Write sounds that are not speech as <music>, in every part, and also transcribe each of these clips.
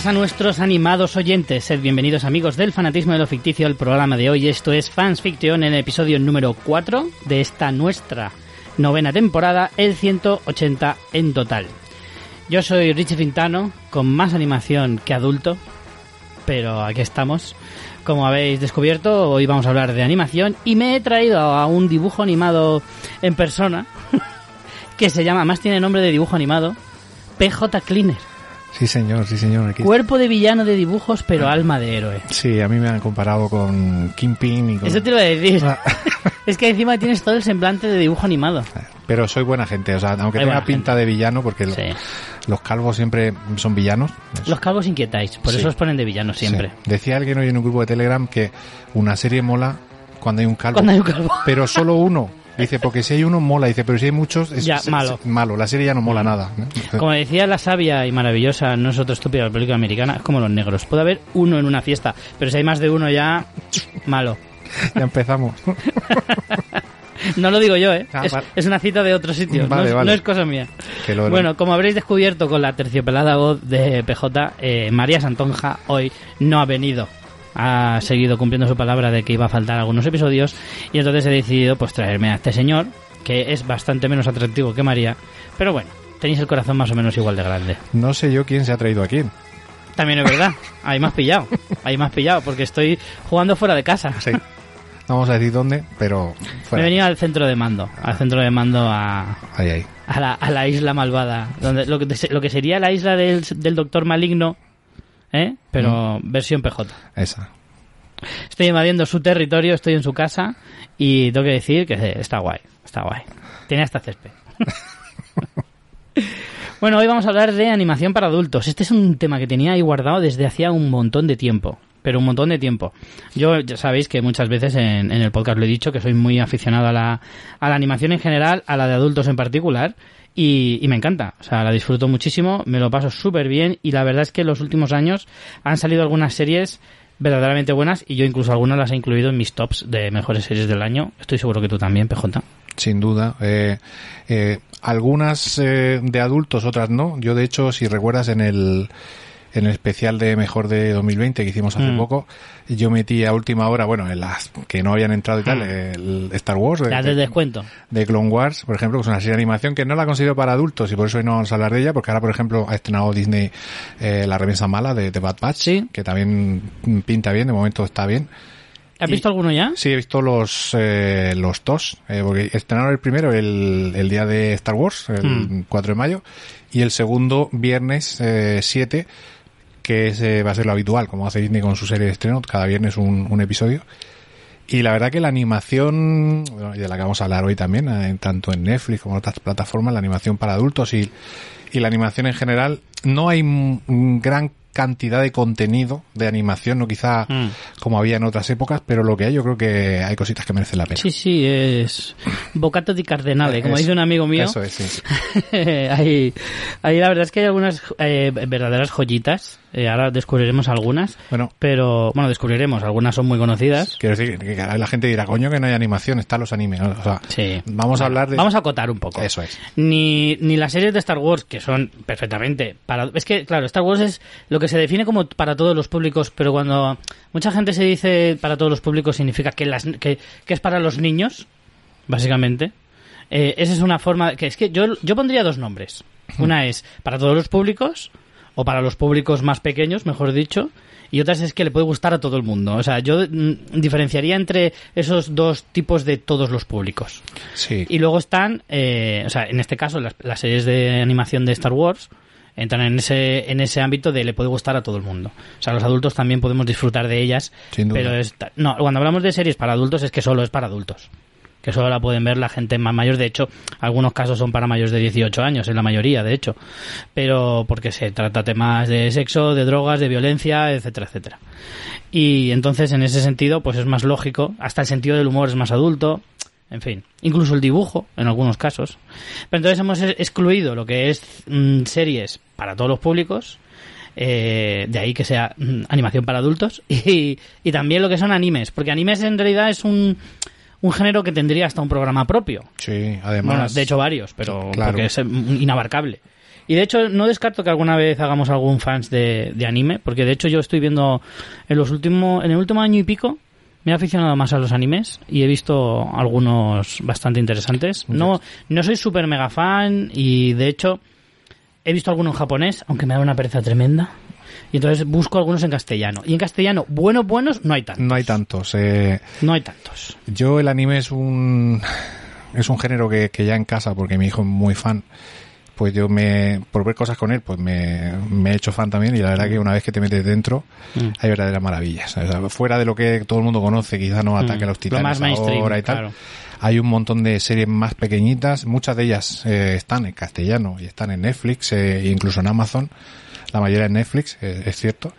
buenas a nuestros animados oyentes. Sed bienvenidos amigos del fanatismo de lo ficticio al programa de hoy. Esto es Fans Fiction en el episodio número 4 de esta nuestra novena temporada, el 180 en total. Yo soy Richie Fintano, con más animación que adulto, pero aquí estamos. Como habéis descubierto, hoy vamos a hablar de animación y me he traído a un dibujo animado en persona <laughs> que se llama, más tiene nombre de dibujo animado, PJ Cleaner. Sí, señor, sí, señor. Aquí. Cuerpo de villano de dibujos, pero alma de héroe. Sí, a mí me han comparado con Kingpin y con... Eso te iba a decir. <laughs> es que encima tienes todo el semblante de dibujo animado. Pero soy buena gente, o sea, aunque tenga pinta de villano, porque Sí. los calvos siempre son villanos. Los calvos inquietáis, por Sí. eso os ponen de villanos siempre. Sí. Decía alguien hoy en un grupo de Telegram que una serie mola cuando hay un calvo. Cuando hay un calvo. Pero solo uno. Dice, porque si hay uno mola. Dice, pero si hay muchos es Ya, es- malo. es malo. La serie ya no mola nada. Como decía la sabia y maravillosa, no es otro estúpido la película americana, es como los negros. Puede haber uno en una fiesta, pero si hay más de uno ya, malo. <laughs> Ya empezamos. <laughs> No lo digo yo, ¿eh? Ah, es, vale. es una cita de otro sitio, Vale, no, es, vale. no es cosa mía. Bueno, como habréis descubierto con la terciopelada voz de PJ, eh, María Santonja hoy no ha venido. Ha seguido cumpliendo su palabra de que iba a faltar algunos episodios y entonces he decidido pues traerme a este señor, que es bastante menos atractivo que María, pero bueno, tenéis el corazón más o menos igual de grande. No sé yo quién se ha traído aquí. También es verdad, ahí me has pillado, ahí me has pillado, porque estoy jugando fuera de casa. Sí. No vamos a decir dónde, pero Me he fuera. venido al centro de mando, al centro de mando a, Ahí, ahí. a la, a la isla malvada, donde lo que, lo que sería la isla del, del doctor maligno, ¿eh? pero versión PJ. Esa. Estoy invadiendo su territorio, estoy en su casa y tengo que decir que está guay, está guay. Tiene hasta césped. <laughs> bueno, hoy vamos a hablar de animación para adultos. Este es un tema que tenía ahí guardado desde hacía un montón de tiempo. Pero un montón de tiempo. Yo ya sabéis que muchas veces en, en el podcast lo he dicho, que soy muy aficionado a la, a la animación en general, a la de adultos en particular, y, y me encanta. O sea, la disfruto muchísimo, me lo paso súper bien, y la verdad es que en los últimos años han salido algunas series verdaderamente buenas, y yo incluso algunas las he incluido en mis tops de mejores series del año. Estoy seguro que tú también, PJ. Sin duda. Eh, eh, algunas eh, de adultos, otras no. Yo, de hecho, si recuerdas en el, en el especial de Mejor de 2020 que hicimos hace Mm. poco, yo metí a última hora, bueno, en las que no habían entrado y tal, el Star Wars. Las de- de descuento. de Clone Wars, por ejemplo, que es una serie de animación que no la considero para adultos y por eso hoy no vamos a hablar de ella, porque ahora, por ejemplo, ha estrenado Disney eh, La Remesa Mala de, de Bad Batch, Sí. que también pinta bien, de momento está bien. ¿Has Y- visto alguno ya? Sí, he visto los eh, los dos, eh, porque estrenaron el primero el, el día de Star Wars, el Mm. 4 de mayo, y el segundo viernes eh, 7, que es, eh, va a ser lo habitual, como hace Disney con su serie de estreno, cada viernes un, un episodio. Y la verdad que la animación, de la que vamos a hablar hoy también, eh, tanto en Netflix como en otras plataformas, la animación para adultos y, y la animación en general, no hay gran cantidad de contenido de animación, no quizá Mm. como había en otras épocas, pero lo que hay yo creo que hay cositas que merecen la pena. Sí, sí, es bocato di cardenale, como Eso- dice un amigo mío. Eso es, sí. hay, <laughs> hay- la verdad es que hay algunas eh, verdaderas joyitas. eh, ahora descubriremos algunas. Bueno, Pero, bueno, descubriremos. Algunas son muy conocidas. quiero decir que, la gente dirá, coño, que no hay animación, están los animes. O sea, Sí. vamos a hablar de... Vamos a acotar un poco. Eso es. Ni, ni las series de Star Wars, que son perfectamente para... Es que, claro, Star Wars es lo que se define como para todos los públicos, pero cuando mucha gente se dice para todos los públicos significa que, las, que, que es para los niños, básicamente. Eh, esa es una forma... que Es que yo, yo pondría dos nombres. Una es para todos los públicos, o para los públicos más pequeños, mejor dicho, y otras es que le puede gustar a todo el mundo. O sea, yo mm, diferenciaría entre esos dos tipos de todos los públicos. Sí. Y luego están, eh, o sea, en este caso, las, las series de animación de Star Wars entran en ese, en ese ámbito de le puede gustar a todo el mundo. O sea, los adultos también podemos disfrutar de ellas. Sin duda. Pero es, no, cuando hablamos de series para adultos es que solo es para adultos. Que solo la pueden ver la gente más mayor. De hecho, algunos casos son para mayores de 18 años, en la mayoría, de hecho. Pero porque se trata temas de sexo, de drogas, de violencia, etcétera, etcétera. Y entonces, en ese sentido, pues es más lógico. Hasta el sentido del humor es más adulto. En fin, incluso el dibujo, en algunos casos. Pero entonces hemos excluido lo que es mm, series para todos los públicos. eh, de ahí que sea mm, animación para adultos. <laughs> Y, y también lo que son animes. Porque animes en realidad es un, un género que tendría hasta un programa propio. Sí, además. Bueno, de hecho varios, pero Claro. porque es mm, inabarcable. Y de hecho, no descarto que alguna vez hagamos algún fans de, de anime, porque de hecho yo estoy viendo en los últimos, en el último año y pico, me he aficionado más a los animes y he visto algunos bastante interesantes. No, no soy súper mega fan y de hecho he visto algunos en japonés, aunque me da una pereza tremenda. Y entonces busco algunos en castellano. Y en castellano, buenos, buenos, no hay tantos. No hay tantos. Eh, No hay tantos. yo el anime es un es un género que, que ya en casa, porque mi hijo es muy fan, pues yo me, por ver cosas con él, pues me, me he hecho fan también y la verdad que una vez que te metes dentro, Mm. hay verdaderas maravillas. O sea, fuera de lo que todo el mundo conoce, quizás no ataque Mm. a los Lo titanes más ahora y tal. claro. Hay un montón de series más pequeñitas, muchas de ellas eh, están en castellano y están en Netflix eh, incluso en Amazon. La mayoría en Netflix, eh, es cierto.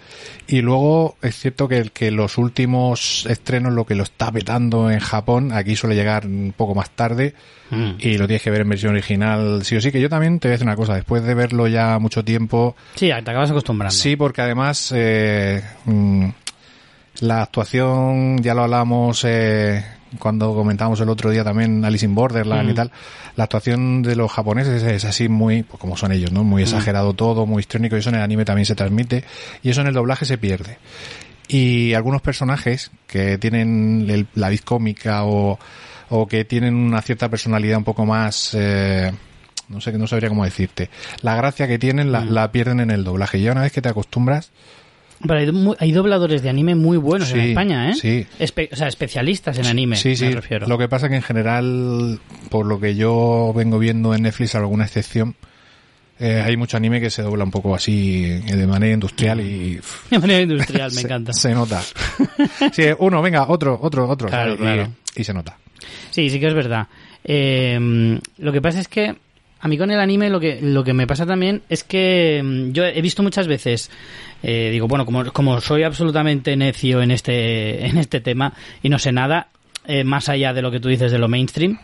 Y luego es cierto que, que los últimos estrenos, lo que lo está petando en Japón, aquí suele llegar un poco más tarde Mm. y lo tienes que ver en versión original sí o sí. Que yo también te voy a decir una cosa, después de verlo ya mucho tiempo, Sí, te acabas acostumbrando. Sí, porque además eh, mm, la actuación, ya lo hablamos eh, cuando comentábamos el otro día también Alice in Borderland y Mm. tal, la actuación de los japoneses es, así muy, pues como son ellos, ¿no? Muy exagerado todo, muy histriónico y eso en el anime también se transmite y eso en el doblaje se pierde. Y algunos personajes que tienen el- la vis cómica o, o que tienen una cierta personalidad un poco más... Eh, no sé, no sabría cómo decirte. La gracia que tienen la, Mm. la pierden en el doblaje. Y ya una vez que te acostumbras, Pero hay, dobladores de anime muy buenos en España, ¿eh? sí. Espe- o sea, especialistas en anime, sí, sí. me refiero. Lo que pasa que en general, por lo que yo vengo viendo en Netflix, alguna excepción, eh, hay mucho anime que se dobla un poco así eh, de manera industrial y De manera industrial, me se, encanta. se nota. <laughs> sí, uno, venga, otro, otro, otro. Claro, y, claro. y se nota. Sí, sí que es verdad. Eh, lo que pasa es que a mí con el anime lo que lo que me pasa también es que mm, yo he visto muchas veces eh, digo bueno como, como soy absolutamente necio en este <laughs> en este tema y no sé nada eh, más allá de lo que tú dices de lo mainstream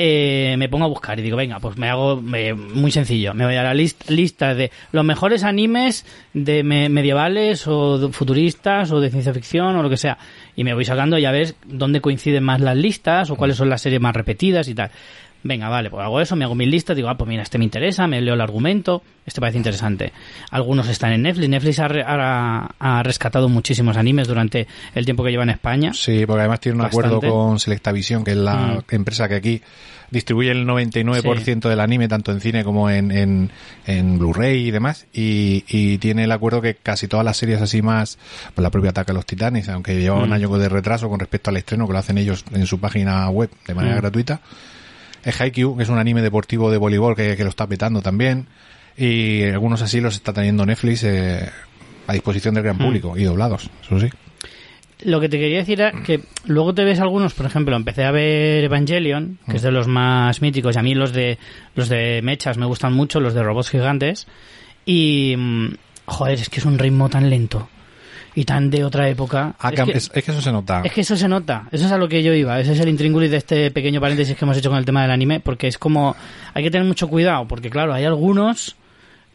eh, me pongo a buscar y digo, venga, pues me hago eh, muy sencillo. Me voy a la list- lista de los mejores animes de me- medievales o futuristas o de ciencia ficción o lo que sea. Y me voy sacando, ya ves, dónde coinciden más las listas o cuáles son las series más repetidas y tal. Venga, vale, pues hago eso, me hago mis listas, digo, ah, pues mira, este me interesa, me leo el argumento, este parece interesante. Algunos están en Netflix, Netflix ha, re- ha- ha rescatado muchísimos animes durante el tiempo que lleva en España. Sí, porque además tiene un Bastante. acuerdo con Selectavision, que es la Mm. empresa que aquí distribuye el 99% del anime, tanto en cine como en, en, en Blu-ray y demás. Y, y tiene el acuerdo que casi todas las series así más, pues la propia Ataque a los Titanes, aunque lleva un Mm. año de retraso con respecto al estreno, que lo hacen ellos en su página web de manera Mm. gratuita. Es Haikyuu, que es un anime deportivo de voleibol que, que lo está petando también. Y algunos así los está teniendo Netflix eh, a disposición del gran Mm. público y doblados, eso sí. Lo que te quería decir era que luego te ves algunos, por ejemplo, empecé a ver Evangelion, que es de los más míticos, y a mí los de los de mechas me gustan mucho, los de robots gigantes, y mm, joder, es que es un ritmo tan lento y tan de otra época. Ah, es, que, es, es que eso se nota. es que eso se nota, eso es a lo que yo iba, ese es el intríngulis de este pequeño paréntesis que hemos hecho con el tema del anime, porque es como, hay que tener mucho cuidado, porque claro, hay algunos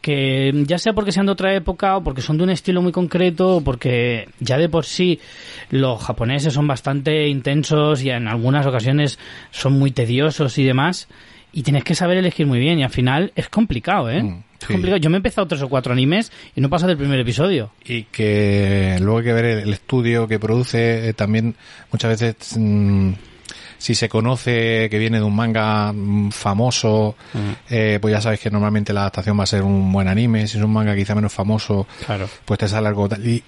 que ya sea porque sean de otra época o porque son de un estilo muy concreto o porque ya de por sí los japoneses son bastante intensos y en algunas ocasiones son muy tediosos y demás y tienes que saber elegir muy bien y al final es complicado, ¿eh? Mm, es sí. complicado. Yo me he empezado tres o cuatro animes y no pasa del primer episodio. y que luego hay que ver el, estudio que produce eh, también muchas veces mm, si se conoce que viene de un manga mm, famoso eh, pues ya sabes que normalmente la adaptación va a ser un buen anime si es un manga quizá menos famoso Claro. pues te sale algo tal y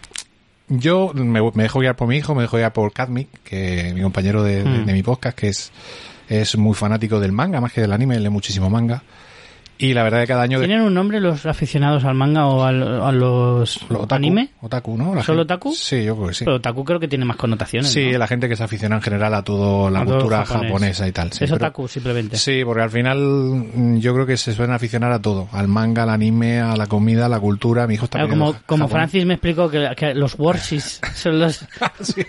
yo me, me dejo guiar por mi hijo me dejo guiar por Cadmic que mi compañero de, de- Mm. de mi podcast que es es muy fanático del manga más que del anime lee muchísimo manga y la verdad que cada año ¿Tienen un nombre los aficionados al manga o al- a los Lo otaku, anime? Otaku, ¿no? La ¿Solo gente- otaku? Sí, yo creo que sí. Pero otaku creo que tiene más connotaciones. Sí, ¿no? la gente que se aficiona en general a toda la A cultura japonés. japonesa y tal. sí, es pero- otaku simplemente. Sí, porque al final mm, yo creo que se suelen aficionar a todo. Al manga, al anime, a la comida, a la cultura. Mi hijo está Claro, como, como. Francis me explicó que, que los Warsis <laughs> son los... <laughs>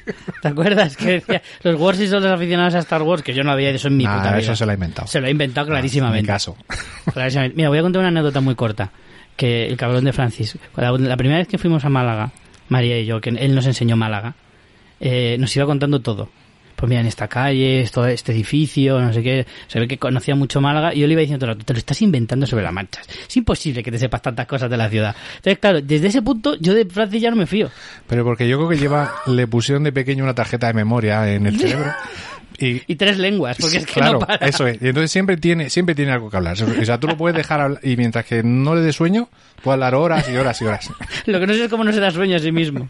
<laughs> ¿Te acuerdas? Que decía, los Warsis son los aficionados a Star Wars, que yo no había eso en mi Nah, puta vida. eso se lo ha inventado. Se lo ha inventado En mi clarísimamente. caso. Clarísimamente. Mira, voy a contar una anécdota muy corta. Que el cabrón de Francis, la, la primera vez que fuimos a Málaga, María y yo, que él nos enseñó Málaga, eh, nos iba contando todo. pues mira, en esta calle, esto, este edificio, no sé qué, se ve que conocía mucho Málaga y yo le iba diciendo, te lo estás inventando sobre la marcha. Es imposible que te sepas tantas cosas de la ciudad. Entonces, claro, desde ese punto yo de Francis ya no me fío. Pero porque yo creo que lleva, le pusieron de pequeño una tarjeta de memoria en el <laughs> cerebro. Y, Y tres lenguas, porque es que claro, no para. eso es. Y entonces siempre tiene, siempre tiene algo que hablar. O sea, tú lo puedes dejar hablar, y mientras que no le dé sueño, puede hablar horas y horas y horas. <laughs> Lo que no sé es cómo no se da sueño a sí mismo.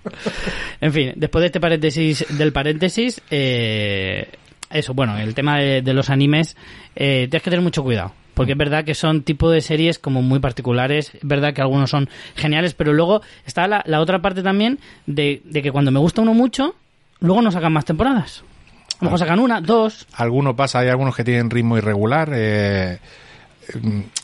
En fin, después de este paréntesis, del paréntesis, eh, eso, bueno, el tema de, de los animes, eh, tienes que tener mucho cuidado. Porque es verdad que son tipo de series como muy particulares, es verdad que algunos son geniales, pero luego está la, la otra parte también de, de que cuando me gusta uno mucho, luego no sacan más temporadas. A lo mejor sacan una, dos, Algunos pasa, hay algunos que tienen ritmo irregular. Eh,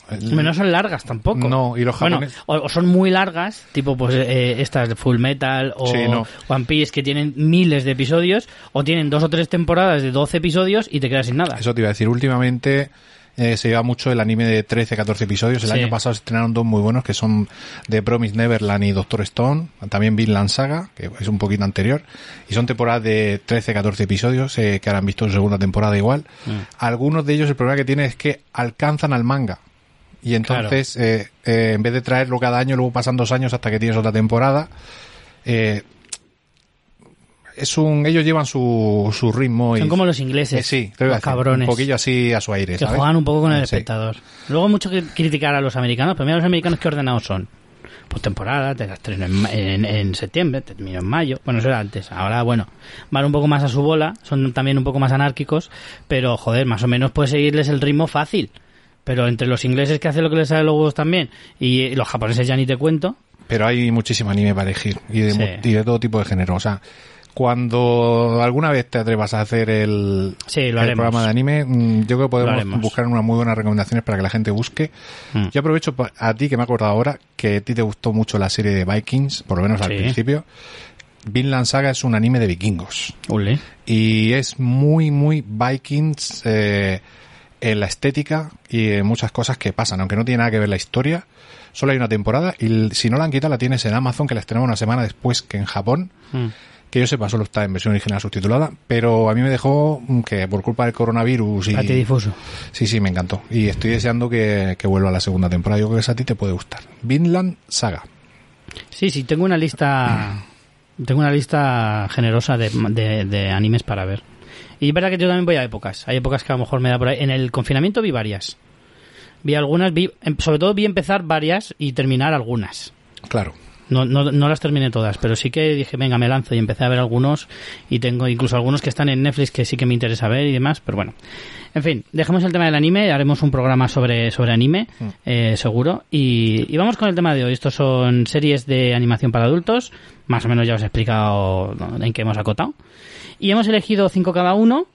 Hombre, no son largas tampoco. No, y los Bueno, japoneses- o, o son muy largas, tipo pues eh, estas de Full Metal o Sí, no. One Piece que tienen miles de episodios, o tienen dos o tres temporadas de 12 episodios y te quedas sin nada. Eso te iba a decir, últimamente eh, se lleva mucho el anime de 13, 14 episodios. El Sí. año pasado se estrenaron dos muy buenos que son The Promised Neverland y Doctor Stone. También Vinland Saga, que es un poquito anterior. Y son temporadas de 13, 14 episodios eh, que ahora han visto su segunda temporada igual. Mm. Algunos de ellos el problema que tienen es que alcanzan al manga. Y entonces, eh, eh, en vez de traerlo cada año, luego pasan dos años hasta que tienes otra temporada. Eh, es un, ellos llevan su, su ritmo. Son y, como los ingleses, eh, sí, te los decir, cabrones. Un poquillo así a su aire. que ¿sabes? juegan un poco con el Sí. espectador. Luego mucho que criticar a los americanos, pero mira los americanos que ordenados son. Pues temporada, te las estreno en, en, en septiembre, termino en mayo. Bueno, eso era antes. Ahora, bueno, van un poco más a su bola, son también un poco más anárquicos, pero joder, más o menos puedes seguirles el ritmo fácil. Pero entre los ingleses que hacen lo que les sale los huevos también y los japoneses ya ni te cuento, Pero hay muchísimo anime para elegir y de, Sí. y de todo tipo de género. O sea, cuando alguna vez te atrevas a hacer el, Sí, lo el haremos. programa de anime, mm, yo creo que podemos buscar unas muy buenas recomendaciones para que la gente busque. Mm. Yo aprovecho a ti, que me he acordado ahora, que a ti te gustó mucho la serie de Vikings, por lo menos al principio. Vinland Saga es un anime de vikingos. y es muy, muy Vikings eh, en la estética y en muchas cosas que pasan, aunque no tiene nada que ver la historia. Solo hay una temporada y si no la han quitado la tienes en Amazon, que la estrenamos una semana después que en Japón. Mm. Que yo sepa, solo está en versión original subtitulada, pero a mí me dejó mm, que por culpa del coronavirus y... Patidifuso. Sí, sí, me encantó. Y estoy deseando que, que vuelva a la segunda temporada. Yo creo que esa a ti te puede gustar. Vinland Saga. Sí, sí, tengo una lista. <clears throat> Tengo una lista generosa de, de- de animes para ver. Y es verdad que yo también voy a épocas. Hay épocas que a lo mejor me da por ahí. En el confinamiento vi varias. Vi algunas, vi, em- sobre todo vi empezar varias y terminar algunas. Claro. No, no, no las terminé todas, pero sí que dije, venga, me lanzo y empecé a ver algunos. Y tengo incluso algunos que están en Netflix que sí que me interesa ver y demás, pero bueno. En fin, dejemos el tema del anime, haremos un programa sobre, sobre anime, eh, seguro. Y, y vamos con el tema de hoy. Estos son series de animación para adultos. Más o menos ya os he explicado en qué hemos acotado. Y hemos elegido cinco cada uno.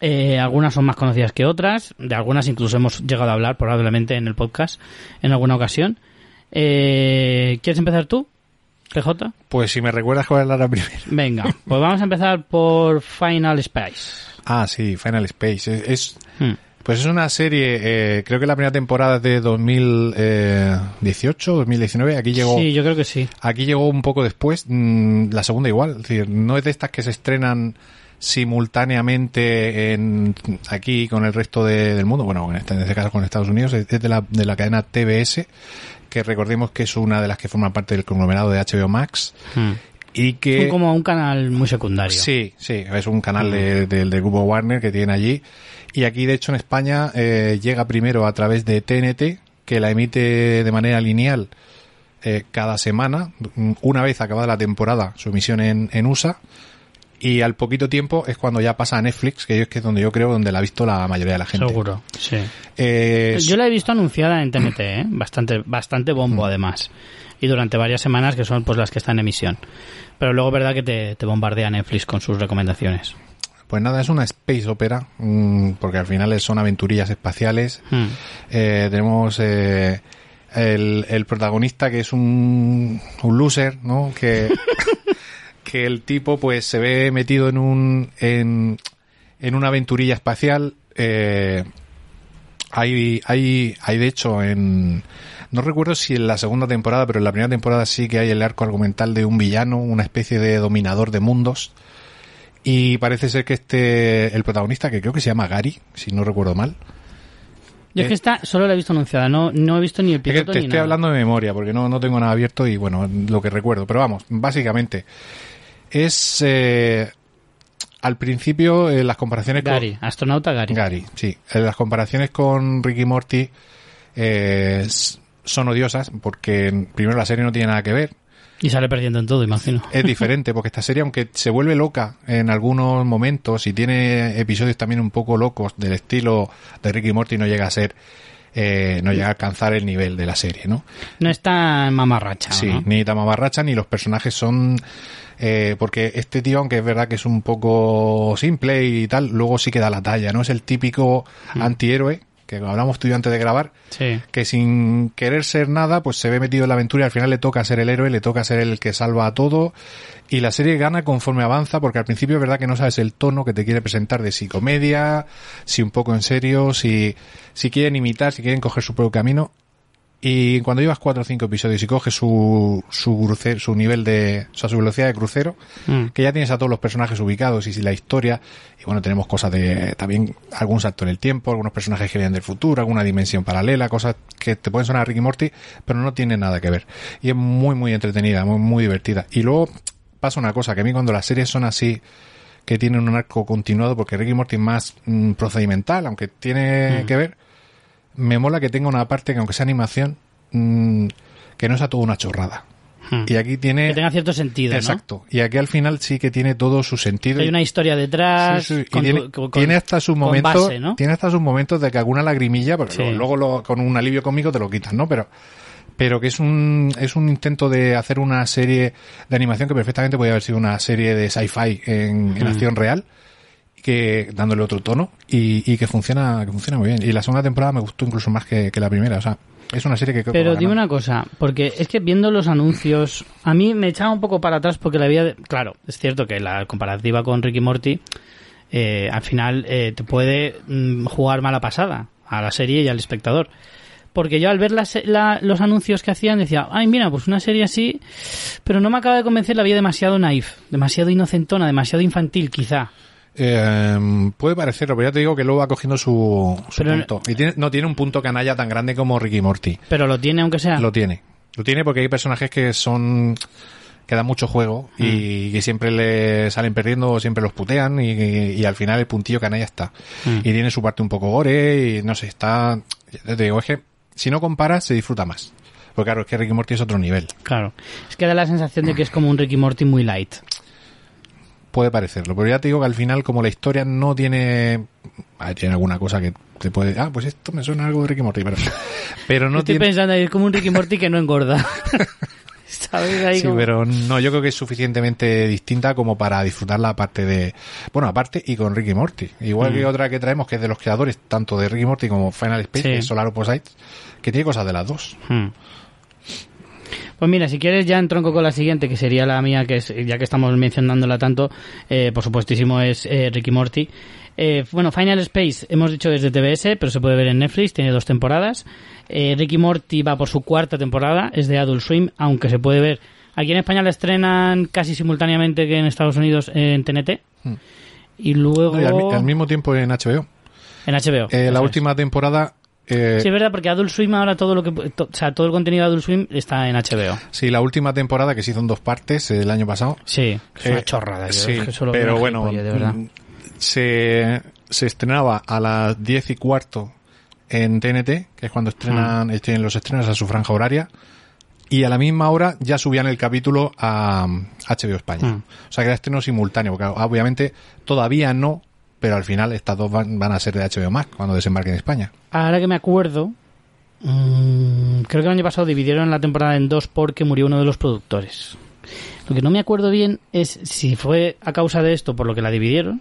Eh, algunas son más conocidas que otras. De algunas incluso hemos llegado a hablar probablemente en el podcast en alguna ocasión. Eh, ¿Quieres empezar tú, PJ? Pues si me recuerdas cuál era la primera. Venga, pues vamos a empezar por Final Space. Ah, sí, Final Space. Es, es- Hmm. pues es una serie, eh, creo que la primera temporada es de 2018, 2019. Aquí llegó, Sí, yo creo que sí. aquí llegó un poco después. mm, la segunda igual. Es decir, no es de estas que se estrenan simultáneamente en aquí con el resto de- del mundo. Bueno, en este, en este caso con Estados Unidos. Es es de la, de la cadena TBS, que recordemos que es una de las que forma parte del conglomerado de HBO Max. Hmm. Y que... Son como un canal muy secundario. Sí, sí, es un canal de- del del grupo Warner que tiene allí. Y aquí, de hecho, en España eh, llega primero a través de TNT, que la emite de manera lineal eh, cada semana, mm, una vez acabada la temporada, su emisión en, en USA. Y al poquito tiempo es cuando ya pasa a Netflix, que es donde yo creo donde la ha visto la mayoría de la gente. Seguro, sí. Eh, Yo la he visto anunciada en TNT, ¿eh? bastante, bastante bombo Mm. además. Y durante varias semanas que son pues las que están en emisión. Pero luego verdad que te, te bombardea Netflix con sus recomendaciones. Pues nada, es una space opera, mm, porque al final son aventurillas espaciales. Hmm. Eh, tenemos eh, el, el protagonista que es un, un loser, ¿no? Que, <laughs> que el tipo pues se ve metido en un en, en una aventurilla espacial. Eh, hay, hay, hay de hecho en no recuerdo si en la segunda temporada, pero en la primera temporada sí que hay el arco argumental de un villano, una especie de dominador de mundos Y parece ser que este, el protagonista, que creo que se llama Gary, si no recuerdo mal. Yo es que esta solo la he visto anunciada, no, no he visto ni el Es que piloto te ni estoy nada. hablando de memoria, porque no, no tengo nada abierto y bueno, lo que recuerdo. Pero vamos, básicamente, es eh, al principio eh, las comparaciones Gary, con... astronauta Gary. Gary, sí. Eh, Las comparaciones con Ricky Morty eh, son odiosas porque primero la serie no tiene nada que ver. Y sale perdiendo en todo, imagino. Es diferente porque esta serie, aunque se vuelve loca en algunos momentos y tiene episodios también un poco locos del estilo de Ricky Morty, no llega a ser, eh, no llega a alcanzar el nivel de la serie, ¿no? No está mamarracha, Sí, ¿no? ni Tamabarracha ni los personajes son. Eh, porque este tío, aunque es verdad que es un poco simple y tal, luego sí que da la talla, ¿no? Es el típico antihéroe, que hablamos tú y yo antes de grabar, Sí. que sin querer ser nada, pues se ve metido en la aventura y al final le toca ser el héroe, le toca ser el que salva a todo. Y la serie gana conforme avanza, porque al principio es verdad que no sabes el tono que te quiere presentar de si comedia, si un poco en serio, si, si quieren imitar, si quieren coger su propio camino. Y cuando llevas cuatro o cinco episodios y coges su, su, cruce- su nivel de, o sea, su velocidad de crucero, Mm. que ya tienes a todos los personajes ubicados y si la historia, y bueno, tenemos cosas de, también algún salto en el tiempo, algunos personajes que vienen del futuro, alguna dimensión paralela, cosas que te pueden sonar a Ricky Morty, pero no tienen nada que ver. Y es muy, muy entretenida, muy, muy divertida. Y luego pasa una cosa, que a mí cuando las series son así, que tienen un arco continuado, porque Ricky Morty es más mm, procedimental, aunque tiene Mm. que ver, me mola que tenga una parte que aunque sea animación, mm, que no sea toda una chorrada. Mm. Y aquí tiene... Que tenga cierto sentido, ¿no? Exacto. Y aquí al final sí que tiene todo su sentido. Hay una historia detrás. Sí, sí. Y con tiene, tu- con- tiene hasta sus momentos, base, ¿no? tiene hasta sus momentos de que alguna lagrimilla, porque Sí. luego, luego lo- con un alivio cómico te lo quitas, ¿no? Pero, pero que es un, es un intento de hacer una serie de animación que perfectamente podría haber sido una serie de sci-fi en, en Mm. acción real, que dándole otro tono y, y que funciona, que funciona muy bien. Y la segunda temporada me gustó incluso más que, que la primera, o sea, es una serie que creo que va Pero dime una cosa, porque es que viendo los anuncios, a mí me echaba un poco para atrás porque la había... Claro, es cierto que la comparativa con Ricky Morty eh, al final eh, te puede mm, jugar mala pasada a la serie y al espectador. Porque yo al ver las- la- los anuncios que hacían decía, ay mira, pues una serie así, pero no me acaba de convencer, la vida demasiado naif, demasiado inocentona, demasiado infantil quizá. Eh, puede parecerlo, pero ya te digo que luego va cogiendo su, su Pero- punto. Y tiene, no tiene un punto canalla tan grande como Ricky Morty. Pero lo tiene aunque sea... Lo tiene. Lo tiene porque hay personajes que son que dan mucho juego Mm. y que siempre le salen perdiendo o siempre los putean y, y al final el puntillo canalla está. Mm. Y tiene su parte un poco gore y no sé, está... Te digo, es que si no comparas se disfruta más. Porque claro, es que Ricky Morty es otro nivel. Claro. Es que da la sensación de que es como un Ricky Morty muy light. Puede parecerlo, pero ya te digo que al final como la historia no tiene... ah, tiene alguna cosa que te puede... Ah, pues esto me suena algo de Ricky Morty, pero, pero no Estoy tiene... pensando es como un Ricky Morty que no engorda. <laughs> ¿Sabes? Ahí Sí, como- pero no, yo creo que es suficientemente distinta como para disfrutar la parte de, bueno, aparte y con Ricky Morty. Igual que Mm. otra que traemos que es de los creadores tanto de Ricky Morty como Final Space, Sí. Solar Opposites, que tiene cosas de las dos. Hmm. Pues mira, si quieres ya entronco con la siguiente, que sería la mía, que es, ya que estamos mencionándola tanto, eh, por supuestísimo es eh, Ricky Morty. Eh, bueno, Final Space, hemos dicho es de TBS, pero se puede ver en Netflix, tiene dos temporadas. Eh, Ricky Morty va por su cuarta temporada, es de Adult Swim, aunque se puede ver. Aquí en España la estrenan casi simultáneamente que en Estados Unidos en TNT. Hmm. Y luego Y al, mi- al mismo tiempo en HBO. en HBO. Eh, la es. última temporada, eh, Sí, es verdad, porque Adult Swim ahora todo lo que, to- o sea, todo el contenido de Adult Swim está en HBO. sí, la última temporada que se hizo en dos partes eh, el año pasado. Sí, es una Eh, chorrada. yo sí, es que solo pero veo bueno, de verdad. mm, se, se estrenaba a las 10 y cuarto en TNT, que es cuando Ah. estrenan, tienen los estrenos a su franja horaria, y a la misma hora ya subían el capítulo a mm, HBO España. Mm. O sea que era estreno simultáneo, porque obviamente todavía no, pero al final estas dos van, a ser de HBO Max cuando desembarquen en España. Ahora que me acuerdo, mm, creo que el año pasado dividieron la temporada en dos porque murió uno de los productores. Lo que no me acuerdo bien es si fue a causa de esto por lo que la dividieron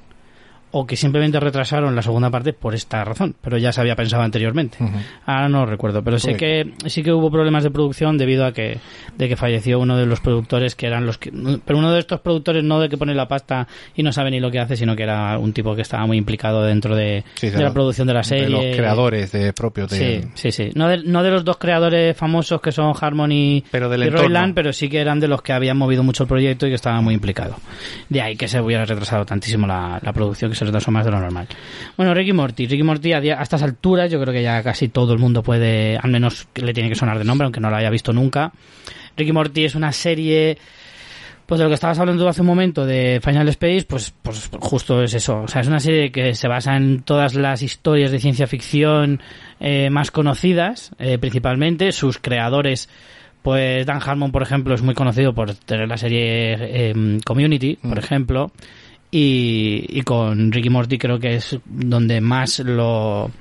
o que simplemente retrasaron la segunda parte por esta razón, pero ya se había pensado anteriormente. Ahora no lo recuerdo, pero sé que sí que hubo problemas de producción debido a que de que falleció uno de los productores que eran los que pero uno de estos productores no de que pone la pasta y no sabe ni lo que hace, sino que era un tipo que estaba muy implicado dentro de, la producción de la serie. De los creadores de propios de Sí, sí, sí. No de, no de los dos creadores famosos que son Harmony pero y Royland, pero sí que eran de los que habían movido mucho el proyecto y que estaban muy implicados. De ahí que se hubiera retrasado tantísimo la, la producción se retrasó más de lo normal. Bueno, Ricky Morty. Ricky Morty a, a, estas alturas yo creo que ya casi todo el mundo puede, al menos le tiene que sonar de nombre, aunque no lo haya visto nunca. Ricky Morty es una serie pues de lo que estabas hablando hace un momento de Final Space, pues, pues justo es eso. O sea, es una serie que se basa en todas las historias de ciencia ficción eh, más conocidas, eh, principalmente. Sus creadores, pues Dan Harmon, por ejemplo, es muy conocido por tener la serie eh, Community, por mm. ejemplo. Y, y con Ricky Morty creo que es donde más lo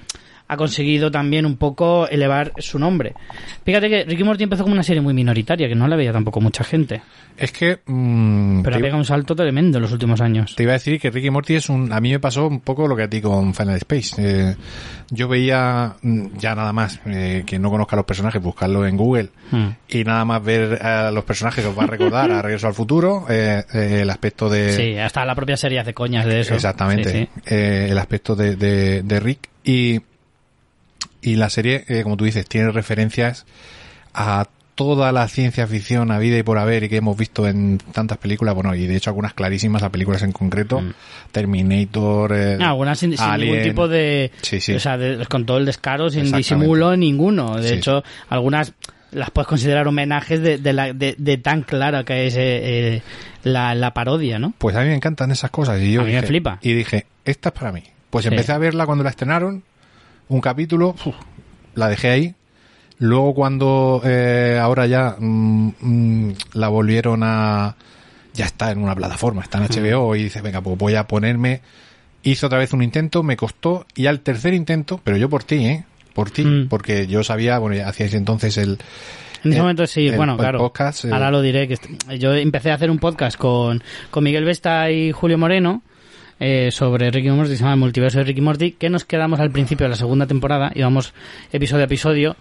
ha conseguido también un poco elevar su nombre. Fíjate que Ricky Morty empezó como una serie muy minoritaria, que no la veía tampoco mucha gente. Es que... Mm, Pero ha pegado un salto tremendo en los últimos años. Te iba a decir que Ricky Morty es un... A mí me pasó un poco lo que a ti con Final Space. Eh, yo veía mm, ya nada más, eh, que no conozca a los personajes, buscarlo en Google hmm. y nada más ver a los personajes que os va a recordar a <laughs> Regreso al Futuro, eh, el aspecto de... Sí, hasta la propia serie hace coñas de eso. Exactamente. el aspecto de, de, de Rick y y la serie, eh, como tú dices, tiene referencias a toda la ciencia ficción a vida y por haber y que hemos visto en tantas películas, bueno, y de hecho algunas clarísimas a películas en concreto, mm. Terminator, eh, ah, algunas sin, ningún tipo de, sí, sí. o sea, con todo el descaro, sin disimulo ninguno. De hecho, algunas las puedes considerar homenajes de, de, la, de, tan clara que es eh, la, la, parodia, ¿no? Pues a mí me encantan esas cosas y yo a mí me flipa. y dije, esta es para mí. Pues empecé a verla cuando la estrenaron un capítulo, la dejé ahí. Luego cuando eh, ahora ya mm, mm, la volvieron a... Ya está en una plataforma, está en HBO y dice, venga, pues voy a ponerme... Hice otra vez un intento, me costó y al tercer intento, pero yo por ti, ¿eh? Por ti, mm. porque yo sabía, bueno, ya hacíais entonces el... En ese momento sí, bueno, claro. Podcast, eh. Ahora lo diré. que Yo empecé a hacer un podcast con, con Miguel Vesta y Julio Moreno eh, sobre Ricky Morty, se llama El multiverso de Ricky Morty, que nos quedamos al principio de la segunda temporada, íbamos episodio a episodio,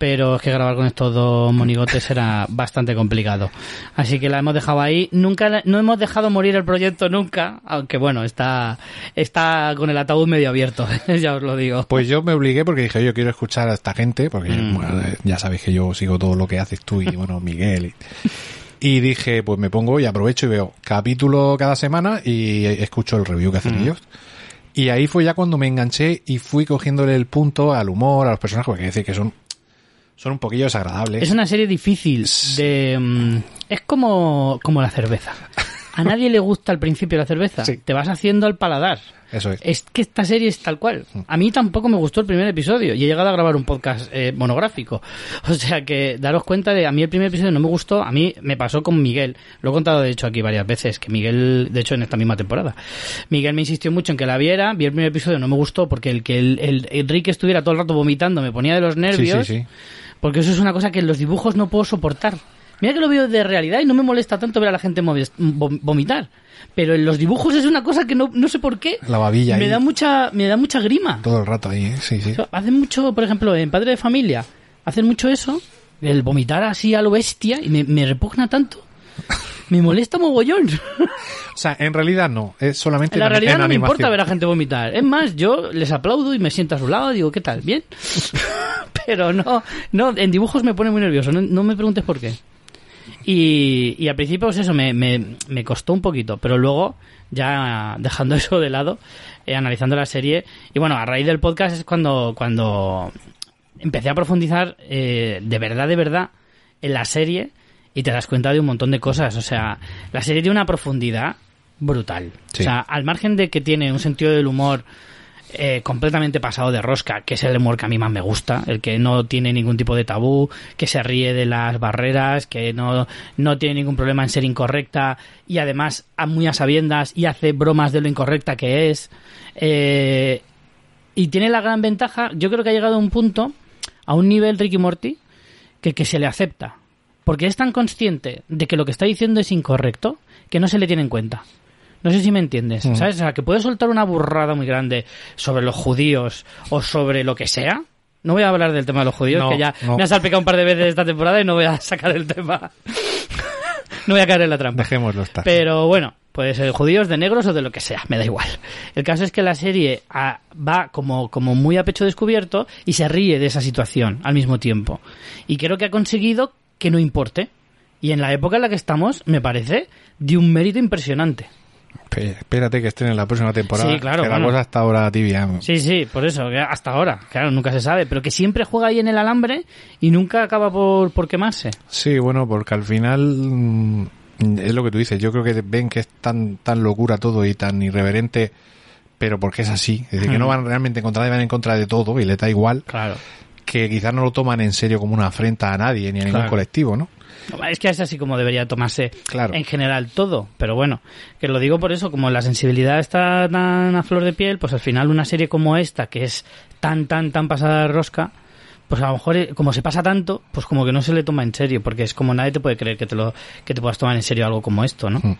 pero es que grabar con estos dos monigotes era <laughs> bastante complicado. Así que la hemos dejado ahí. Nunca, no hemos dejado morir el proyecto nunca, aunque bueno, está, está con el ataúd medio abierto, <laughs> ya os lo digo. Pues yo me obligué porque dije, yo quiero escuchar a esta gente, porque mm. ya sabéis que yo sigo todo lo que haces tú y <laughs> bueno, Miguel. Y, y dije, pues me pongo y aprovecho y veo capítulo cada semana y escucho el review que hacen ellos. Y ahí fue ya cuando me enganché y fui cogiéndole el punto al humor, a los personajes, porque hay que decir que son, son un poquillo desagradables. Es una serie difícil de... Mm, es como, como la cerveza. <laughs> A nadie le gusta al principio la cerveza. Te vas haciendo al paladar. Eso es. Es que esta serie es tal cual. A mí tampoco me gustó el primer episodio y he llegado a grabar un podcast eh, monográfico. <laughs> O sea que daros cuenta de, a mí el primer episodio no me gustó, a mí me pasó con Miguel. Lo he contado de hecho aquí varias veces, que Miguel, de hecho en esta misma temporada, Miguel me insistió mucho en que la viera, vi el primer episodio, no me gustó porque el que el, Enrique estuviera todo el rato vomitando me ponía de los nervios. Sí, sí, sí. Porque eso es una cosa que en los dibujos no puedo soportar. Mira que lo veo de realidad y no me molesta tanto ver a la gente vomitar. Pero en los dibujos es una cosa que no, no sé por qué. La babilla me da mucha Me da mucha grima. Todo el rato ahí, ¿eh? sí, sí. hacen mucho, por ejemplo, en Padre de Familia, hacen mucho eso, el vomitar así a lo bestia, y me, me repugna tanto. Me molesta mogollón. <laughs> O sea, en realidad no, es solamente en la realidad no me importa ver a gente vomitar. Es más, yo les aplaudo y me siento a su lado, digo, ¿qué tal? ¿Bien? <laughs> Pero no, no, en dibujos me pone muy nervioso, no me preguntes por qué. Y, y al principio, pues eso, me, me, me, costó un poquito, pero luego, ya dejando <laughs> eso de lado, eh, analizando la serie, y bueno, a raíz del podcast es cuando, cuando empecé a profundizar eh, de verdad, de verdad, en la serie y te das cuenta de un montón de cosas. O sea, la serie tiene una profundidad brutal. O sea, al margen de que tiene un sentido del humor eh, completamente pasado de rosca, que es el humor que a mí más me gusta, el que no tiene ningún tipo de tabú, que se ríe de las barreras, que no, no tiene ningún problema en ser incorrecta y además a muy a sabiendas y hace bromas de lo incorrecta que es. Eh, y tiene la gran ventaja, yo creo que ha llegado a un punto, a un nivel Ricky Morty, que, que se le acepta. Porque es tan consciente de que lo que está diciendo es incorrecto que no se le tiene en cuenta. No sé si me entiendes, Mm. ¿sabes? O sea, que puede soltar una burrada muy grande sobre los judíos o sobre lo que sea. No voy a hablar del tema de los judíos, No, que ya no. me ha salpicado un par de veces esta temporada y no voy a <laughs> sacar el tema. <laughs> no voy a caer en la trampa. Dejémoslo estar. Pero bueno, puede ser judíos, de negros o de lo que sea, me da igual. El caso es que la serie ah, va como, como muy a pecho descubierto y se ríe de esa situación al mismo tiempo. Y creo que ha conseguido que no importe. Y en la época en la que estamos, me parece de un mérito impresionante. Espérate que estén en la próxima temporada. Sí, claro, Que la bueno. cosa hasta ahora tibia. Sí, sí, por eso, que hasta ahora, claro, nunca se sabe, pero que siempre juega ahí en el alambre y nunca acaba por, por quemarse. Sí, bueno, porque al final mm, es lo que tú dices. Yo creo que ven que es tan tan locura todo y tan irreverente, pero porque es así. Es decir, que no van realmente en contra de, van en contra de todo y les da igual. Claro. Que quizás no lo toman en serio como una afrenta a nadie ni a ningún Claro. colectivo, ¿no? Es que es así como debería tomarse Claro. en general todo, pero bueno, que lo digo por eso, como la sensibilidad está tan a flor de piel, pues al final una serie como esta, que es tan, tan, tan pasada de rosca, pues a lo mejor eh, como se pasa tanto, pues como que no se le toma en serio, porque es como nadie te puede creer que te lo que te puedas tomar en serio algo como esto, ¿no? Mm.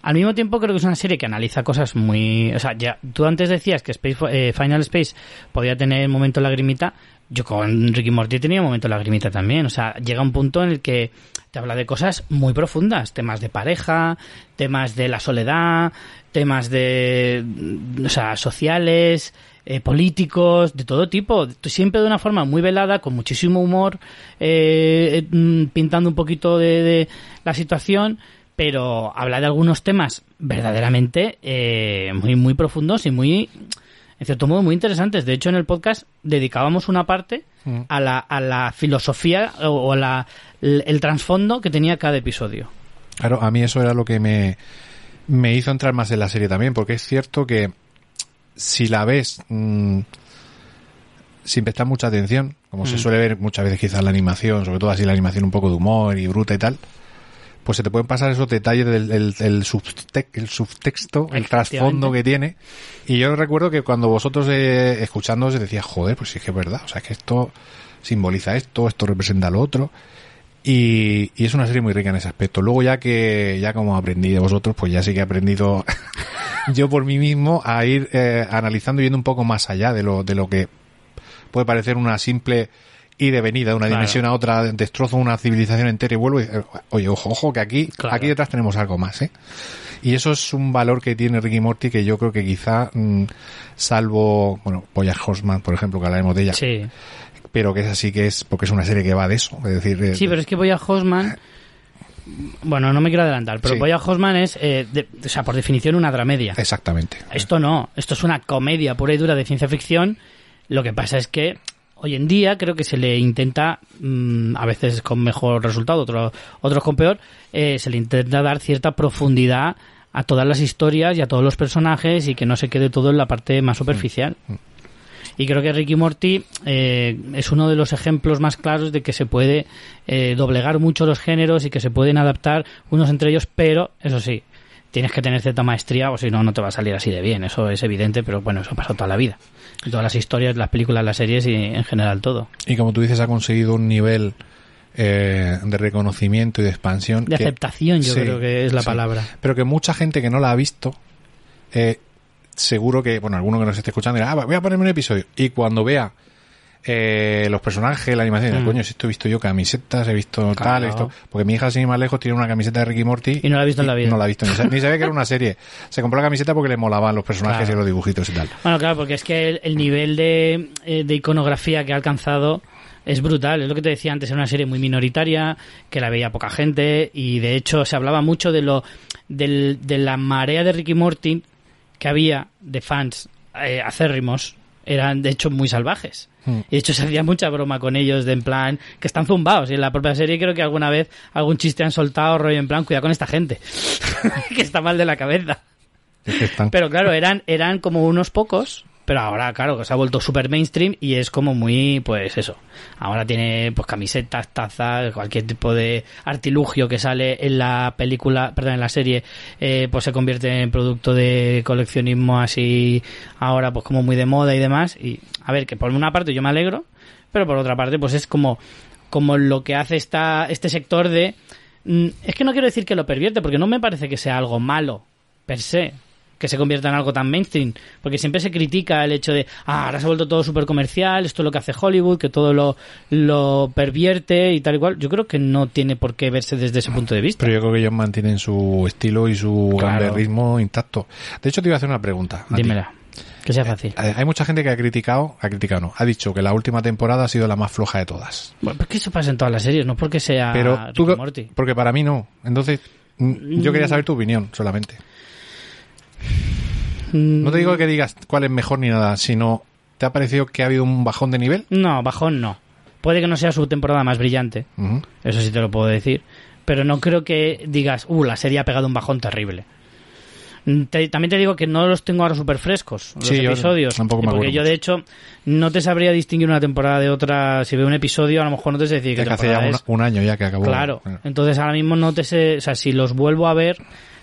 Al mismo tiempo creo que es una serie que analiza cosas muy, o sea, ya tú antes decías que Space, eh, Final Space podía tener momento lagrimita, yo con Ricky Morty tenía momento lagrimita también, o sea, llega un punto en el que te habla de cosas muy profundas, temas de pareja, temas de la soledad, temas de, o sea, sociales, eh, políticos, de todo tipo, siempre de una forma muy velada, con muchísimo humor, eh, eh, mm, pintando un poquito de, de la situación, pero habla de algunos temas verdaderamente eh, muy, muy profundos y muy, en cierto modo, muy interesantes. De hecho, en el podcast dedicábamos una parte a la, a la filosofía o, a la, el, el trasfondo que tenía cada episodio. Claro, a mí eso era lo que me, me hizo entrar más en la serie también, porque es cierto que si la ves mm, sin prestar mucha atención, como se Mm. suele ver muchas veces quizás la animación, sobre todo así la animación un poco de humor y bruta y tal, pues se te pueden pasar esos detalles del el, el subte- el subtexto, el trasfondo que tiene. Y yo recuerdo que cuando vosotros eh, escuchándoos decía, joder, pues sí que es verdad, o sea, es que esto simboliza esto, esto representa lo otro. Y, y es una serie muy rica en ese aspecto. Luego ya que, ya como aprendí de vosotros, pues ya sí que he aprendido <laughs> yo por mí mismo a ir eh, analizando y viendo un poco más allá de lo, de lo que puede parecer una simple y venida de una Claro. dimensión a otra, destrozo una civilización entera y vuelvo y, oye, ojo, ojo, que aquí, Claro. aquí detrás tenemos algo más, ¿eh? Y eso es un valor que tiene Ricky Morty que yo creo que quizá, mm, salvo, bueno, Boya Horseman, por ejemplo, que hablaremos de ella, Sí, pero que es así que es, porque es una serie que va de eso, es decir, de- sí pero es que Boya Horseman... <laughs> Bueno, no me quiero adelantar, pero Sí. Boya Horseman es, eh, de- o sea, por definición, una dramedia. exactamente. Esto no, esto es una comedia pura y dura de ciencia ficción. Lo que pasa es que hoy en día creo que se le intenta, mm, a veces con mejor resultado, otro- otros con peor, eh, se le intenta dar cierta profundidad a todas las historias y a todos los personajes y que no se quede todo en la parte más superficial. Y creo que Ricky Morty eh, es uno de los ejemplos más claros de que se puede eh, doblegar mucho los géneros y que se pueden adaptar unos entre ellos, pero eso sí, tienes que tener cierta maestría o si no, no te va a salir así de bien. Eso es evidente, pero bueno, eso ha pasado toda la vida. En todas las historias, las películas, las series y en general todo. Y como tú dices, ha conseguido un nivel eh, de reconocimiento y de expansión. De que- aceptación, yo Sí, creo que es la sí. palabra. Pero que mucha gente que no la ha visto, eh, seguro que, bueno, alguno que nos esté escuchando dirá, ah, voy a ponerme un episodio. Y cuando vea eh, los personajes, la animación, Mm. coño, si esto he visto yo camisetas, he visto tal, Claro. esto. Porque mi hija, sin ir más lejos, tiene una camiseta de Ricky Morty. Y no la ha visto en la vida. No la ha visto, ni, sa- ni sabía que era una serie. Se compró la camiseta porque le molaban los personajes Claro. y los dibujitos y tal. Bueno, claro, porque es que el, el nivel de, eh, de iconografía que ha alcanzado es brutal. Es lo que te decía antes, era una serie muy minoritaria, que la veía poca gente, y de hecho se hablaba mucho de lo del- de la marea de Ricky Morty que había de fans eh, acérrimos. Eran, de hecho, muy salvajes. Hmm. Y de hecho se hacía mucha broma con ellos, de en plan, que están zumbados. Y en la propia serie creo que alguna vez algún chiste han soltado, rollo en plan, cuidado con esta gente, <laughs> que está mal de la cabeza. Es que están- Pero claro, eran, eran como unos pocos, pero ahora, claro, que se ha vuelto super mainstream y es como muy, pues eso. Ahora tiene pues camisetas, tazas, cualquier tipo de artilugio que sale en la película, perdón, en la serie, eh, pues se convierte en producto de coleccionismo así ahora pues como muy de moda y demás. Y a ver, que por una parte yo me alegro, pero por otra parte pues es como, como lo que hace esta, este sector de... mm, Es que no quiero decir que lo pervierte, porque no me parece que sea algo malo per se. Que se convierta en algo tan mainstream. Porque siempre se critica el hecho de, ah, ahora se ha vuelto todo súper comercial, esto es lo que hace Hollywood, que todo lo, lo pervierte y tal y cual. Yo creo que no tiene por qué verse desde ese punto de vista. Pero yo creo que ellos mantienen su estilo y su Claro. ritmo intacto. De hecho, te iba a hacer una pregunta. a ti. Dímela. Que sea fácil. Eh, Hay mucha gente que ha criticado, ha criticado no, ha dicho que la última temporada ha sido la más floja de todas. Bueno, porque eso pasa en todas las series, no porque sea Pero Rick tú, Morty. porque para mí no. Entonces, mm, yo quería saber tu opinión solamente. No te digo que digas cuál es mejor ni nada, sino ¿te ha parecido que ha habido un bajón de nivel? No, bajón no. Puede que no sea su temporada más brillante, eso sí te lo puedo decir. Pero no creo que digas, uh, la serie ha pegado un bajón terrible. Mm, te- también te digo que no los tengo ahora súper frescos, los Sí, yo episodios. tampoco me porque acuerdo yo, de hecho, no te sabría distinguir una temporada de otra. Si veo un episodio, a lo mejor no te sé decir que hace ya un, es. un año ya que acabó. Claro. Bueno. Entonces ahora mismo no te sé, o sea, si los vuelvo a ver,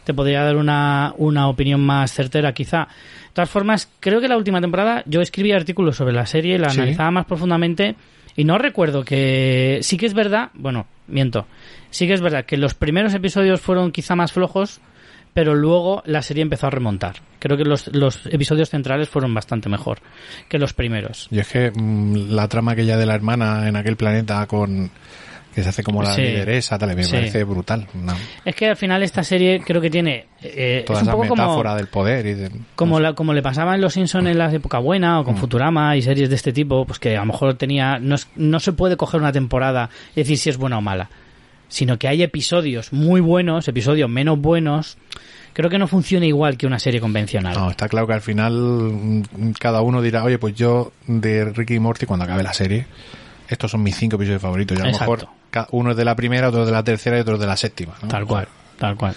te podría dar una, una opinión más certera quizá. De todas formas, creo que la última temporada yo escribí artículos sobre la serie, la Sí. analizaba más profundamente y no recuerdo que sí que es verdad, bueno, miento, sí que es verdad que los primeros episodios fueron quizá más flojos, pero luego la serie empezó a remontar. Creo que los, los episodios centrales fueron bastante mejor que los primeros. Y es que mm, la trama aquella de la hermana en aquel planeta con que se hace como la Sí. lideresa, tal, me Sí. parece brutal. No, Es que al final esta serie creo que tiene... eh, toda es un esa poco como... metáfora del poder y de- Como, no sé. la, como le pasaba en Los Simpsons en la época buena o con Futurama y series de este tipo, pues que a lo mejor tenía. No, es- no se puede coger una temporada y decir si es buena o mala, sino que hay episodios muy buenos, episodios menos buenos. Creo que no funciona igual que una serie convencional. No, está claro que al final mm, cada uno dirá, oye, pues yo de Ricky y Morty cuando acabe la serie, estos son mis cinco episodios favoritos. Y a lo Exacto. mejor uno es de la primera, otro es de la tercera y otro es de la séptima. ¿no? Tal cual, tal cual.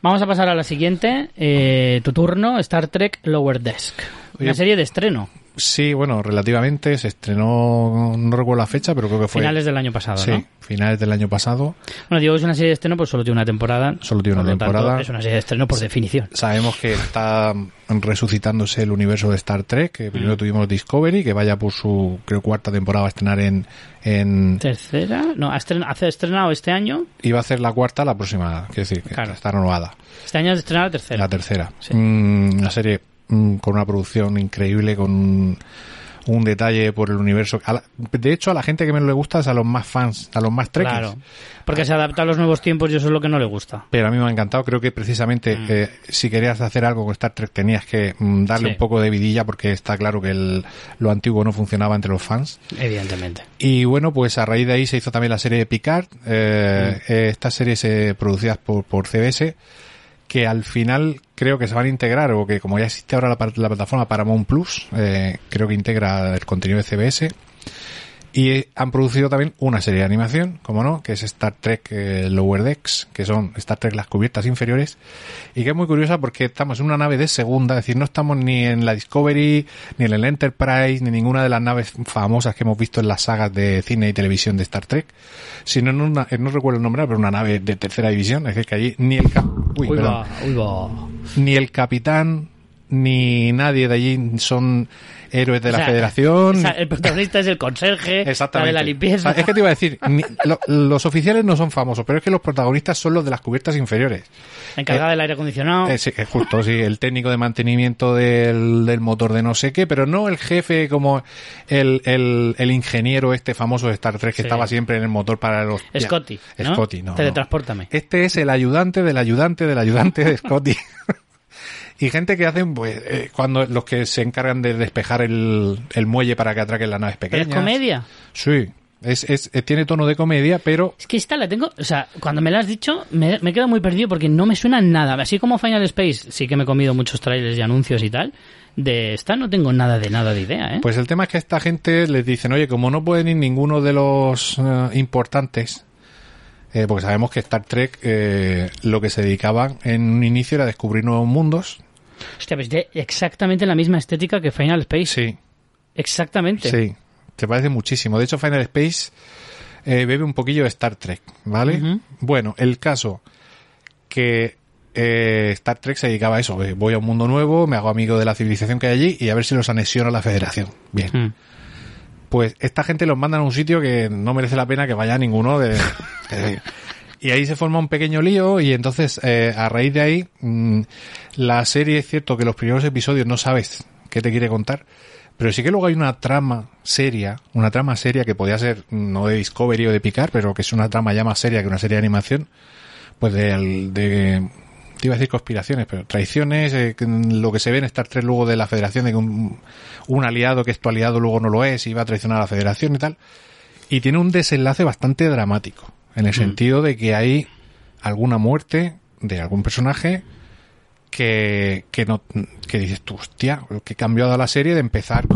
Vamos a pasar a la siguiente. eh, tu turno, Star Trek Lower Desk. Una serie de estreno. Sí, bueno, relativamente se estrenó, no recuerdo la fecha, pero creo que fue... Finales del año pasado, Sí, ¿no? finales del año pasado. Bueno, digo que es una serie de estreno, pues solo tiene una temporada. Solo tiene una tanto, temporada. es una serie de estreno por definición. Sabemos que está resucitándose el universo de Star Trek, que primero Mm. tuvimos Discovery, que vaya por su, creo, cuarta temporada a estrenar en... en ¿Tercera? No, ha estren- hace estrenado este año. iba a hacer la cuarta la próxima, quiero decir, que Claro. está renovada. Este año ha estrenado la tercera. La tercera. Sí. Mm, una serie con una producción increíble, con un, un detalle por el universo. A la- de hecho, a la gente que menos le gusta es a los más fans, a los más trekkies. Claro. Porque se adapta a los nuevos tiempos y eso es lo que no le gusta. Pero a mí me ha encantado. Creo que precisamente Mm. eh, si querías hacer algo con Star Trek tenías que mm, darle Sí. un poco de vidilla porque está claro que el- lo antiguo no funcionaba entre los fans. Evidentemente. Y bueno, pues a raíz de ahí se hizo también la serie de Picard. Eh, Mm. eh, estas series eh, producidas por, por CBS que al final creo que se van a integrar o que como ya existe ahora la, plataforma Paramount Plus, eh, creo que integra el contenido de CBS. Y han producido también una serie de animación, como no, que es Star Trek eh, Lower Decks, que son Star Trek las cubiertas inferiores, y que es muy curiosa porque estamos en una nave de segunda, es decir, no estamos ni en la Discovery, ni en el Enterprise, ni ninguna de las naves famosas que hemos visto en las sagas de cine y televisión de Star Trek, sino en una, no recuerdo el nombre, pero una nave de tercera división, es decir, que allí ni el, cap- uy, Uy, perdón, va, uy, va. ni el capitán, ni nadie de allí son héroes de O la federación. o sea, el protagonista es el conserje, la Exactamente. de la limpieza. O sea, es que te iba a decir, ni- lo- los oficiales no son famosos, pero es que los protagonistas son los de las cubiertas inferiores. Encargada del aire acondicionado. Eh, sí, es justo, sí, el técnico de mantenimiento del, del motor de no sé qué, pero no el jefe como el, el, el ingeniero este famoso de Star Trek que Sí. estaba siempre en el motor para los... Scotty, ¿no? Scotty, no. no. Teletranspórtame. Este es el ayudante del ayudante del ayudante de Scotty. <laughs> y gente que hacen, pues, eh, cuando los que se encargan de despejar el, el muelle para que atraquen las naves Pero pequeñas. es comedia. Sí, es, es, eh, tiene tono de comedia, pero Es que esta la tengo, o sea, cuando me la has dicho, me, me he quedado muy perdido porque no me suena nada. Así como Final Space, sí que me he comido muchos trailers y anuncios y tal. De esta no tengo nada de nada de idea, ¿eh? pues el tema es que a esta gente les dicen, oye, como no pueden ir ninguno de los eh, importantes, eh, porque sabemos que Star Trek eh, lo que se dedicaban en un inicio era descubrir nuevos mundos. Hostia, pues de exactamente la misma estética que Final Space. Sí, Exactamente. Sí, te parece muchísimo. De hecho, Final Space eh, bebe un poquillo de Star Trek, ¿vale? Bueno, el caso que eh, Star Trek se dedicaba a eso. eh, voy a un mundo nuevo, me hago amigo de la civilización que hay allí y a ver si los anexiono a la federación. Bien. Mm. Pues esta gente los mandan a un sitio que no merece la pena que vaya ninguno de... <laughs> Y ahí se forma un pequeño lío y entonces eh, a raíz de ahí mm, la serie es cierto que los primeros episodios no sabes qué te quiere contar, pero sí que luego hay una trama seria, una trama seria que podía ser no de Discovery o de Picard, pero que es una trama ya más seria que una serie de animación, pues de, de te iba a decir conspiraciones, pero traiciones, eh, lo que se ve en Star Trek luego de la Federación, de que un, un aliado que es tu aliado luego no lo es y va a traicionar a la Federación y tal. Y tiene un desenlace bastante dramático, en el sentido de que hay alguna muerte de algún personaje que, que no, que dices tú, hostia, que cambió a la serie de empezar,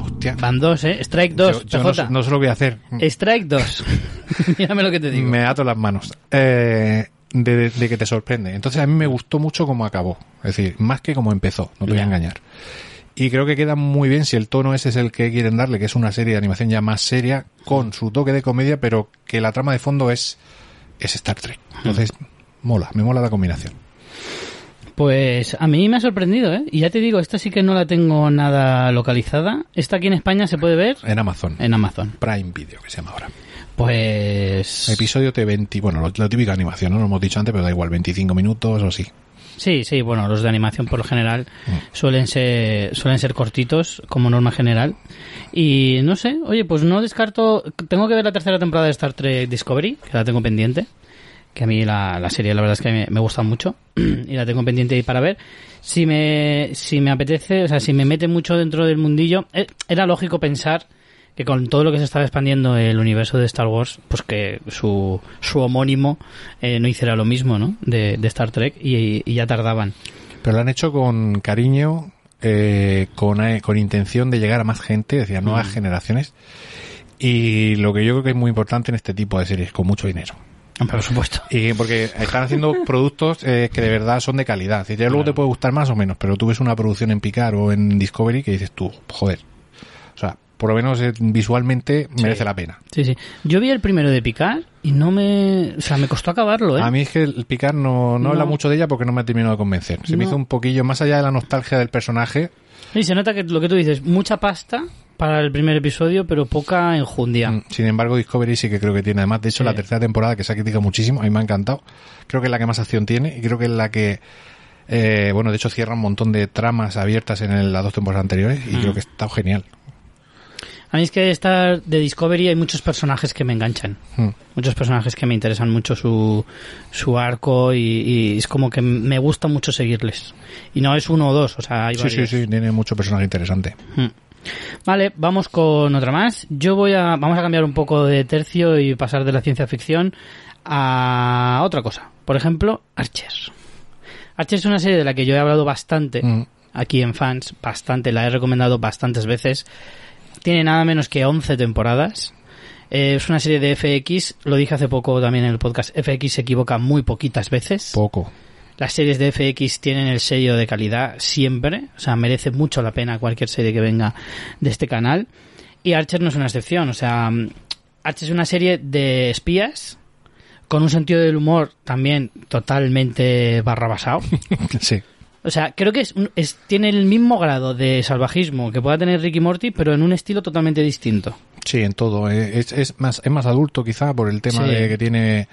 hostia. Van dos, ¿eh? Strike 2, yo, yo no, PJ. no sé lo voy a hacer. Strike 2. <laughs> Mírame lo que te digo. Me ato las manos. Eh, de, de- de que te sorprende. Entonces a mí me gustó mucho cómo acabó. Es decir, más que cómo empezó, no te voy a engañar. Y creo que queda muy bien si el tono ese es el que quieren darle, que es una serie de animación ya más seria, con su toque de comedia, pero que la trama de fondo es, es Star Trek. Entonces, mola, me mola la combinación. Pues a mí me ha sorprendido, ¿eh? Y ya te digo, esta sí que no la tengo nada localizada. Esta aquí en España se puede ver En Amazon. en Amazon. Prime Video, que se llama ahora. Pues... Episodio de 20, bueno, típico de animación, no lo hemos dicho antes, pero da igual, 25 minutos o sí. Sí, sí, bueno, los de animación por lo general suelen ser, suelen ser cortitos como norma general. Y no sé, oye, pues no descarto, tengo que ver la tercera temporada de Star Trek Discovery, que la tengo pendiente, que a mí la, la serie la verdad es que me, gusta mucho <clears throat> y la tengo pendiente ahí para ver. Si me, si me apetece, o sea, si me mete mucho dentro del mundillo, eh, era lógico pensar que con todo lo que se estaba expandiendo el universo de Star Wars, pues que su, su homónimo eh, no hiciera lo mismo, ¿no? De, de Star Trek y, y ya tardaban. Pero lo han hecho con cariño, eh, con, eh, con intención de llegar a más gente, es decir, a nuevas generaciones. Y lo que yo creo que es muy importante en este tipo de series, con mucho dinero. Por supuesto. Y porque están haciendo <laughs> productos eh, que de verdad son de calidad. Decir, ya luego te puede gustar más o menos, pero tú ves una producción en Picard o en Discovery que dices tú, joder. O sea, por lo menos eh, visualmente merece la pena. Sí, sí. Yo vi el primero de Picard y no me... O sea, me costó acabarlo, ¿eh? A mí es que el Picard no, no, No. habla mucho de ella porque no me ha terminado de convencer. Se me hizo un poquillo, más allá de la nostalgia del personaje, Sí, se nota que lo que tú dices, mucha pasta para el primer episodio, pero poca enjundia. Mm, Sin embargo, Discovery sí que creo que tiene. Además, de hecho, Sí. la tercera temporada que se ha criticado muchísimo, a mí me ha encantado. Creo que es la que más acción tiene y creo que es la que, eh, bueno, de hecho cierra un montón de tramas abiertas en el- las dos temporadas anteriores y Mm. creo que está genial. A mí es que esta de Discovery hay muchos personajes que me enganchan. Mm. Muchos personajes que me interesan mucho su, su arco y, y es como que me gusta mucho seguirles. Y no es uno o dos, o sea, hay Sí, sí, varios. sí, tiene mucho personaje interesante. Mm. Vale, vamos con otra más. Yo voy a, vamos a cambiar un poco de tercio y pasar de la ciencia ficción a otra cosa. Por ejemplo, Archer. Archer es una serie de la que yo he hablado bastante Mm. aquí en fans, bastante, la he recomendado bastantes veces. Tiene nada menos que 11 temporadas. Eh, es una serie de FX, lo dije hace poco también en el podcast, FX se equivoca muy poquitas veces. Poco. Las series de FX tienen el sello de calidad siempre, o sea, merece mucho la pena cualquier serie que venga de este canal. Y Archer no es una excepción, o sea, mm, Archer es una serie de espías con un sentido del humor también totalmente barrabasado. <laughs> sí. O sea, creo que es, es- tiene el mismo grado de salvajismo que pueda tener Ricky Morty, pero en un estilo totalmente distinto. Sí, en todo. Eh, Es, es más, es más adulto quizá por el tema Sí. de que tiene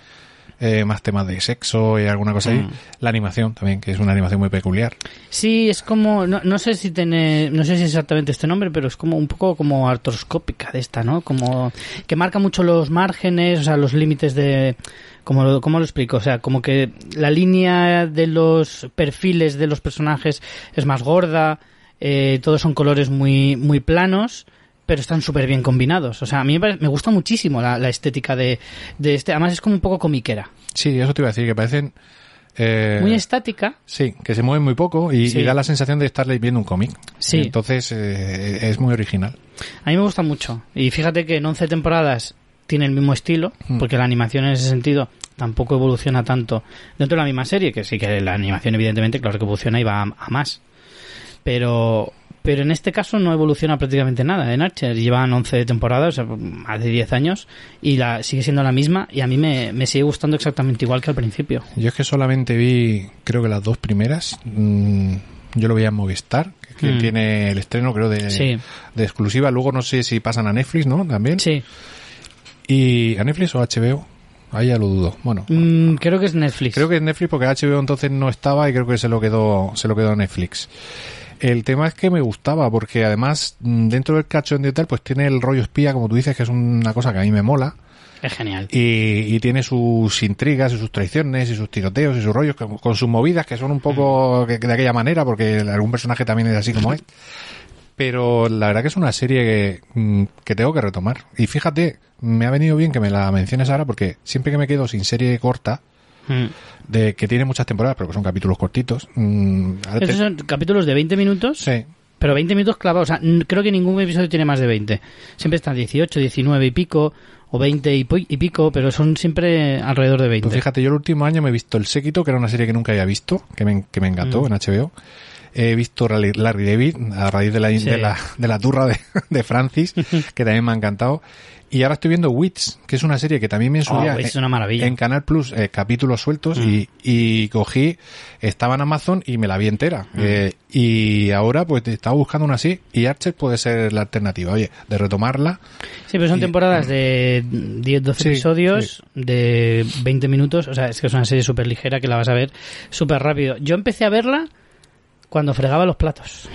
eh, más temas de sexo y alguna cosa ahí. Mm. La animación también, que es una animación muy peculiar. Sí, es como, no, no sé si tiene, no sé si es exactamente este nombre, pero es como un poco como artroscópica de esta, ¿no? Como que marca mucho los márgenes, o sea, los límites de, como lo, ¿cómo lo explico? O sea, como que la línea de los perfiles de los personajes es más gorda, eh, todos son colores muy, muy planos, pero están súper bien combinados. O sea, a mí me, gusta muchísimo la, la estética de, de este, además es como un poco comiquera. Sí, eso te iba a decir, que parecen... eh, Muy estática, Sí, que se mueven muy poco y, Sí. y da la sensación de estar viendo un cómic. Sí. Entonces eh, es muy original. A mí me gusta mucho. Y fíjate que en 11 temporadas tiene el mismo estilo, Mm. porque la animación en ese sentido tampoco evoluciona tanto dentro de la misma serie, que sí que la animación evidentemente claro que evoluciona y va a, a más. Pero pero en este caso no evoluciona prácticamente nada en Archer. Llevan 11 temporadas, o sea, más de 10 años, y la sigue siendo la misma, y a mí me, me sigue gustando exactamente igual que al principio. Yo es que solamente vi, creo que las dos primeras. mm, yo lo veía en Movistar, que, Mm. tiene el estreno, creo, de, Sí. de exclusiva. Luego no sé si pasan a Netflix, ¿no? También. Sí, Y a Netflix o HBO. Ahí ya lo dudo. Bueno, Mm, creo que es Netflix. creo que es Netflix porque HBO entonces no estaba y creo que se lo quedó, se lo quedó Netflix. El tema es que me gustaba porque además mm, dentro del cachondeo y tal pues tiene el rollo espía como tú dices que es una cosa que a mí me mola Es genial. y, y tiene sus intrigas y sus traiciones y sus tiroteos y sus rollos con, con sus movidas que son un poco de aquella manera porque algún personaje también es así como es. Pero la verdad que es una serie que, mm, que tengo que retomar. Y fíjate, me ha venido bien que me la menciones ahora porque siempre que me quedo sin serie corta, Mm. de que tiene muchas temporadas, pero que son capítulos cortitos. mm, ahora te- Esos son capítulos de 20 minutos, Sí, pero 20 minutos clavados. O sea, n- creo que ningún episodio tiene más de 20. Siempre están 18, 19 y pico, o 20 y, pi- y pico, pero son siempre alrededor de 20. Pues fíjate, yo el último año me he visto El Séquito, que era una serie que nunca había visto, que me, que me encantó Mm. en HBO. He visto Larry David, a raíz de la, Sí. de la, de la turra de, de Francis, <laughs> que también me ha encantado. Y ahora estoy viendo Wits, que es una serie que también me Oh, subía Wits es una maravilla. en Canal Plus, eh, capítulos sueltos, Mm. y, y cogí, estaba en Amazon y me la vi entera. Mm. Eh, y ahora pues estaba buscando una así, y Archer puede ser la alternativa. Oye, de retomarla, Sí, pero son Y- temporadas de 10, 12 Sí, episodios, de 20 minutos. O sea, es que es una serie súper ligera que la vas a ver súper rápido. Yo empecé a verla cuando fregaba los platos.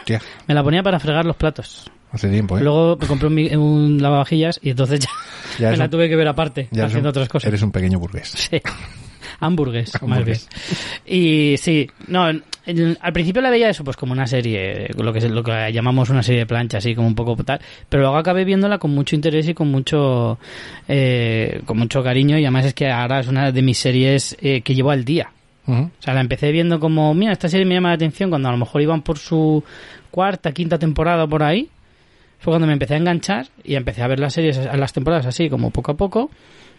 hostia, Me la ponía para fregar los platos. hace tiempo, ¿eh? Luego me compré un, un lavavajillas y entonces ya, Ya <laughs> me la un- tuve que ver aparte, haciendo un- otras cosas. Eres un pequeño burgués. Sí. <laughs> Hamburgues, más bien. Y sí, no, al principio la veía eso pues como una serie, lo que es- lo que llamamos una serie de plancha, así como un poco tal, pero luego acabé viéndola con mucho interés y con mucho eh, con mucho cariño y además es que ahora es una de mis series eh, que llevo al día. O sea, la empecé viendo como, mira, esta serie me llama la atención cuando a lo mejor iban por su cuarta, quinta temporada por ahí. Fue cuando me empecé a enganchar y empecé a ver las series, las temporadas así como poco a poco,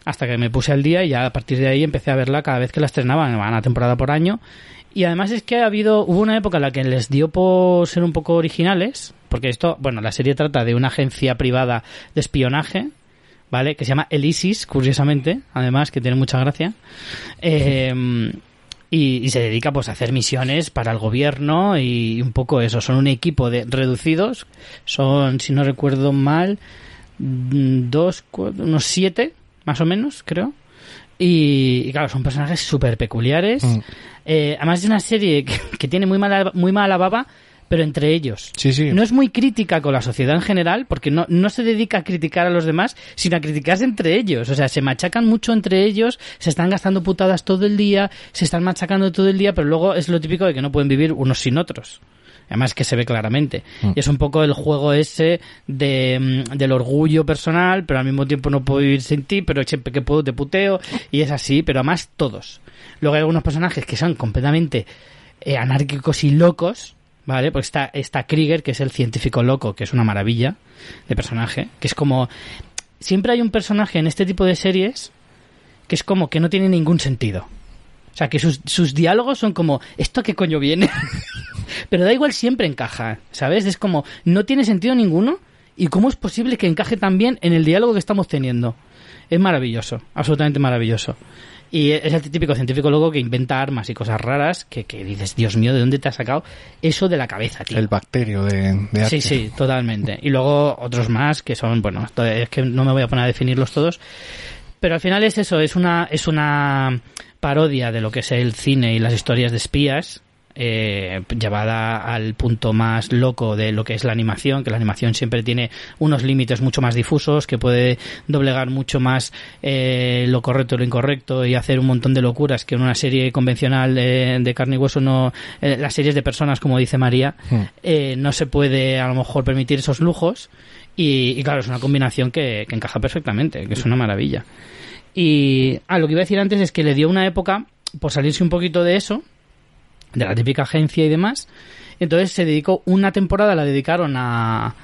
hasta que me puse al día y ya a partir de ahí empecé a verla cada vez que la estrenaban, una temporada por año. Y además es que ha habido, hubo una época en la que les dio por ser un poco originales, porque esto, bueno, la serie trata de una agencia privada de espionaje, ¿vale? Que se llama Elisis, curiosamente, además, que tiene mucha gracia. <laughs> Eh, y, y se dedica pues a hacer misiones para el gobierno y un poco eso. Son un equipo de reducidos, son, si no recuerdo mal, mm, dos, cuatro, unos siete, más o menos, creo. Y, y claro, son personajes súper peculiares. Mm. Eh, además es una serie que, que tiene muy mala, muy mala baba, pero entre ellos. Sí, sí. No es muy crítica con la sociedad en general, porque no, no se dedica a criticar a los demás, sino a criticarse entre ellos. O sea, se machacan mucho entre ellos, se están gastando putadas todo el día, se están machacando todo el día, pero luego es lo típico de que no pueden vivir unos sin otros. Además que se ve claramente. Mm. Y es un poco el juego ese de, mm, del orgullo personal, pero al mismo tiempo no puedo vivir sin ti, pero siempre que puedo te puteo. Y es así, pero además todos. Luego hay algunos personajes que son completamente eh, anárquicos y locos, ¿vale? Porque está, está Krieger, que es el científico loco, que es una maravilla de personaje, que es como... Siempre hay un personaje en este tipo de series que es como que no tiene ningún sentido. O sea, que sus, sus diálogos son como, ¿esto qué coño viene? <laughs> Pero da igual, siempre encaja, ¿sabes? Es como, no tiene sentido ninguno. ¿Y cómo es posible que encaje tan bien en el diálogo que estamos teniendo? Es maravilloso, absolutamente maravilloso. Y es el típico científico loco que inventa armas y cosas raras que, que dices, Dios mío, ¿de dónde te has sacado eso de la cabeza, tío? El bacterio de, de Sí, sí, totalmente. Y luego otros más que son, bueno, es que no me voy a poner a definirlos todos. Pero al final es eso, es una, es una parodia de lo que es el cine y las historias de espías, eh, llevada al punto más loco de lo que es la animación, que la animación siempre tiene unos límites mucho más difusos, que puede doblegar mucho más eh, lo correcto y lo incorrecto y hacer un montón de locuras que en una serie convencional de, de carne y hueso no, eh, las series de personas, como dice María, Hmm. eh, no se puede a lo mejor permitir esos lujos y, y claro, es una combinación que, que encaja perfectamente, que es una maravilla. Y ah, lo que iba a decir antes es que le dio una época por salirse un poquito de eso, de la típica agencia y demás. Entonces se dedicó una temporada, la dedicaron a,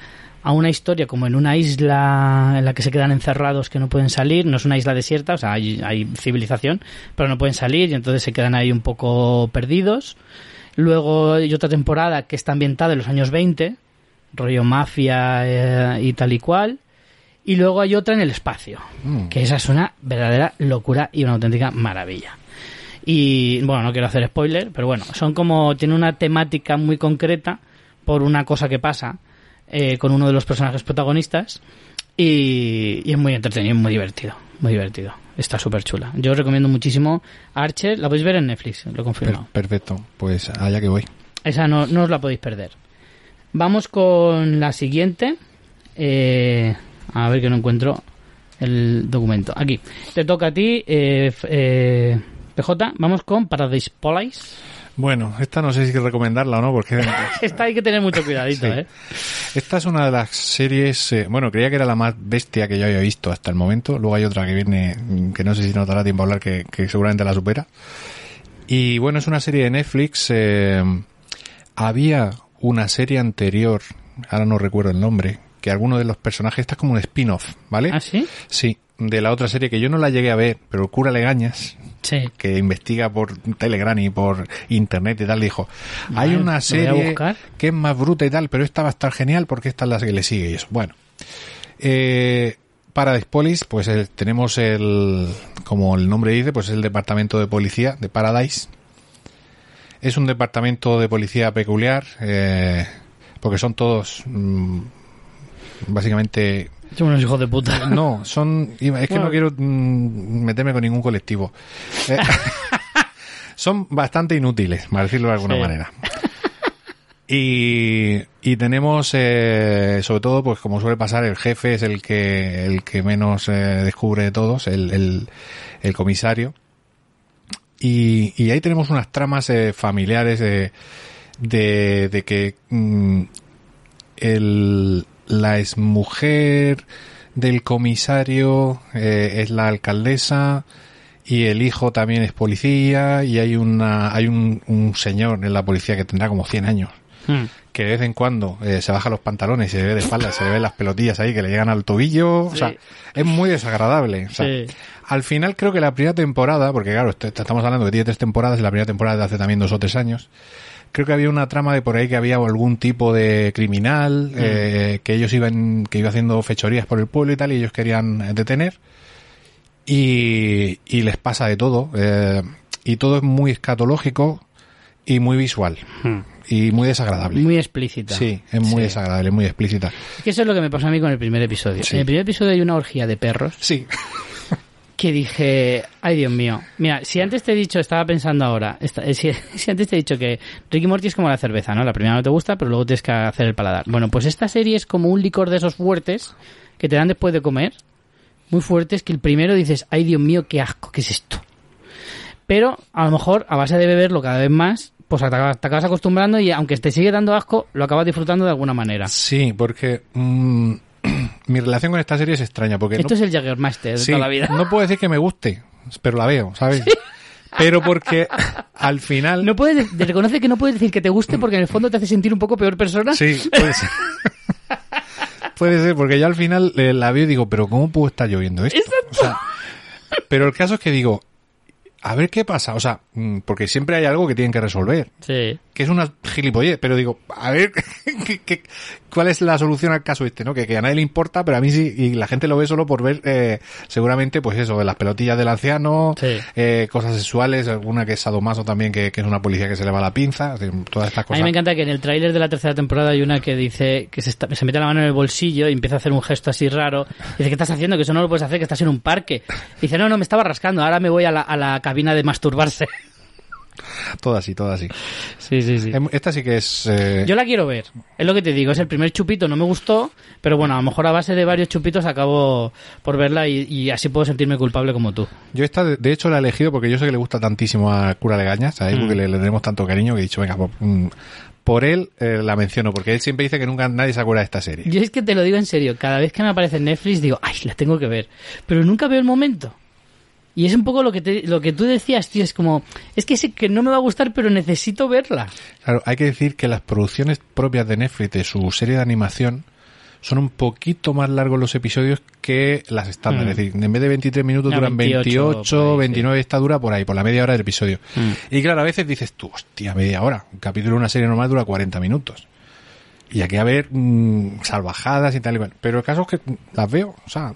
a una historia como en una isla en la que se quedan encerrados que no pueden salir. No es una isla desierta, o sea, hay, hay civilización, pero no pueden salir y entonces se quedan ahí un poco perdidos. Luego hay otra temporada que está ambientada en los años 20, rollo mafia eh, y tal y cual. Y luego hay otra en el espacio, Mm. que esa es una verdadera locura y una auténtica maravilla. Y bueno, no quiero hacer spoiler, pero bueno, son como, tiene una temática muy concreta por una cosa que pasa, eh, con uno de los personajes protagonistas y, y es muy entretenido, muy divertido, muy divertido. Está súper chula. Yo os recomiendo muchísimo Archer, la podéis ver en Netflix, lo Per- confirmado. perfecto, pues allá que voy. Esa no, no os la podéis perder. Vamos con la siguiente. Eh, a ver que no encuentro el documento. Aquí. Te toca a ti, eh, eh, PJ. Vamos con Paradise Police. Bueno, esta no sé si recomendarla o no, porque <laughs> Esta hay que tener mucho cuidadito, Sí. ¿eh? esta es una de las series, eh, bueno, creía que era la más bestia que yo había visto hasta el momento. Luego hay otra que viene, mm, que no sé si nos dará tiempo a hablar, que, que seguramente la supera. Y bueno, es una serie de Netflix. eh, había una serie anterior, ahora no recuerdo el nombre, que alguno de los personajes, esta es como un spin-off, ¿vale? ¿Ah, sí? Sí, de la otra serie que yo no la llegué a ver, pero el cura Legañas, Sí. que investiga por Telegram y por internet y tal, dijo, hay una serie que es más bruta y tal, pero esta va a estar genial porque esta es la que le sigue y eso. Bueno, eh, para Despolis, pues el- tenemos el, como el nombre dice, pues es el departamento de policía de Paradise. Es un departamento de policía peculiar, eh, porque son todos, mm, básicamente Son unos hijos de puta. no, son. Es que Bueno. no quiero mm, meterme con ningún colectivo. Eh, <laughs> son bastante inútiles, para decirlo de alguna Sí. manera. Y, y tenemos, eh, sobre todo, pues como suele pasar, el jefe es el que, el que menos eh, descubre de todos, el, el, el comisario. Y, y ahí tenemos unas tramas eh, familiares de, de, de que mm, el, la exmujer del comisario eh, es la alcaldesa y el hijo también es policía y hay una hay un, un señor en la policía que tendrá como 100 años Hmm. que de vez en cuando eh, se baja los pantalones y se ve de espaldas, se le ven las pelotillas ahí que le llegan al tobillo, o sea, es muy desagradable. O sea, Sí. Al final creo que la primera temporada, porque claro, estamos hablando que tiene tres temporadas y la primera temporada de hace también dos o tres años, creo que había una trama de por ahí que había algún tipo de criminal, eh, que ellos iban, que iba haciendo fechorías por el pueblo y tal, y ellos querían eh, detener, y, y les pasa de todo, eh, y todo es muy escatológico y muy visual, Hmm. y muy desagradable. Muy explícita. Sí, es muy Sí. desagradable, muy explícita. Es que eso es lo que me pasó a mí con el primer episodio. Sí. En el primer episodio hay una orgía de perros Sí, <laughs> que dije, ay Dios mío, mira, si antes te he dicho, estaba pensando ahora, eh, si, <laughs> si antes te he dicho que Ricky Morty es como la cerveza, ¿no? La primera no te gusta, pero luego tienes que hacer el paladar. Bueno, pues esta serie es como un licor de esos fuertes que te dan después de comer, muy fuertes, que el primero dices, ay Dios mío, qué asco, ¿qué es esto? Pero a lo mejor a base de beberlo cada vez más, pues te, acabas- te acabas acostumbrando y aunque te sigue dando asco, lo acabas disfrutando de alguna manera. sí, porque mm, mi relación con esta serie es extraña, porque Esto no- es el Jaggermeister de Sí, toda la vida. no puedo decir que me guste, pero la veo, ¿sabes? Pero porque al final... No puedes, te reconoce que no puedes decir que te guste porque en el fondo te hace sentir un poco peor persona. Sí, puede ser. puede ser, porque yo al final eh, la veo y digo, pero ¿cómo puedo estar lloviendo esto? O sea, pero el caso es que digo, a ver qué pasa, o sea, mm, porque siempre hay algo que tienen que resolver, Sí. Que es una gilipollez, pero digo, a ver, <laughs> ¿qué- qué- cuál es la solución al caso este, ¿no? Que, que a nadie le importa, pero a mí sí, y la gente lo ve solo por ver, eh, seguramente, pues eso, las pelotillas del anciano, Sí. eh, cosas sexuales, alguna que es sadomaso también, que, que es una policía que se le va la pinza, fin, todas estas A cosas. mí me encanta que en el tráiler de la tercera temporada hay una que dice que se, está- se mete la mano en el bolsillo y empieza a hacer un gesto así raro. Dice, ¿qué estás haciendo? Que eso no lo puedes hacer, que estás en un parque. Dice, no, no, me estaba rascando, ahora me voy a la, a la cabina de masturbarse. Todas así, todas así. Sí, sí, sí. Em, Esta sí que es... eh, Yo la quiero ver, es lo que te digo, es el primer chupito, no me gustó, pero bueno, a lo mejor a base de varios chupitos acabo por verla y, y así puedo sentirme culpable como tú. Yo esta, de- hecho, la he elegido porque yo sé que le gusta tantísimo a Cura Legañas, ¿sabes? Mm. Porque le, le tenemos tanto cariño que he dicho, venga, por, mm, por él eh, la menciono, porque él siempre dice que nunca nadie se acuerda de esta serie. Yo es que te lo digo en serio, cada vez que me aparece en Netflix digo, ay, la tengo que ver, pero nunca veo el momento. Y es un poco lo que, te- lo que tú decías, tío, es como, es que sé que no me va a gustar, pero necesito verla. Claro, hay que decir que las producciones propias de Netflix de su serie de animación son un poquito más largos los episodios que las estándar. Mm. Es decir, en vez de 23 minutos No, duran 28 28, por ahí, 29, está dura por ahí, por la media hora del episodio. Mm. Y claro, a veces dices tú, hostia, media hora. Un capítulo de una serie normal dura 40 minutos. Y aquí a ver mm, salvajadas y tal y cual. Pero el caso es que las veo, o sea...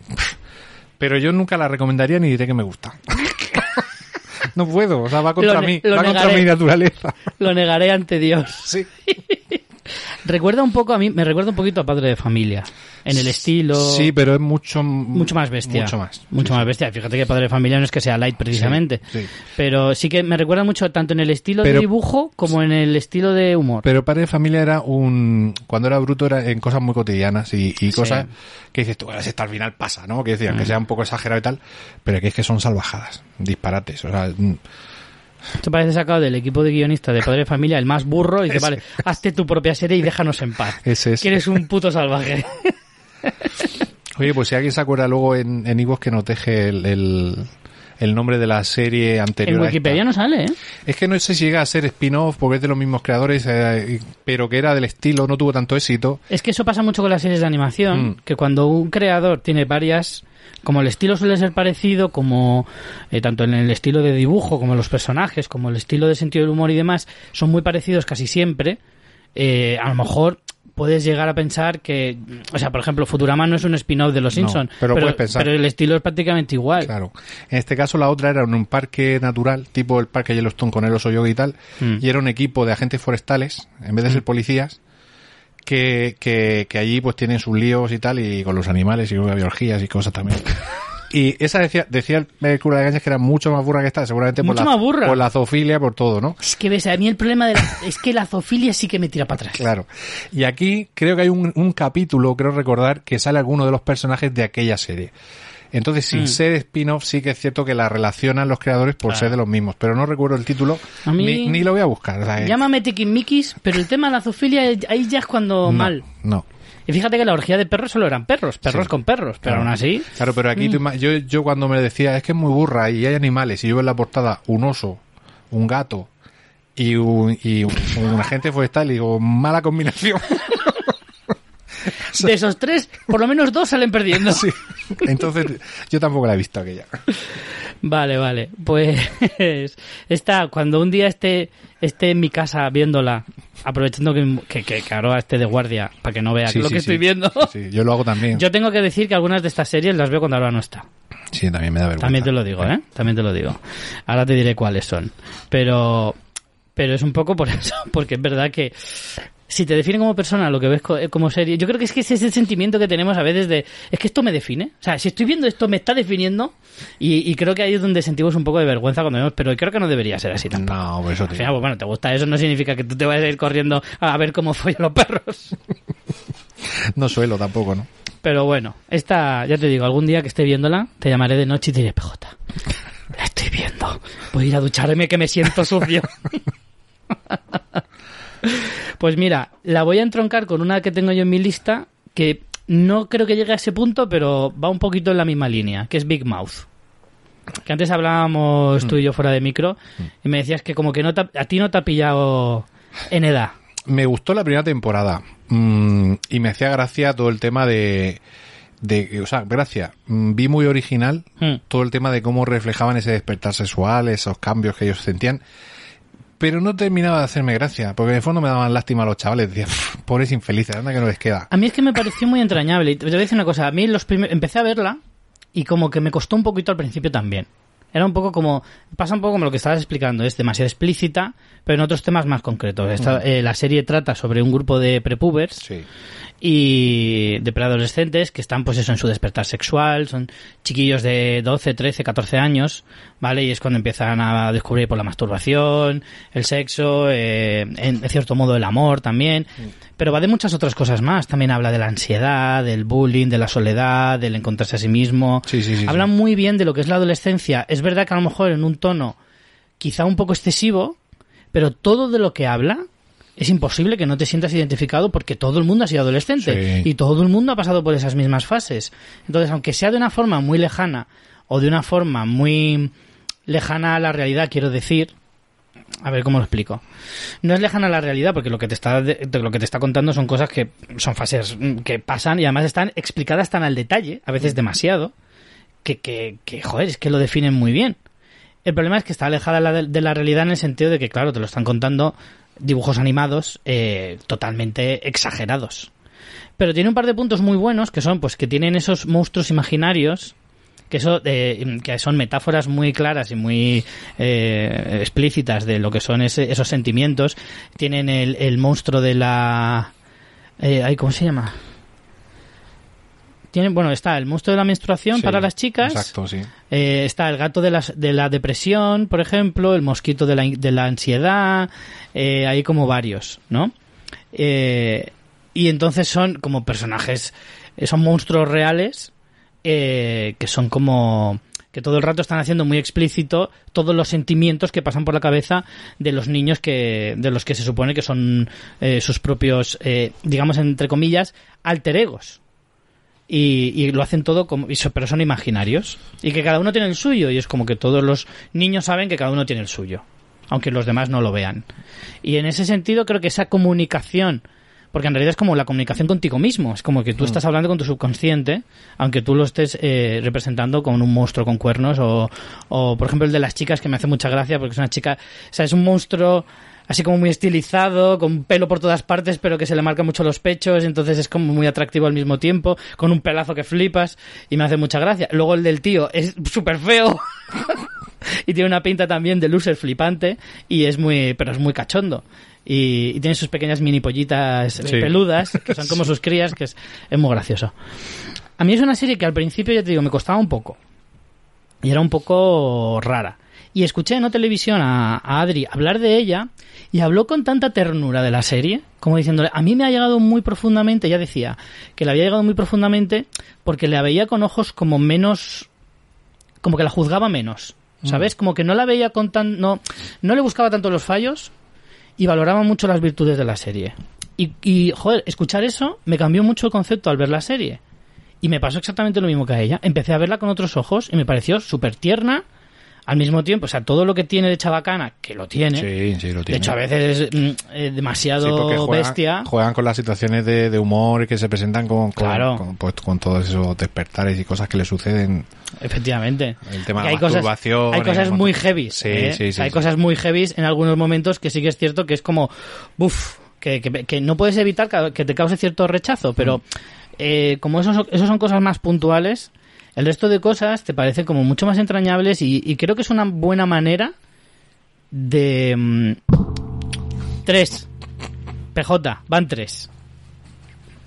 Pero yo nunca la recomendaría ni diré que me gusta. <laughs> no puedo, o sea, va contra Lo mí, va contra mi naturaleza. Lo negaré ante Dios. Sí. <laughs> Recuerda un poco a mí, me recuerda un poquito a Padre de Familia. En el estilo. Sí, pero es mucho. Mucho más bestia. Mucho más. Mucho Sí, más bestia. Fíjate que Padre de Familia no es que sea light precisamente. Sí, sí. Pero sí que me recuerda mucho tanto en el estilo de dibujo como en el estilo de humor. Pero Padre de Familia era un... Cuando era bruto era en cosas muy cotidianas y, y cosas que dices tú, bueno, si esto al final pasa, ¿no? Que decían Mm. que sea un poco exagerado y tal, pero que es que son salvajadas, disparates, o sea... mm, Esto parece sacado del equipo de guionistas de Padre de Familia, el más burro, y dice, <laughs> vale, hazte tu propia serie y déjanos en paz. Es. Que eres un puto salvaje. <laughs> Oye, pues si alguien se acuerda luego en, en que nos deje el, el, el nombre de la serie anterior En a Wikipedia esta. no sale, ¿eh? Es que no sé si llega a ser spin-off porque es de los mismos creadores, eh, pero que era del estilo, no tuvo tanto éxito. Es que eso pasa mucho con las series de animación, Mm. que cuando un creador tiene varias, como el estilo suele ser parecido, como eh, tanto en el estilo de dibujo, como los personajes, como el estilo de sentido del humor y demás, son muy parecidos casi siempre, eh, a lo mejor puedes llegar a pensar que, o sea, por ejemplo, Futurama no es un spin-off de Los No, Simpsons, pero el estilo es prácticamente igual. Claro. En este caso la otra era en un parque natural, tipo el parque Yellowstone con el oso yogi y tal, Mm. y era un equipo de agentes forestales, en vez de ser policías, que, que, que allí pues tienen sus líos y tal, y con los animales y con biologías y cosas también. <laughs> Y esa decía, decía el cura de Gañas que era mucho más burra que esta, seguramente por Mucho la, más burra. por la zoofilia, por todo, ¿no? Es que ves, a mí el problema de la, <laughs> es que la zoofilia sí que me tira para atrás. Claro. Y aquí creo que hay un, un capítulo, creo recordar, que sale alguno de los personajes de aquella serie. Entonces, sin Mm. ser spin-off, sí que es cierto que la relacionan los creadores por Claro. ser de los mismos. Pero no recuerdo el título, A mí- ni, ni lo voy a buscar. o sea, Llámame Tiquismiquis, pero el tema de la zoofilia ahí ya es cuando no, mal. No. Y fíjate que la orgía de perros solo eran perros, perros Sí. con perros, pero Claro. aún así. Claro, pero aquí tú yo, yo cuando me decía, es que es muy burra y hay animales, y yo veo en la portada un oso, un gato y un, y un, un agente forestal, y digo, mala combinación. <laughs> <laughs> De esos tres, por lo menos dos salen perdiendo. Sí. Entonces, yo tampoco la he visto aquella. Vale, vale. Pues esta, cuando un día esté, esté en mi casa viéndola, aprovechando que, que, que, ahora esté de guardia para que no vea Sí, lo sí, que estoy viendo. Sí, yo lo hago también. Yo tengo que decir que algunas de estas series las veo cuando ahora no está. Sí, también me da vergüenza. También te lo digo, ¿eh? También te lo digo. Ahora te diré cuáles son. Pero, pero es un poco por <laughs> eso, porque es verdad que si te define como persona lo que ves eh, como serie, yo creo que es que ese es el sentimiento que tenemos a veces de, es que esto me define. O sea, si estoy viendo esto me está definiendo y, y creo que ahí es donde sentimos un poco de vergüenza cuando vemos, pero creo que no debería ser así tampoco. No, por eso Al final, pues bueno, te gusta eso, no significa que tú te vayas a ir corriendo a ver cómo follan los perros. <laughs> No suelo tampoco, ¿no? Pero bueno, esta, ya te digo, algún día que esté viéndola, te llamaré de noche y te diré, PJ, la estoy viendo. Voy a ir a ducharme que me siento sucio. <laughs> <laughs> pues mira, la voy a entroncar con una que tengo yo en mi lista que no creo que llegue a ese punto, pero va un poquito en la misma línea, que es Big Mouth. Que antes hablábamos tú y yo fuera de micro y me decías que como que no te a ti no te ha pillado en edad. Me gustó la primera temporada mm, y me hacía gracia todo el tema de, de o sea, gracia. mm, vi muy original todo el tema de cómo reflejaban ese despertar sexual, esos cambios que ellos sentían. Pero no terminaba de hacerme gracia, porque en el fondo me daban lástima a los chavales. Decía, "Pff, pobres infelices, anda que no les queda. A mí es que me pareció muy entrañable. Y te voy a decir una cosa. A mí los primer- empecé a verla y como que me costó un poquito al principio también. Era un poco como... Pasa un poco como lo que estabas explicando. Es demasiado explícita, pero en otros temas más concretos. Esta- eh, la serie trata sobre un grupo de prepubers Sí. y de preadolescentes que están pues eso en su despertar sexual, son chiquillos de 12, 13, 14 años, ¿vale? Y es cuando empiezan a descubrir por la masturbación, el sexo, eh, en cierto modo el amor también, pero va de muchas otras cosas más, también habla de la ansiedad, del bullying, de la soledad, del encontrarse a sí mismo, Sí, sí, sí, habla muy bien de lo que es la adolescencia, es verdad que a lo mejor en un tono quizá un poco excesivo, pero todo de lo que habla es imposible que no te sientas identificado porque todo el mundo ha sido adolescente y todo el mundo ha pasado por esas mismas fases. Entonces, aunque sea de una forma muy lejana o de una forma muy lejana a la realidad, quiero decir, a ver cómo lo explico. No es lejana a la realidad porque lo que te está de- lo que te está contando son cosas que son fases mm, que pasan y además están explicadas tan al detalle, a veces demasiado, que, que, que joder, es que lo definen muy bien. El problema es que está alejada la de, de la realidad en el sentido de que, claro, te lo están contando dibujos animados eh, totalmente exagerados. Pero tiene un par de puntos muy buenos que son, pues, que tienen esos monstruos imaginarios que eso eh, que son metáforas muy claras y muy eh, explícitas de lo que son ese- esos sentimientos tienen el, el monstruo de la Eh, ¿Cómo se llama? Tiene, bueno, está el monstruo de la menstruación Sí, para las chicas. Exacto, sí. Eh, está el gato de la, de la depresión, por ejemplo, el mosquito de la, de la ansiedad, eh, hay como varios, ¿no? Eh, y entonces son como personajes, son monstruos reales eh, que son como que todo el rato están haciendo muy explícito todos los sentimientos que pasan por la cabeza de los niños que de los que se supone que son eh, sus propios eh, digamos entre comillas alter egos. Y, y lo hacen todo como pero son imaginarios. Y que cada uno tiene el suyo. Y es como que todos los niños saben que cada uno tiene el suyo aunque los demás no lo vean. Y en ese sentido creo que esa comunicación porque en realidad es como la comunicación contigo mismo es como que tú estás hablando con tu subconsciente aunque tú lo estés eh, representando con un monstruo con cuernos o, o por ejemplo el de las chicas que me hace mucha gracia porque es una chica o sea es un monstruo así como muy estilizado, con pelo por todas partes, pero que se le marca mucho los pechos, entonces es como muy atractivo al mismo tiempo, con un pelazo que flipas, y me hace mucha gracia. Luego el del tío es súper feo, <laughs> y tiene una pinta también de loser flipante, y es muy, pero es muy cachondo. Y, y tiene sus pequeñas mini pollitas eh, Sí. peludas, que son <laughs> como sus crías, que es, es muy gracioso. A mí es una serie que al principio, ya te digo, me costaba un poco. Y era un poco rara. Y escuché en la televisión a, a Adri hablar de ella y habló con tanta ternura de la serie, como diciéndole, a mí me ha llegado muy profundamente, ya decía, que le había llegado muy profundamente porque la veía con ojos como menos, como que la juzgaba menos, ¿sabes? Como que no la veía con tan, no, no le buscaba tanto los fallos y valoraba mucho las virtudes de la serie. Y, y, joder, escuchar eso me cambió mucho el concepto al ver la serie. Y me pasó exactamente lo mismo que a ella. Empecé a verla con otros ojos y me pareció súper tierna. Al mismo tiempo, o sea, todo lo que tiene de chabacana, que lo tiene. Sí, sí, lo de hecho, a veces es mm, eh, Sí, demasiado juegan, bestia. juegan con las situaciones de, de humor que se presentan con, con, Claro. con, pues, con todos esos despertares y cosas que le suceden. Efectivamente. El tema de hay cosas, masturbación, hay cosas muy heavy. ¿eh? sí, sí, hay cosas muy heavy en algunos momentos que sí que es cierto que es como, uff, que, que, que no puedes evitar que, te cause cierto rechazo, pero Mm. eh, como esos, son- esos son cosas más puntuales, el resto de cosas te parecen como mucho más entrañables y, y creo que es una buena manera de... mm, tres. PJ, van tres.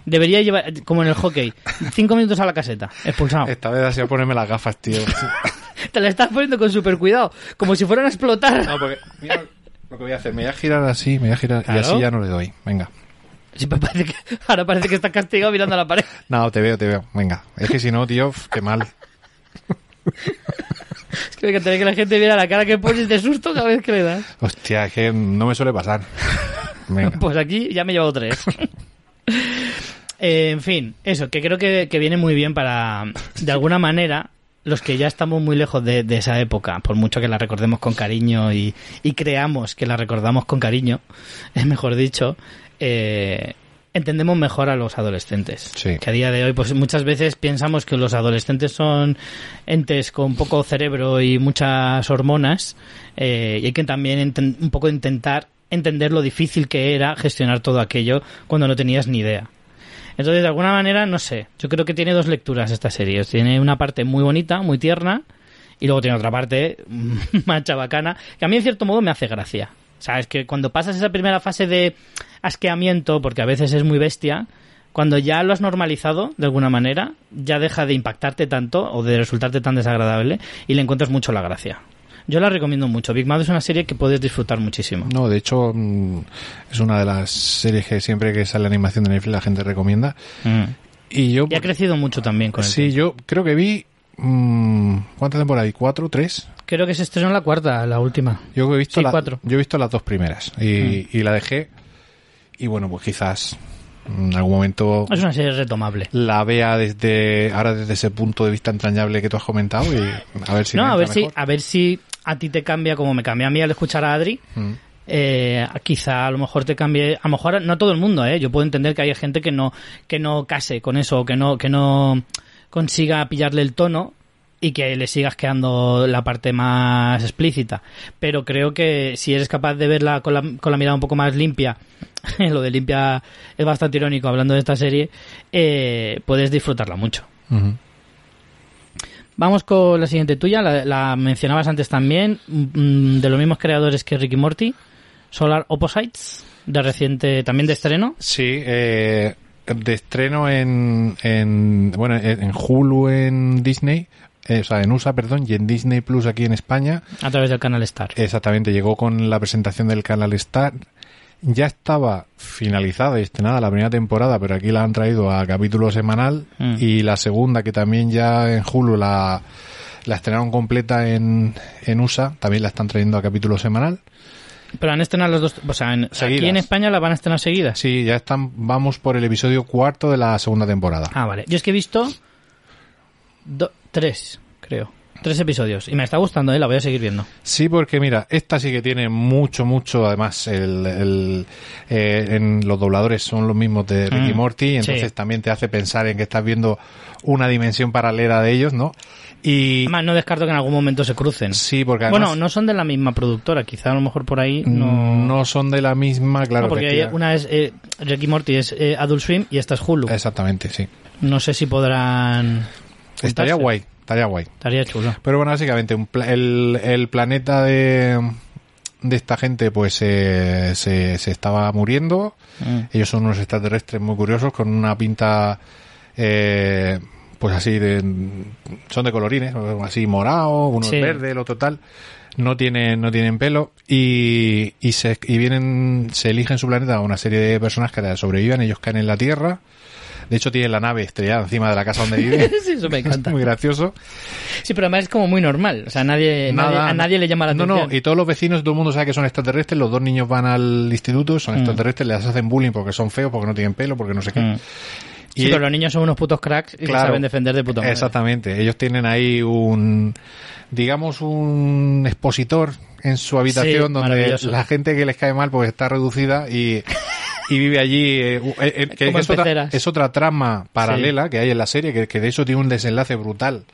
Debería llevar, como en el hockey, cinco minutos a la caseta, expulsado. Esta vez ha sido ponerme las gafas, tío. <laughs> Te la estás poniendo con super cuidado, como si fueran a explotar. No, porque mira lo que voy a hacer. Me voy a girar así, me voy a girar y Claro. así ya no le doy. Venga. Me parece que, ahora parece que estás castigado mirando a la pared. No, te veo, te veo. Venga. Es que si no, tío, qué mal. Es que me encantaría que la gente viera la cara que pones de susto cada vez que le das. Hostia, es que no me suele pasar. Venga. <laughs> Pues aquí ya me he llevado tres. <laughs> Eh, en fin, eso, que creo que, que viene muy bien para, de alguna manera, los que ya estamos muy lejos de, de esa época, por mucho que la recordemos con cariño y, y creamos que la recordamos con cariño, es mejor dicho, eh, entendemos mejor a los adolescentes. Sí. Que a día de hoy, pues muchas veces pensamos que los adolescentes son entes con poco cerebro y muchas hormonas, eh, y hay que también un poco intentar entender lo difícil que era gestionar todo aquello cuando no tenías ni idea. Entonces, de alguna manera, no sé, yo creo que tiene dos lecturas esta serie. Tiene una parte muy bonita, muy tierna, y luego tiene otra parte <laughs> más chabacana, que a mí en cierto modo me hace gracia. Sabes que cuando pasas esa primera fase de asqueamiento, porque a veces es muy bestia, cuando ya lo has normalizado de alguna manera, ya deja de impactarte tanto o de resultarte tan desagradable y le encuentras mucho la gracia. Yo la recomiendo mucho. Big Mouth es una serie que puedes disfrutar muchísimo. No, de hecho, mm, es una de las series que siempre que sale animación de Netflix la gente recomienda. Mm. Y yo, Y ha crecido mucho también con el sí, yo creo que vi. mm, ¿Cuántas temporadas hay? ¿Cuatro? ¿Tres? Creo que se estrenó la cuarta, la última. Yo he visto, Sí, la- cuatro. Yo he visto las dos primeras y, y la dejé. Y bueno, pues quizás en algún momento Es una serie retomable. la vea desde ahora desde ese punto de vista entrañable que tú has comentado y a ver si no, a ver si, a ver si a ti te cambia como me cambia a mí al escuchar a Adri. Mm. Eh, quizá a lo mejor te cambie, a lo mejor no todo el mundo, eh. Yo puedo entender que hay gente que no, que no case con eso, o que no, que no consiga pillarle el tono y que le sigas quedando la parte más explícita. Pero creo que si eres capaz de verla con la, con la mirada un poco más limpia, <laughs> lo de limpia es bastante irónico hablando de esta serie, eh, puedes disfrutarla mucho. Vamos con la siguiente tuya, la, la mencionabas antes también, mm, de los mismos creadores que Ricky Morty, Solar Opposites, de reciente, también de estreno. Sí, eh, de estreno en, en bueno en en Hulu en Disney eh, o sea en USA perdón y en Disney Plus aquí en España A través del canal Star. exactamente llegó con la presentación del canal Star ya estaba finalizada y estrenada la primera temporada pero aquí la han traído a capítulo semanal Mm. y la segunda que también ya en Hulu la la estrenaron completa en, en USA también la están trayendo a capítulo semanal Pero han estrenado las dos. O sea, en- aquí en España la van a estrenar seguidas. sí ya están vamos por el episodio cuarto de la segunda temporada Ah, vale. Yo es que he visto. do- tres, creo. Tres episodios. Y me está gustando, ¿eh? La voy a seguir viendo. Sí, porque mira, esta sí que tiene mucho, mucho, además, el, el, eh, en los dobladores son los mismos de Ricky Mm, Morty, entonces sí. también te hace pensar en que estás viendo una dimensión paralela de ellos, ¿no? Y Además, no descarto que en algún momento se crucen. sí, porque además bueno, no son de la misma productora. Quizá a lo mejor por ahí no. no son de la misma, claro. No, porque una es eh, Ricky Morty, es eh, Adult Swim y esta es Hulu. Exactamente, sí. No sé si podrán. Estaría guay, estaría guay. Estaría chulo. Pero bueno, básicamente, un pla- el, el planeta de, de esta gente, pues eh, se, se estaba muriendo. Mm. Ellos son unos extraterrestres muy curiosos con una pinta, eh, pues así de, son de colorines, así morado, uno Sí. es verde, el otro tal. No tienen, no tienen pelo y, y se, y vienen, se eligen su planeta a una serie de personas que sobreviven, ellos caen en la Tierra. De hecho, tienen la nave estrellada encima de la casa donde viven. <laughs> sí, eso me Es encanta. muy gracioso. Sí, pero además es como muy normal. O sea, nadie, nadie- a nadie le llama la no, atención. No, y todos los vecinos, todo el mundo sabe que son extraterrestres. Los dos niños van al instituto, son Mm. extraterrestres, les hacen bullying porque son feos, porque no tienen pelo, porque no sé qué. Mm. Y Sí, pero los niños son unos putos cracks y Claro. saben defender de puta madre. Exactamente. Ellos tienen ahí un, digamos, un expositor en su habitación Sí, donde la gente que les cae mal pues está reducida y, y vive allí. eh, eh, eh, que es, otra, peceras. es otra trama paralela que hay en la serie, que, que de eso tiene un desenlace brutal.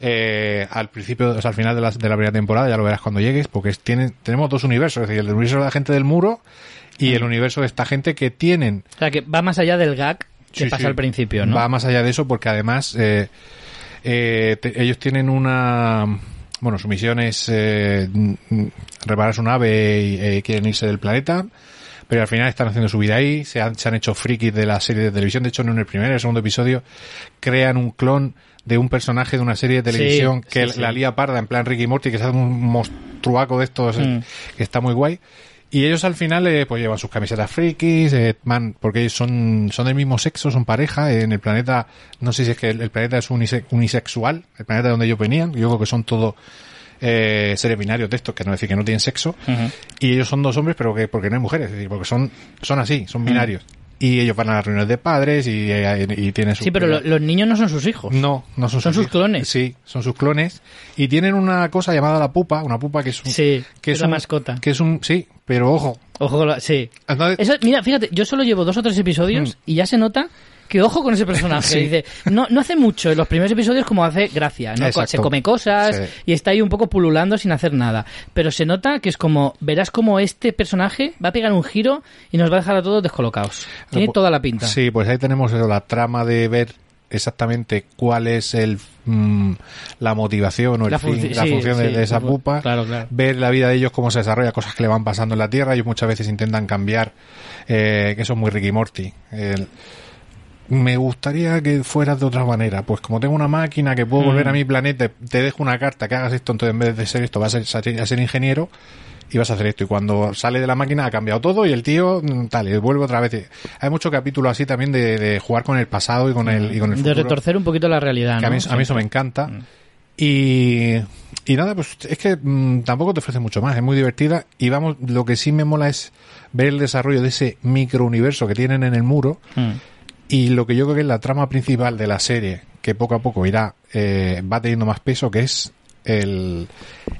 eh, al principio, o sea, al final de la, de la primera temporada, ya lo verás cuando llegues, porque tienen, tenemos dos universos, es decir, el universo de la gente del muro y el universo de esta gente que tienen O sea, que va más allá del gag que Sí, pasa sí. al principio, ¿no? Va más allá de eso porque además eh, eh, te- ellos tienen una... Bueno, su misión es eh, mm, mm, reparar su nave y eh, quieren irse del planeta, pero al final están haciendo su vida ahí, se han, se han hecho frikis de la serie de televisión, de hecho en el primer y el segundo episodio crean un clon de un personaje de una serie de Sí, televisión que sí, sí. la lía parda en plan Ricky Morty, que es un monstruaco de estos eh, Mm. que está muy guay. Y ellos al final eh, pues llevan sus camisetas frikis, eh, van, porque ellos son, son del mismo sexo, son pareja. eh, en el planeta, no sé si es que el, el planeta es unise- unisexual, el planeta donde ellos venían. Yo creo que son todos eh, seres binarios de estos, que no decir que no tienen sexo. Y ellos son dos hombres, pero que porque no hay mujeres, es decir, porque son, son así, son binarios. Y ellos van a las reuniones de padres y, eh, y tienen su Sí, pero lo- los niños no son sus hijos. no, no son, Son sus clones. Sí, son sus clones. Y tienen una cosa llamada la pupa, una pupa que es un, Sí, que es la un- mascota. Que es un, sí, pero ojo. Ojo con la- Sí. Entonces- Eso, mira, fíjate, yo solo llevo dos o tres episodios y ya se nota que ojo con ese personaje. Sí. Dice, no, no hace mucho en los primeros episodios como hace gracia, ¿no? Exacto. Se come cosas Sí. y está ahí un poco pululando sin hacer nada. Pero se nota que es como, verás como este personaje va a pegar un giro y nos va a dejar a todos descolocados. Tiene Pu- toda la pinta. Sí, pues ahí tenemos eso, la trama de ver exactamente cuál es el mm, la motivación o el La fin, la función de, sí, de esa fu- pupa, claro, claro. ver la vida de ellos, cómo se desarrolla, cosas que le van pasando en la Tierra, ellos muchas veces intentan cambiar, eh, que son muy Ricky Morty. El- me gustaría que fueras de otra manera, pues como tengo una máquina que puedo Mm. volver a mi planeta, te dejo una carta que hagas esto, entonces en vez de ser esto vas a ser, a ser ingeniero y vas a hacer esto. Y cuando sale de la máquina ha cambiado todo y el tío, mm, tal, y vuelve otra vez. Hay muchos capítulos así también de, de jugar con el pasado y con el, y con el de futuro. retorcer un poquito la realidad, que a, mí, a mí eso me encanta. Y, y nada, pues es que mm, tampoco te ofrece mucho más, es muy divertida. Y vamos, lo que sí me mola es ver el desarrollo de ese microuniverso que tienen en el muro. Mm. Y lo que yo creo que es la trama principal de la serie, que poco a poco irá, eh, va teniendo más peso, que es el,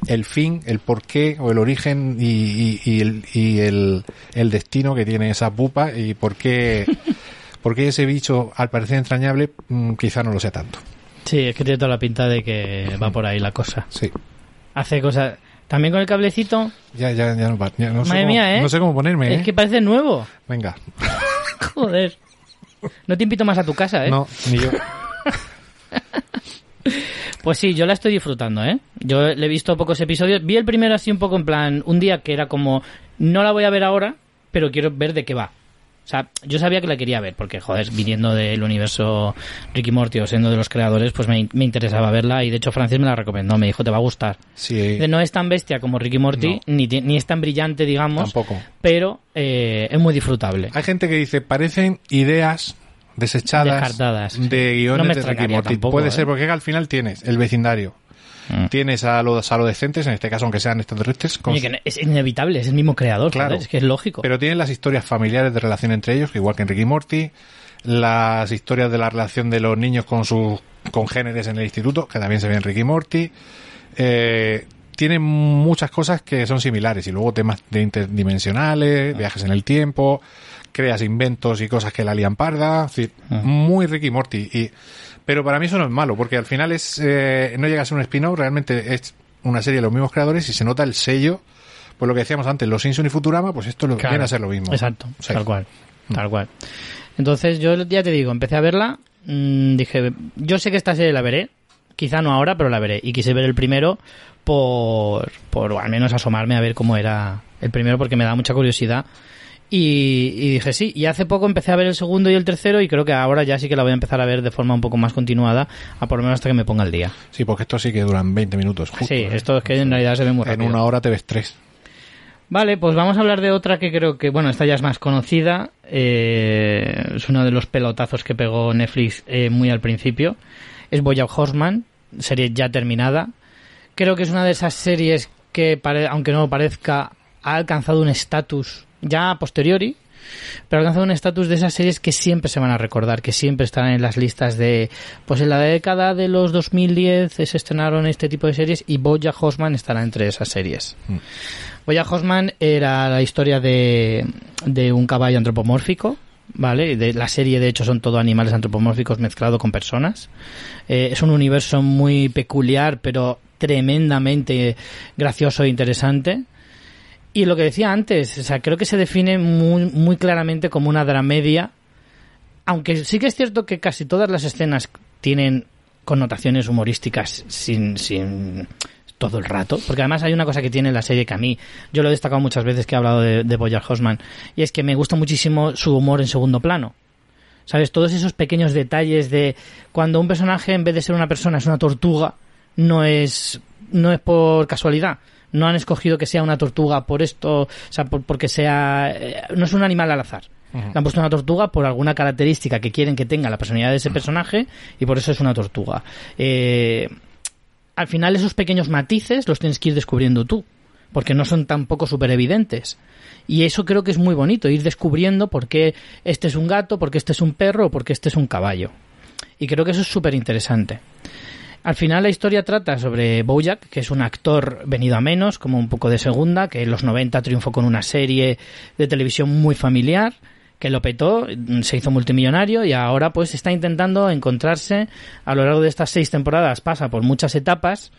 el fin, el porqué o el origen y, y- y el, y el, el destino que tiene esa pupa y por qué, <laughs> por qué ese bicho, al parecer entrañable, mm, quizá no lo sea tanto. Sí, es que tiene toda la pinta de que va por ahí la cosa. Sí. Hace cosas... También con el cablecito, Ya, ya, ya no, va- ya no sé Madre cómo, mía, ¿eh? no sé cómo ponerme, es ¿eh? que parece nuevo. Venga. <laughs> Joder. No te invito más a tu casa, ¿eh? No, ni yo. <laughs> Pues sí, yo la estoy disfrutando, ¿eh? Yo le he visto pocos episodios. Vi el primero así un poco en plan, un día que era como, no la voy a ver ahora, pero quiero ver de qué va. O sea, yo sabía que la quería ver, porque, joder, viniendo del universo Ricky Morty o siendo de los creadores, pues me, me interesaba verla y de hecho Francis me la recomendó, me dijo, te va a gustar. Sí, No es tan bestia como Ricky Morty, No. ni, ni es tan brillante, digamos, tampoco. pero eh, es muy disfrutable. Hay gente que dice, parecen ideas desechadas Descartadas, de guiones No me de Ricky Morty. tampoco, Puede ¿eh? ser porque al final tienes el vecindario, Mm. tienes a los adolescentes, en este caso aunque sean extraterrestres, con Oye, es inevitable, es el mismo creador, Claro. es que es lógico. Pero tienen las historias familiares de relación entre ellos, igual que en Ricky Morty, las historias de la relación de los niños con sus congéneres en el instituto, que también se ve en Ricky Morty. Eh, tienen muchas cosas que son similares y luego temas de interdimensionales, viajes en el tiempo, creas inventos y cosas que la lían parda, es decir, muy Ricky Morty. Y, pero para mí eso no es malo, porque al final es eh, no llega a ser un spin-off, realmente es una serie de los mismos creadores y se nota el sello pues lo que decíamos antes, los Simpson y Futurama, pues esto lo Claro. viene a ser lo mismo. Exacto, tal cual. Tal cual. Entonces, yo ya te digo, empecé a verla, mm, dije, yo sé que esta serie la veré, quizá no ahora, pero la veré. Y quise ver el primero por, por al menos asomarme a ver cómo era el primero, porque me da mucha curiosidad. Y, y dije sí, y hace poco empecé a ver el segundo y el tercero y creo que ahora ya sí que la voy a empezar a ver de forma un poco más continuada, a por lo menos hasta que me ponga el día. Sí, porque esto sí que duran 20 minutos. justo, sí, ¿eh? esto es que en realidad se ve muy En rápido. una hora te ves tres. Vale, pues vamos a hablar de otra que creo que, bueno, esta ya es más conocida. eh, es uno de los pelotazos que pegó Netflix eh, muy al principio. Es Bojack Horseman, serie ya terminada. Creo que es una de esas series que, aunque no lo parezca, ha alcanzado un estatus ya a posteriori, pero ha alcanzado un estatus de esas series que siempre se van a recordar, que siempre están en las listas de, pues en la década de los 2010 se estrenaron este tipo de series y Bojack Horseman estará entre esas series. Bojack Horseman era la historia de, de un caballo antropomórfico, ¿vale? De, la serie, de hecho, son todo animales antropomórficos mezclados con personas. Eh, es un universo muy peculiar, pero tremendamente gracioso e interesante. Y lo que decía antes, o sea, creo que se define muy, muy claramente como una dramedia, aunque sí que es cierto que casi todas las escenas tienen connotaciones humorísticas sin, sin todo el rato, porque además hay una cosa que tiene la serie que a mí, yo lo he destacado muchas veces que he hablado de, de Bojack Horseman, y es que me gusta muchísimo su humor en segundo plano. ¿Sabes? Todos esos pequeños detalles de cuando un personaje en vez de ser una persona es una tortuga, no es no es por casualidad. No han escogido que sea una tortuga por esto, o sea, por- porque sea eh, no es un animal al azar. Le han puesto una tortuga por alguna característica que quieren que tenga la personalidad de ese personaje y por eso es una tortuga. Eh, al final esos pequeños matices los tienes que ir descubriendo tú, porque no son tampoco súper evidentes. Y eso creo que es muy bonito, ir descubriendo por qué este es un gato, por qué este es un perro o por qué este es un caballo. Y creo que eso es súper interesante. Al final la historia trata sobre Bojack, que es un actor venido a menos, como un poco de segunda, que en los 90 triunfó con una serie de televisión muy familiar, que lo petó, se hizo multimillonario y ahora pues está intentando encontrarse a lo largo de estas seis temporadas, pasa por muchas etapas.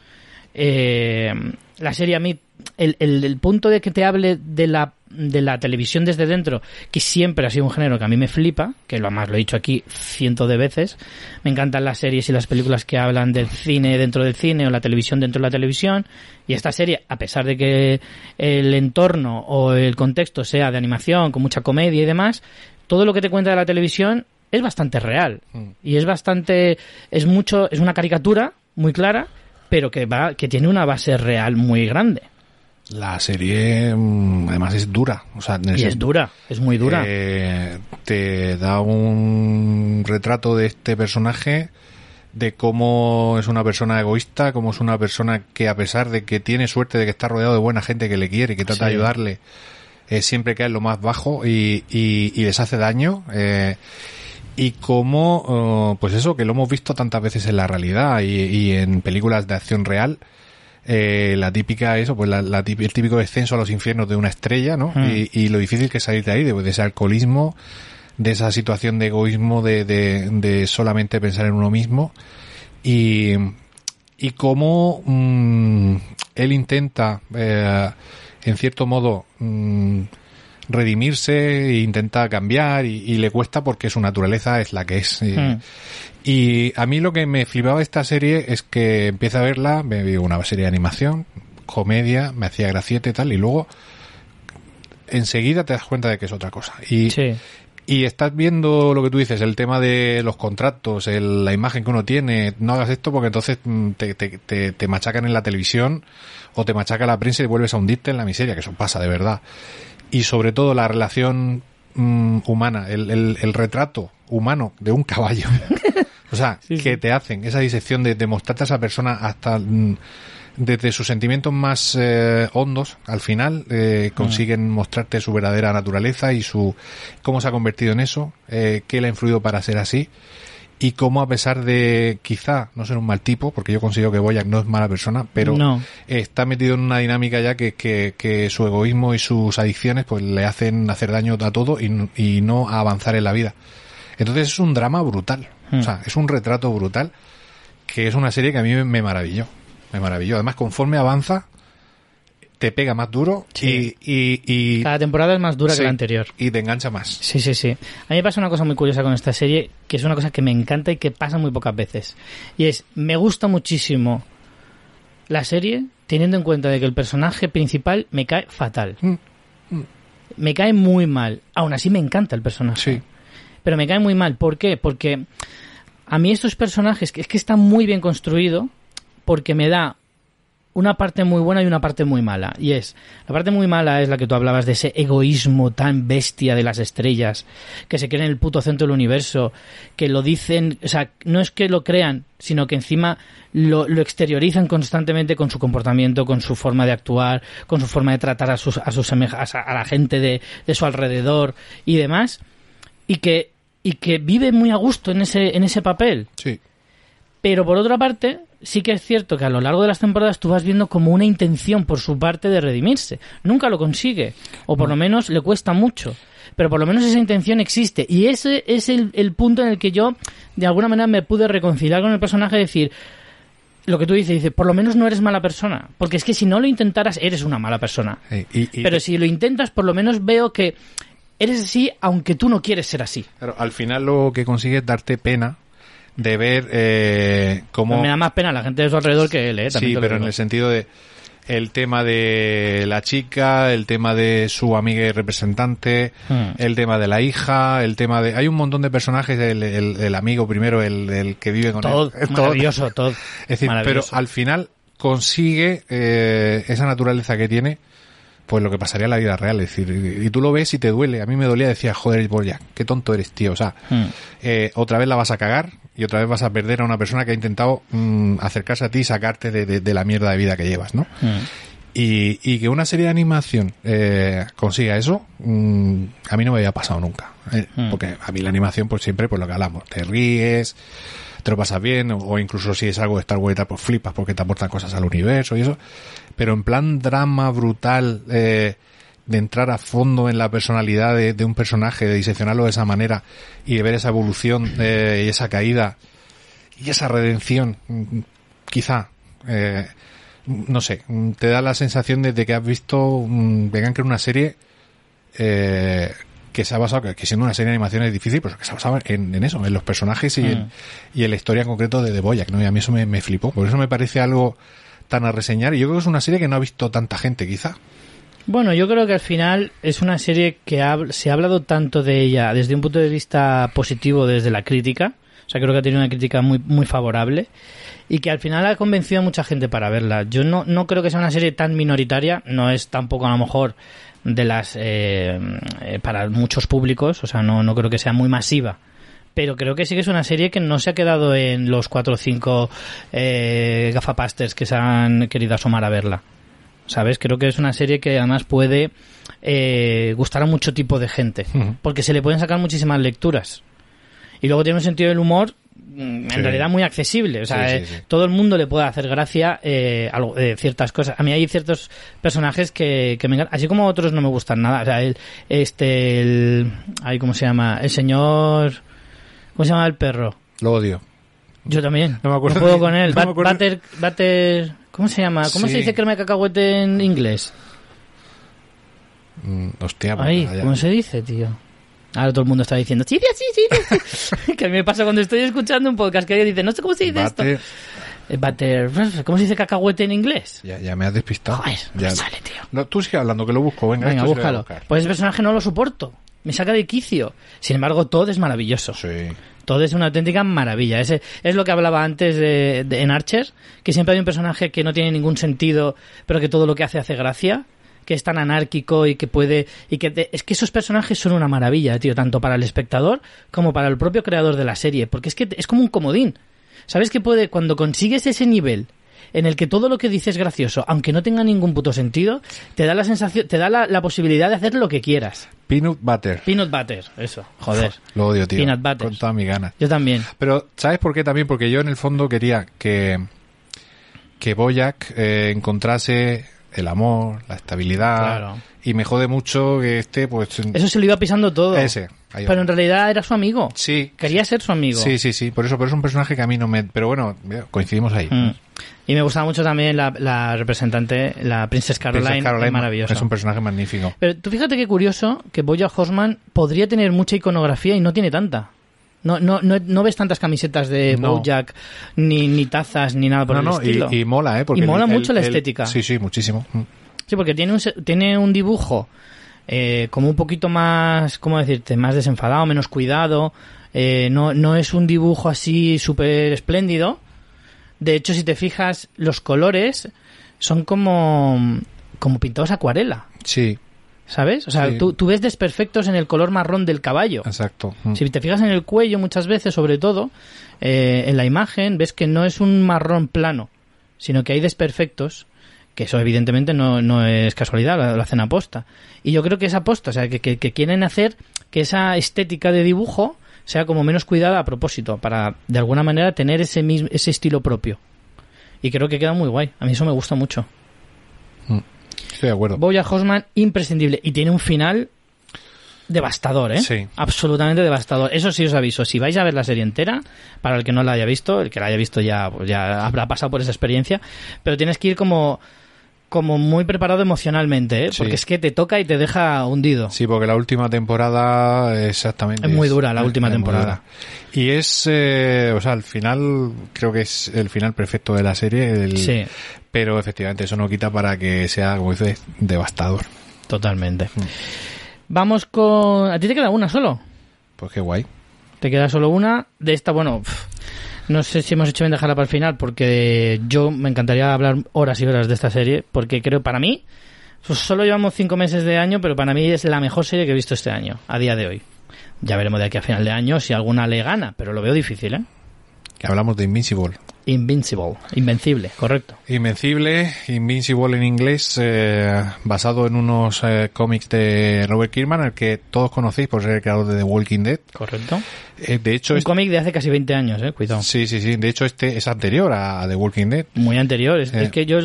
Eh, la serie a mí, el, el- el punto de que te hable de la, de la televisión desde dentro, que siempre ha sido un género que a mí me flipa, que lo más lo he dicho aquí cientos de veces, me encantan las series y las películas que hablan del cine dentro del cine o la televisión dentro de la televisión, y esta serie, a pesar de que el entorno o el contexto sea de animación, con mucha comedia y demás, todo lo que te cuenta de la televisión es bastante real. Y es bastante es mucho es una caricatura muy clara pero que va que tiene una base real muy grande La serie, mm, además, es dura. O sea, y es dura es muy dura eh, te da un retrato de este personaje, de cómo es una persona egoísta, cómo es una persona que a pesar de que tiene suerte de que está rodeado de buena gente que le quiere y que trata de ayudarle, eh, siempre cae en lo más bajo y, y- y les hace daño. eh, y cómo, oh, pues eso, que lo hemos visto tantas veces en la realidad y, y en películas de acción real, eh, la típica, eso, pues la, la el típico descenso a los infiernos de una estrella, ¿no? Mm. Y, y lo difícil que es salir de ahí, de, de ese alcoholismo, de esa situación de egoísmo, de, de, de solamente pensar en uno mismo. Y, y cómo mm, él intenta, eh, en cierto modo, mm, redimirse e intenta cambiar y, y le cuesta porque su naturaleza es la que es. Y, Mm. Y a mí lo que me flipaba de esta serie es que empieza a verla, me vi una serie de animación, comedia, me hacía gracieta y tal, y luego enseguida te das cuenta de que es otra cosa. Y, sí Y estás viendo lo que tú dices, el tema de los contratos, el- la imagen que uno tiene, no hagas esto porque entonces mm, te, te, te, te machacan en la televisión o te machaca la prensa y vuelves a hundirte en la miseria, que eso pasa de verdad. Y sobre todo la relación mm, humana, el, el, el retrato humano de un caballo. <laughs> o sea, Sí, que sí. te hacen esa disección de, de mostrarte a esa persona hasta mm, desde sus sentimientos más eh, hondos al final eh, consiguen mostrarte su verdadera naturaleza y su cómo se ha convertido en eso eh, qué le ha influido para ser así y cómo a pesar de quizá no ser un mal tipo porque yo considero que Boyack no es mala persona pero No. está metido en una dinámica ya que, que, que su egoísmo y sus adicciones pues le hacen hacer daño a todo y, y no a avanzar en la vida entonces es un drama brutal Hmm. o sea es un retrato brutal que es una serie que a mí me- maravilló me maravilló además conforme avanza te pega más duro Sí. y, y, y- Cada temporada es más dura sí, que la anterior. y te engancha más Sí, sí, sí. A mí me pasa una cosa muy curiosa con esta serie, que es una cosa que me encanta y que pasa muy pocas veces. Y es, me gusta muchísimo la serie teniendo en cuenta de que el personaje principal me cae fatal. Mm, Me cae muy mal. Aún así me encanta el personaje. sí Pero me cae muy mal. ¿Por qué? Porque a mí estos personajes, que es que está muy bien construido, porque me da una parte muy buena y una parte muy mala. Y es, la parte muy mala es la que tú hablabas de ese egoísmo tan bestia de las estrellas, que se creen el puto centro del universo, que lo dicen, o sea, no es que lo crean, sino que encima lo, exteriorizan constantemente con su comportamiento, con su forma de actuar, con su forma de tratar a sus, a sus a, a la gente de, de su alrededor y demás, y que, y que vive muy a gusto en ese, en ese papel. sí Pero por otra parte, sí que es cierto que a lo largo de las temporadas tú vas viendo como una intención por su parte de redimirse. Nunca lo consigue, o por lo menos le cuesta mucho. Pero por lo menos esa intención existe. Y ese es el, el punto en el que yo, de alguna manera, me pude reconciliar con el personaje y decir, lo que tú dices, dice, por lo menos no eres mala persona. Porque es que si no lo intentaras, eres una mala persona. Sí, y, y- Pero si lo intentas, por lo menos veo que eres así, aunque tú no quieres ser así. claro, al final lo que consigue es darte pena de ver eh, cómo Me da más pena la gente de su alrededor que él, ¿eh? También sí pero en el sentido de el tema de la chica, el tema de su amiga y representante, Hmm. el tema de la hija, el tema de... Hay un montón de personajes, el, el- el amigo primero, el, el que vive con Todo, él. <laughs> maravilloso, todo. Es decir, pero al final consigue eh, esa naturaleza que tiene, pues lo que pasaría en la vida real. Es decir, y, tú lo ves y te duele. A mí me dolía, decía, joder, Bojack, qué tonto eres, tío. O sea, Hmm. eh, otra vez la vas a cagar y otra vez vas a perder a una persona que ha intentado mm, acercarse a ti y sacarte de, de- de la mierda de vida que llevas, ¿no? Hmm. Y, y que una serie de animación eh, consiga eso, mm, a mí no me había pasado nunca. Eh, Mm. Porque a mí la animación, pues siempre, por lo que hablamos, te ríes, te lo pasas bien, o, incluso si es algo de Star Wars pues flipas porque te aportan cosas al universo y eso. Pero en plan drama brutal, eh, de entrar a fondo en la personalidad de, de un personaje, de diseccionarlo de esa manera y de ver esa evolución eh, y esa caída y esa redención, quizá, eh, no sé, te da la sensación de, que has visto, mm, vengan que una serie eh, que se ha basado, que, que siendo una serie de animación es difícil, pero que se ha basado en, en eso, en los personajes y, en, Mm. y en la historia en concreto de The Boyack, ¿no? Y a mí eso me, me flipó, por eso me parece algo tan a reseñar y yo creo que es una serie que no ha visto tanta gente, quizá. Bueno, yo creo que al final es una serie que hab- se ha hablado tanto de ella desde un punto de vista positivo, desde la crítica. O sea, creo que ha tenido una crítica muy, muy favorable y que al final ha convencido a mucha gente para verla. Yo no, no creo que sea una serie tan minoritaria, no es tampoco a lo mejor de las eh, eh, para muchos públicos, o sea, no, no creo que sea muy masiva. Pero creo que sí que es una serie que no se ha quedado en los cuatro o cinco eh, gafapasters que se han querido asomar a verla. ¿Sabes? Creo que es una serie que además puede eh, gustar a mucho tipo de gente. Porque se le pueden sacar muchísimas lecturas. Y luego tiene un sentido del humor en Sí. realidad muy accesible. O sea, Sí, eh, sí, sí. todo el mundo le puede hacer gracia eh, algo- eh, ciertas cosas. A mí hay ciertos personajes que, que me encantan, así como otros no me gustan nada. O sea, el, este, el, ay, ¿cómo se llama? El señor, ¿cómo se llama el perro? Lo odio. Yo también. No me acuerdo puedo ni- con él. no Bat- acuerdo. Butter, butter- ¿cómo se llama? ¿Cómo Sí. se dice crema de cacahuete en inglés? Mm, hostia, pues Ay. ¿cómo se dice, tío? Ahora todo el mundo está diciendo, sí, sí, sí, sí. <laughs> que a mí me pasa cuando estoy escuchando un podcast que alguien dice, no sé cómo se dice esto. Eh, Butter, ¿cómo se dice cacahuete en inglés? Ya, ya me has despistado. Joder, no Ya- me sale, tío. No, tú sigue hablando, que lo busco. Venga, Venga, esto búscalo. Pues ese personaje no lo soporto. me saca de quicio. Sin embargo, Todd es maravilloso. Sí. Todo es una auténtica maravilla. Ese, es lo que hablaba antes de, de- en Archer, que siempre hay un personaje que no tiene ningún sentido, pero que todo lo que hace hace gracia, que es tan anárquico y que puede... y que te- Es que esos personajes son una maravilla, tío, tanto para el espectador como para el propio creador de la serie, porque es que es como un comodín. ¿Sabes que puede, cuando consigues ese nivel en el que todo lo que dices es gracioso, aunque no tenga ningún puto sentido, te da la sensación, te da la, la posibilidad de hacer lo que quieras. Peanut butter. Peanut butter, eso, joder. <laughs> Lo odio, tío. Peanut butter. Con todas mis ganas. Yo también. Pero, ¿sabes por qué también? Porque yo en el fondo quería que, que Boyac eh, encontrase el amor, la estabilidad. Claro. Y me jode mucho que este, pues. Eso se lo iba pisando todo. Ese. ahí va. Pero en realidad era su amigo. Sí. Quería ser su amigo. Sí, sí, sí. Por eso, pero es un personaje que a mí no me. Pero bueno, coincidimos ahí. Mm. Y me gustaba mucho también la, la representante, la Princess Caroline, Princess Caroline es maravillosa. Es un personaje magnífico. Pero tú fíjate qué curioso que Boya Horseman podría tener mucha iconografía y no tiene tanta. No, no, no, no ves tantas camisetas de No. Bojack, ni, ni tazas, ni nada por el estilo. y, y mola, ¿eh? Porque Y mola el- mucho la el- estética. Sí, sí, muchísimo. Mm. Sí, porque tiene un, tiene un dibujo eh, como un poquito más, ¿cómo decirte? Más desenfadado, menos cuidado. Eh, no, no es un dibujo así súper espléndido. De hecho, si te fijas, los colores son como, como pintados acuarela, Sí, ¿sabes? O sea, Sí. tú, tú ves desperfectos en el color marrón del caballo. exacto. Mm. Si te fijas en el cuello muchas veces, sobre todo, eh, en la imagen, ves que no es un marrón plano, sino que hay desperfectos, que eso evidentemente no, no es casualidad, lo, hacen aposta. Y yo creo que es aposta, o sea, que, que- que quieren hacer que esa estética de dibujo sea como menos cuidada a propósito, para de alguna manera tener ese, mismo, ese estilo propio. Y creo que queda muy guay, a mí eso me gusta mucho. Estoy de acuerdo. Boya Horseman, imprescindible. Y tiene un final devastador, ¿eh? Sí. Absolutamente devastador. Eso sí os aviso. Si vais a ver la serie entera, para el que no la haya visto, el que la haya visto ya, pues ya habrá pasado por esa experiencia, pero tienes que ir como, como muy preparado emocionalmente, ¿eh? Sí. Porque es que te toca y te deja hundido. Sí, porque la última temporada exactamente Es muy dura la última es temporada. Y es, eh, o sea, al final creo que es el final perfecto de la serie. el- Sí, Pero efectivamente eso no quita para que sea, como dices, devastador. totalmente. Mm. Vamos con... ¿A ti te queda una solo? Pues qué guay. Te queda solo una. De esta, bueno, no sé si hemos hecho bien dejarla para el final, porque yo me encantaría hablar horas y horas de esta serie, porque creo, para mí, pues solo llevamos cinco meses de año, pero para mí es la mejor serie que he visto este año, a día de hoy. Ya veremos de aquí a final de año si alguna le gana, pero lo veo difícil, ¿eh? Que hablamos de Invincible. Invincible, invencible, correcto. Invencible, Invincible en inglés, eh, basado en unos eh, cómics de Robert Kirkman, el que todos conocéis por ser el creador de The Walking Dead. Correcto. Eh, de hecho, Un este- cómic de hace casi 20 años, eh, cuidado. sí, sí, sí. De hecho, este es anterior a The Walking Dead. Muy anterior. Es, Eh. es que yo,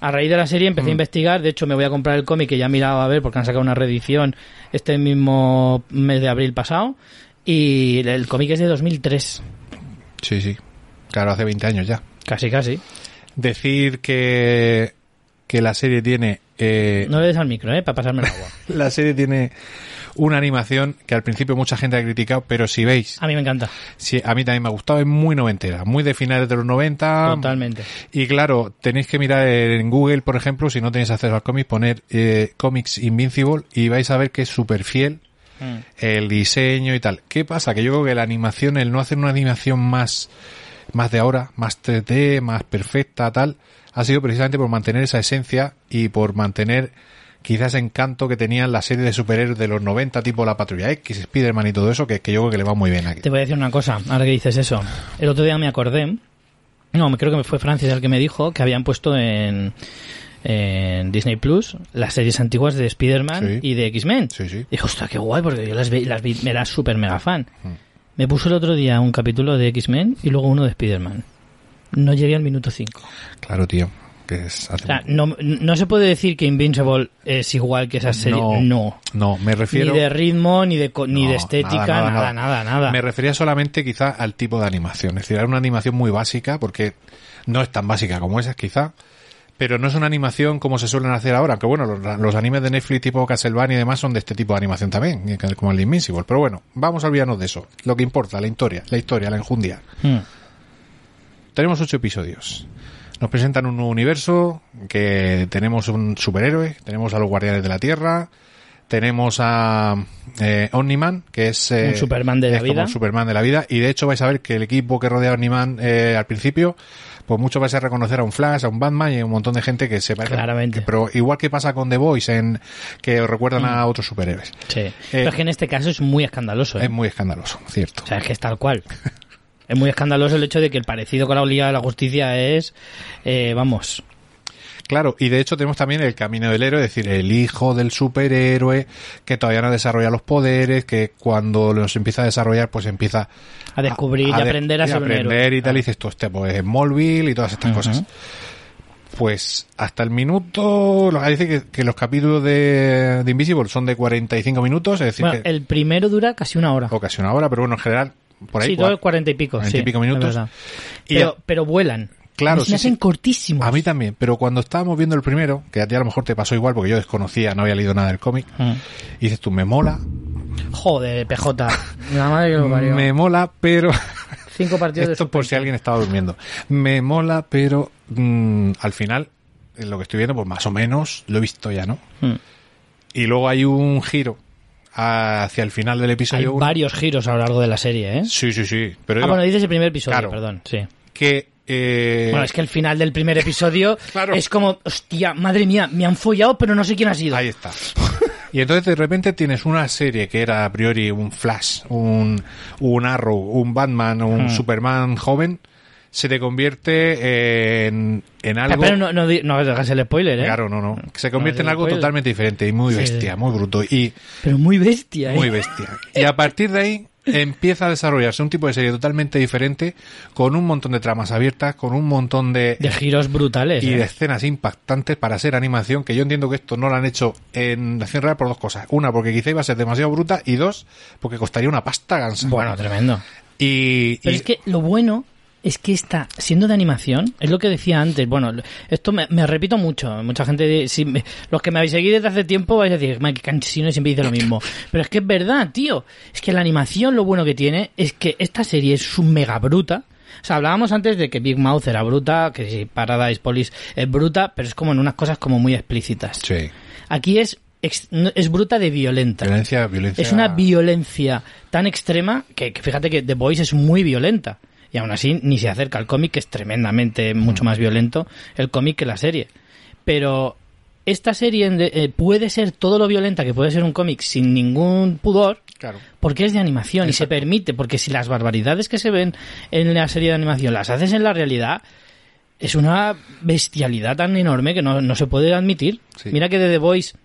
a raíz de la serie, empecé a Mm. investigar. De hecho, me voy a comprar el cómic que ya he mirado a ver porque han sacado una reedición este mismo mes de abril pasado. Y el cómic es de 2003. Sí, sí. Claro, hace 20 años ya. Casi, casi. Decir que, que la serie tiene eh, No le des al micro, ¿eh? Para pasarme el agua. <laughs> la serie tiene una animación que al principio mucha gente ha criticado, pero si veis, A mí me encanta. si, a mí también me ha gustado, es muy noventera, muy de finales de los 90. Totalmente. Y claro, tenéis que mirar en Google, por ejemplo, si no tenéis acceso al cómic, poner eh, Comics Invincible y vais a ver que es súper fiel Mm. el diseño y tal. ¿Qué pasa? Que yo creo que la animación, el no hacer una animación más, más de ahora, más 3D, más perfecta, tal, ha sido precisamente por mantener esa esencia y por mantener quizás encanto que tenían la serie de superhéroes de los 90, tipo La Patrulla X, Spider-Man y todo eso, que, que yo creo que le va muy bien aquí. Te voy a decir una cosa, ahora que dices eso. El otro día me acordé, no, me creo que fue Francis el que me dijo que habían puesto en, en Disney Plus las series antiguas de Spider-Man Sí. y de X-Men. Sí, sí. Dije, hostia, qué guay, porque yo las vi, las vi, era súper mega fan. Mm. Me puso el otro día un capítulo de X-Men y luego uno de Spider-Man. No llegué al minuto 5. Claro, tío. Que es, hace- O sea, no, no se puede decir que Invincible es igual que esa serie. No, No. no, me refiero... Ni de ritmo, ni de, ni No, de estética, nada, nada, nada. Me refería solamente quizá al tipo de animación. Es decir, era una animación muy básica porque no es tan básica como esas quizá. Pero no es una animación como se suelen hacer ahora. Aunque bueno, los, los animes de Netflix tipo Castlevania y demás son de este tipo de animación también. Como el Invincible. Pero bueno, vamos a olvidarnos de eso. Lo que importa, la historia. La historia, la enjundia. Mm. Tenemos ocho episodios. Nos presentan un nuevo universo, que tenemos un superhéroe, tenemos a los guardianes de la Tierra, tenemos a eh, Omniman, que es... eh, Un Superman de la es como vida. un Superman de la vida. Y de hecho vais a ver que el equipo que rodea a Omniman eh, al principio, pues mucho vais a reconocer a un Flash, a un Batman y a un montón de gente que se parece. Claramente. que- pero igual que pasa con The Voice, en, que recuerdan Mm. a otros superhéroes. Sí. Pero es que en este caso es muy escandaloso. ¿eh? Es muy escandaloso, cierto. O sea, es que es tal cual. es muy escandaloso el hecho de que el parecido con la Liga de la Justicia es, eh, vamos, Claro, y de hecho tenemos también el camino del héroe, es decir, el hijo del superhéroe que todavía no desarrolla los poderes, que cuando los empieza a desarrollar, pues empieza a descubrir y de- aprender a y ser un héroe. y tal, y dices tú, este, pues es Smallville y todas estas cosas. Pues hasta el minuto, dice que, que los capítulos de, de Invisible son de 45 minutos, es decir, Bueno, que el primero dura casi una hora. ocasiona ahora, pero bueno, en general, por ahí. sí, todo el y pico. 40 y sí, pico minutos. Y Pero, a- pero vuelan. Claro, Se sí, me hacen sí. cortísimos. A mí también, pero cuando estábamos viendo el primero, que a ti a lo mejor te pasó igual porque yo desconocía, no había leído nada del cómic, Mm. y dices tú, me mola, Joder, PJ. <laughs> La madre que lo parió. me mola, pero <laughs> Cinco partidos esto de por si alguien estaba durmiendo, me mola, pero mm, al final, en lo que estoy viendo, pues más o menos lo he visto ya, ¿no? Mm. Y luego hay un giro hacia el final del Hay episodio uno. varios giros a lo largo de la serie, ¿eh? Sí, sí, sí, pero Ah, digo bueno, dices el primer episodio, Claro. perdón, sí. que... eh, Bueno, es que el final del primer episodio <laughs> Claro. es como, hostia, madre mía, me han follado, pero no sé quién ha sido. Ahí está. Y entonces de repente tienes una serie que era a priori un Flash, un, un Arrow, un Batman, un Hmm. Superman joven, se te convierte en, en algo... Pero no, no, no hagas el spoiler, ¿eh? Claro, no, no. Se convierte en algo spoiler. totalmente diferente y muy Sí, bestia, sí. muy bruto y Pero muy bestia, ¿eh? muy bestia. Y a partir de ahí empieza a desarrollarse un tipo de serie totalmente diferente, con un montón de tramas abiertas, con un montón de, De giros brutales. y ¿eh? de escenas impactantes para ser animación, que yo entiendo que esto no lo han hecho en la acción real por dos cosas. Una, porque quizá iba a ser demasiado bruta, y dos, porque costaría una pasta gansa. Bueno, tremendo. y, Pero y- es que lo bueno es que está siendo de animación, es lo que decía antes. Bueno, esto me, me repito mucho. Mucha gente, si me- los que me habéis seguido desde hace tiempo vais a decir, "Madre, qué cansino siempre dice lo mismo. <laughs> Pero es que es verdad, tío. Es que la animación lo bueno que tiene es que esta serie es un mega bruta. O sea, hablábamos antes de que Big Mouth era bruta, que si Paradise Police es bruta, pero es como en unas cosas como muy explícitas. sí, Aquí es, es bruta de violenta. violencia, violencia. Es una violencia tan extrema que, que fíjate que The Voice es muy violenta. Y aún así ni se acerca al cómic, que es tremendamente mucho más violento el cómic que la serie. Pero esta serie eh, puede ser todo lo violenta que puede ser un cómic sin ningún pudor, Claro. porque es de animación y se permite, porque si las barbaridades que se ven en la serie de animación las haces en la realidad, es una bestialidad tan enorme que no, no se puede admitir. Sí. Mira que de The Voice,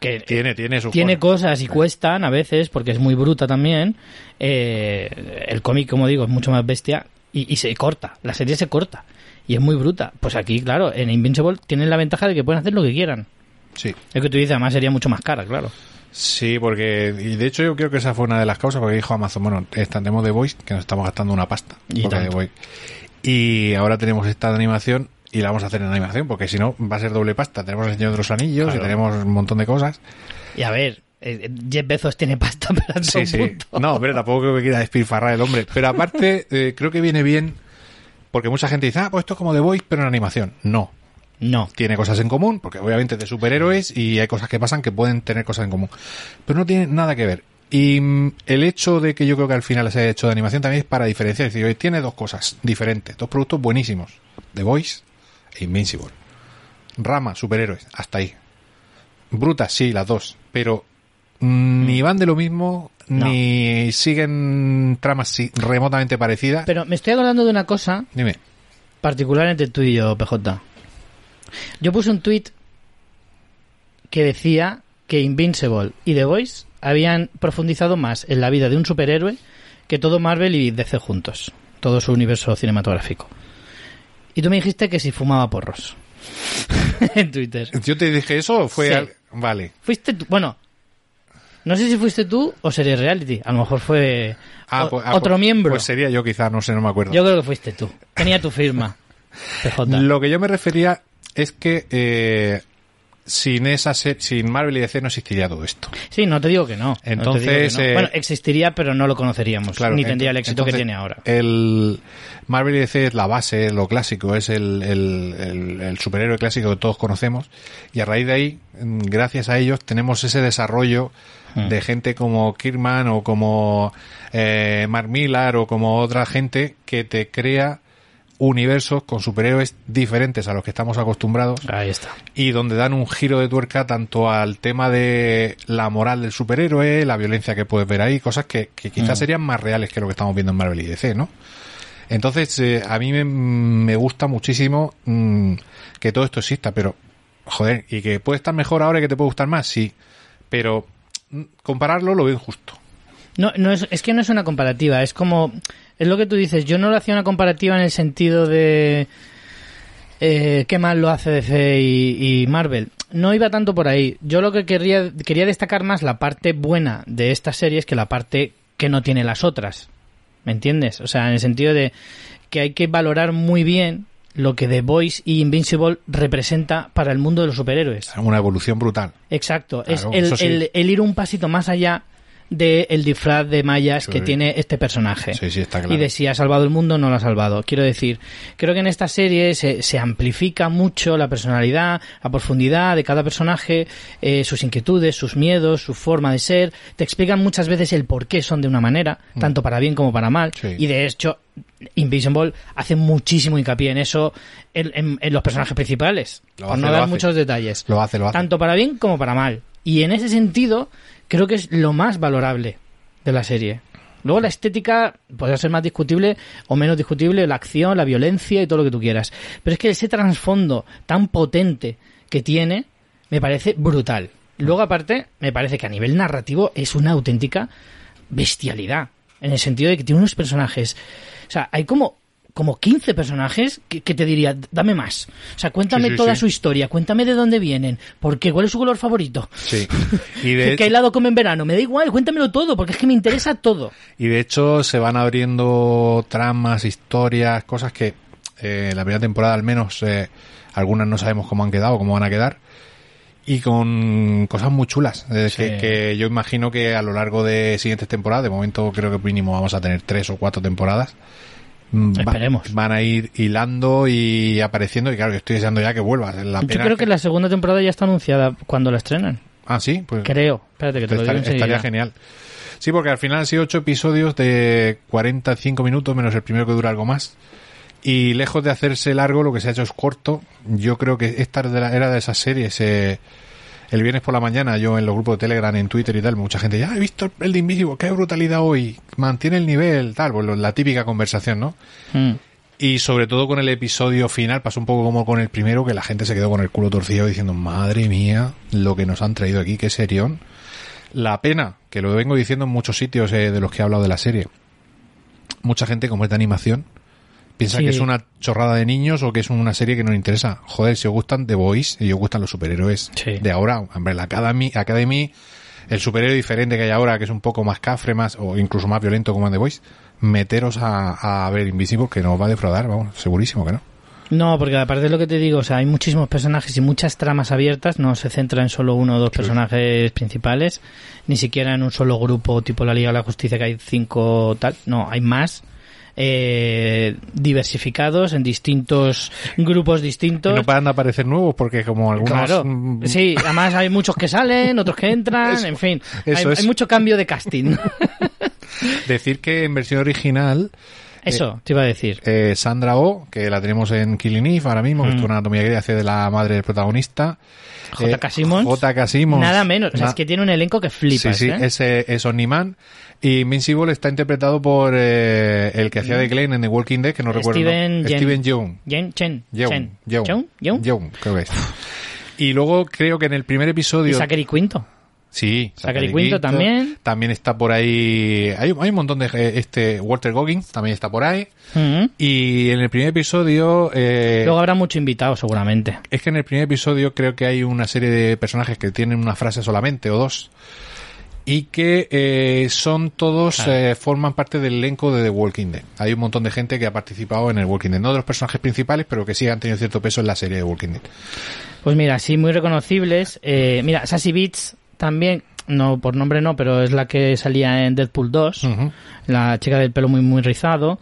que Tiene, tiene su tiene cosas. y cuestan a veces porque es muy bruta también. eh, el cómic, como digo, es mucho más bestia y, y se corta. La serie se corta y es muy bruta. Pues aquí, claro, en Invincible tienen la ventaja de que pueden hacer lo que quieran. Sí. Es que tú dices, además sería mucho más cara, claro. Sí, porque, y de hecho yo creo que esa fue una de las causas, porque dijo Amazon, bueno, tenemos The Voice, que nos estamos gastando una pasta. Y porque. The Voice. Y ahora tenemos esta animación y la vamos a hacer en animación, porque si no va a ser doble pasta. Tenemos el Señor de los Anillos Claro. y tenemos un montón de cosas. Y a ver, eh, Jeff Bezos tiene pasta <laughs> para Sí, sí. punto. No, pero tampoco creo que quiera despilfarrar el hombre. Pero aparte, <laughs> eh, creo que viene bien, porque mucha gente dice, ah, pues esto es como The Voice, pero en animación. No. No. Tiene cosas en común, porque obviamente es de superhéroes y hay cosas que pasan que pueden tener cosas en común. Pero no tiene nada que ver. Y mm, el hecho de que yo creo que al final se haya hecho de animación también es para diferenciar. Es decir, hoy tiene dos cosas diferentes, dos productos buenísimos. The Voice e Invincible. Rama, superhéroes, hasta ahí. Brutas, sí, las dos. Pero mm, ni van de lo mismo, No. ni siguen tramas remotamente parecidas. Pero me estoy acordando de una cosa Dime. particular entre tú y yo, PJ. Yo puse un tweet que decía que Invincible y The Voice habían profundizado más en la vida de un superhéroe que todo Marvel y DC juntos, todo su universo cinematográfico. Y tú me dijiste que si fumaba porros <laughs> en Twitter. ¿Yo te dije eso o fue Sí. al- Vale. Fuiste tú, bueno, no sé si fuiste tú o sería reality, a lo mejor fue Ah, o- pues- ah, otro pues- miembro. Pues sería yo quizá, no sé, no me acuerdo. Yo creo que fuiste tú. Tenía tu firma. <laughs> PJ. Lo que yo me refería es que eh, sin esa se- sin Marvel y DC no existiría todo esto. Sí, no te digo que no. Entonces, que no. eh, bueno, existiría, pero no lo conoceríamos. Claro, ni tendría el éxito que tiene ahora. El Marvel y DC es la base, lo clásico, es el, el, el- el superhéroe clásico que todos conocemos. Y a raíz de ahí, mm, gracias a ellos, tenemos ese desarrollo Hmm. de gente como Kirkman o como eh, Mark Millar o como otra gente que te crea universos con superhéroes diferentes a los que estamos acostumbrados Ahí está. y donde dan un giro de tuerca tanto al tema de la moral del superhéroe, la violencia que puedes ver ahí, cosas que, que quizás Mm. serían más reales que lo que estamos viendo en Marvel y DC, ¿no? Entonces, eh, a mí me, me gusta muchísimo mm, que todo esto exista, pero, joder, y que puede estar mejor ahora y que te puede gustar más, sí, pero mm, compararlo lo veo injusto. No, no es, es que no es una comparativa, es como, es lo que tú dices, yo no lo hacía una comparativa en el sentido de eh, qué mal lo hace DC y, y Marvel. No iba tanto por ahí. Yo lo que quería, quería destacar más la parte buena de estas series que la parte que no tiene las otras. ¿Me entiendes? O sea, en el sentido de que hay que valorar muy bien lo que The Voice y Invincible representa para el mundo de los superhéroes. Una evolución brutal. Exacto, Claro, es el, eso sí. el- el ir un pasito más allá del disfraz de mallas Sí. que tiene este personaje. Sí, sí, está claro. Y de si ha salvado el mundo o no lo ha salvado. Quiero decir, creo que en esta serie se, se amplifica mucho la personalidad, la profundidad de cada personaje, eh, sus inquietudes, sus miedos, su forma de ser. Te explican muchas veces el por qué son de una manera, tanto para bien como para mal. Mm. Sí. Y de hecho, Invisible hace muchísimo hincapié en eso en, en- en los personajes principales. Lo por no dar hace. muchos detalles Lo hace, lo hace. tanto para bien como para mal. Y en ese sentido, creo que es lo más valorable de la serie. Luego la estética podría ser más discutible o menos discutible, la acción, la violencia y todo lo que tú quieras. Pero es que ese trasfondo tan potente que tiene me parece brutal. Luego aparte, me parece que a nivel narrativo es una auténtica bestialidad. En el sentido de que tiene unos personajes. O sea, hay como, como 15 personajes que, que te diría, dame más. O sea, cuéntame Sí, sí, toda sí. su historia, cuéntame de dónde vienen, por qué, cuál es su color favorito. Sí. <laughs> Y de, ¿Qué helado come en verano? Me da igual, cuéntamelo todo, porque es que me interesa todo. Y de hecho se van abriendo tramas, historias, cosas que eh, en la primera temporada al menos eh, algunas no sabemos cómo han quedado, cómo van a quedar. Y con cosas muy chulas, eh, Sí. que, que yo imagino que a lo largo de siguientes temporadas, de momento creo que mínimo vamos a tener tres o cuatro temporadas, mm, va- Esperemos. van a ir hilando y apareciendo y claro, yo estoy deseando ya que vuelvas. La Yo pena creo es que la segunda temporada ya está anunciada cuando la estrenan. Ah, sí, pues Creo. Espérate que te lo digo estaría, enseguida. genial. Sí, porque al final han sido ocho episodios de 45 minutos, menos el primero que dura algo más. Y lejos de hacerse largo, lo que se ha hecho es corto. Yo creo que esta era de la- era de esas series. eh, el viernes por la mañana, yo en los grupos de Telegram, en Twitter y tal, mucha gente, ya he visto el de Invisible, qué brutalidad hoy, mantiene el nivel, tal, pues la típica conversación, ¿no? Mm. Y sobre todo con el episodio final, pasó un poco como con el primero, que la gente se quedó con el culo torcido diciendo, madre mía, lo que nos han traído aquí, qué serión. La pena, que lo vengo diciendo en muchos sitios eh, de los que he hablado de la serie, mucha gente como es de animación, piensa Sí. que es una chorrada de niños o que es una serie que no le interesa. Joder, si os gustan The Boys y os gustan los superhéroes Sí. de ahora, hombre, la Academy, Academy, el superhéroe diferente que hay ahora, que es un poco más cafre, más, o incluso más violento como en The Boys, meteros a, a ver Invisible que no os va a defraudar, vamos, segurísimo que no. No, porque aparte de lo que te digo, o sea, hay muchísimos personajes y muchas tramas abiertas, no se centra en solo uno o dos personajes principales, ni siquiera en un solo grupo tipo la Liga de la Justicia que hay cinco tal, no, hay más. Eh, diversificados en distintos grupos Y distintos. no paran de aparecer nuevos porque como algunos... Claro, mm, sí, además hay muchos que salen, otros que entran, Eso- en fin, eso hay, es. hay mucho cambio de casting. <laughs> <laughs> Decir que en versión original, Eso, te iba a decir. eh, Sandra Oh, que la tenemos en Killing Eve ahora mismo, que Mm. estuvo en Anatomía Grey, hace de la madre del protagonista. J.K. Simmons. J.K. Simmons. Nada menos, o sea, Na- es que tiene un elenco que flipas, sí, sí, ¿eh? es, eh, es Omni-Man. Y Invincible está interpretado por eh, el que hacía de Glenn en The Walking Dead, que no recuerdo. Steven ¿no? Steven Yeun. Jen, Chen, Yeun. Yeun. Yeun, creo que es. <sighs> Y luego creo que en el primer Y episodio... Zachary Quinto. Sí, Zachary Quinto también. También está por ahí. Hay, hay un montón de. eh, Este Walter Goggins también está por ahí. Mm. Y en el primer episodio. eh, Luego habrá mucho invitado, seguramente. es que en el primer episodio creo que hay una serie de personajes que tienen una frase solamente o dos. Y que eh, son todos, Claro. eh, forman parte del elenco de The Walking Dead. Hay un montón de gente que ha participado en el Walking Dead, no de los personajes principales, pero que sí han tenido cierto peso en la serie de Walking Dead. Pues mira, sí, muy reconocibles. Eh, mira, Sassy Beats también, no por nombre no, pero es la que salía en Deadpool 2, Ujú. la chica del pelo muy muy rizado.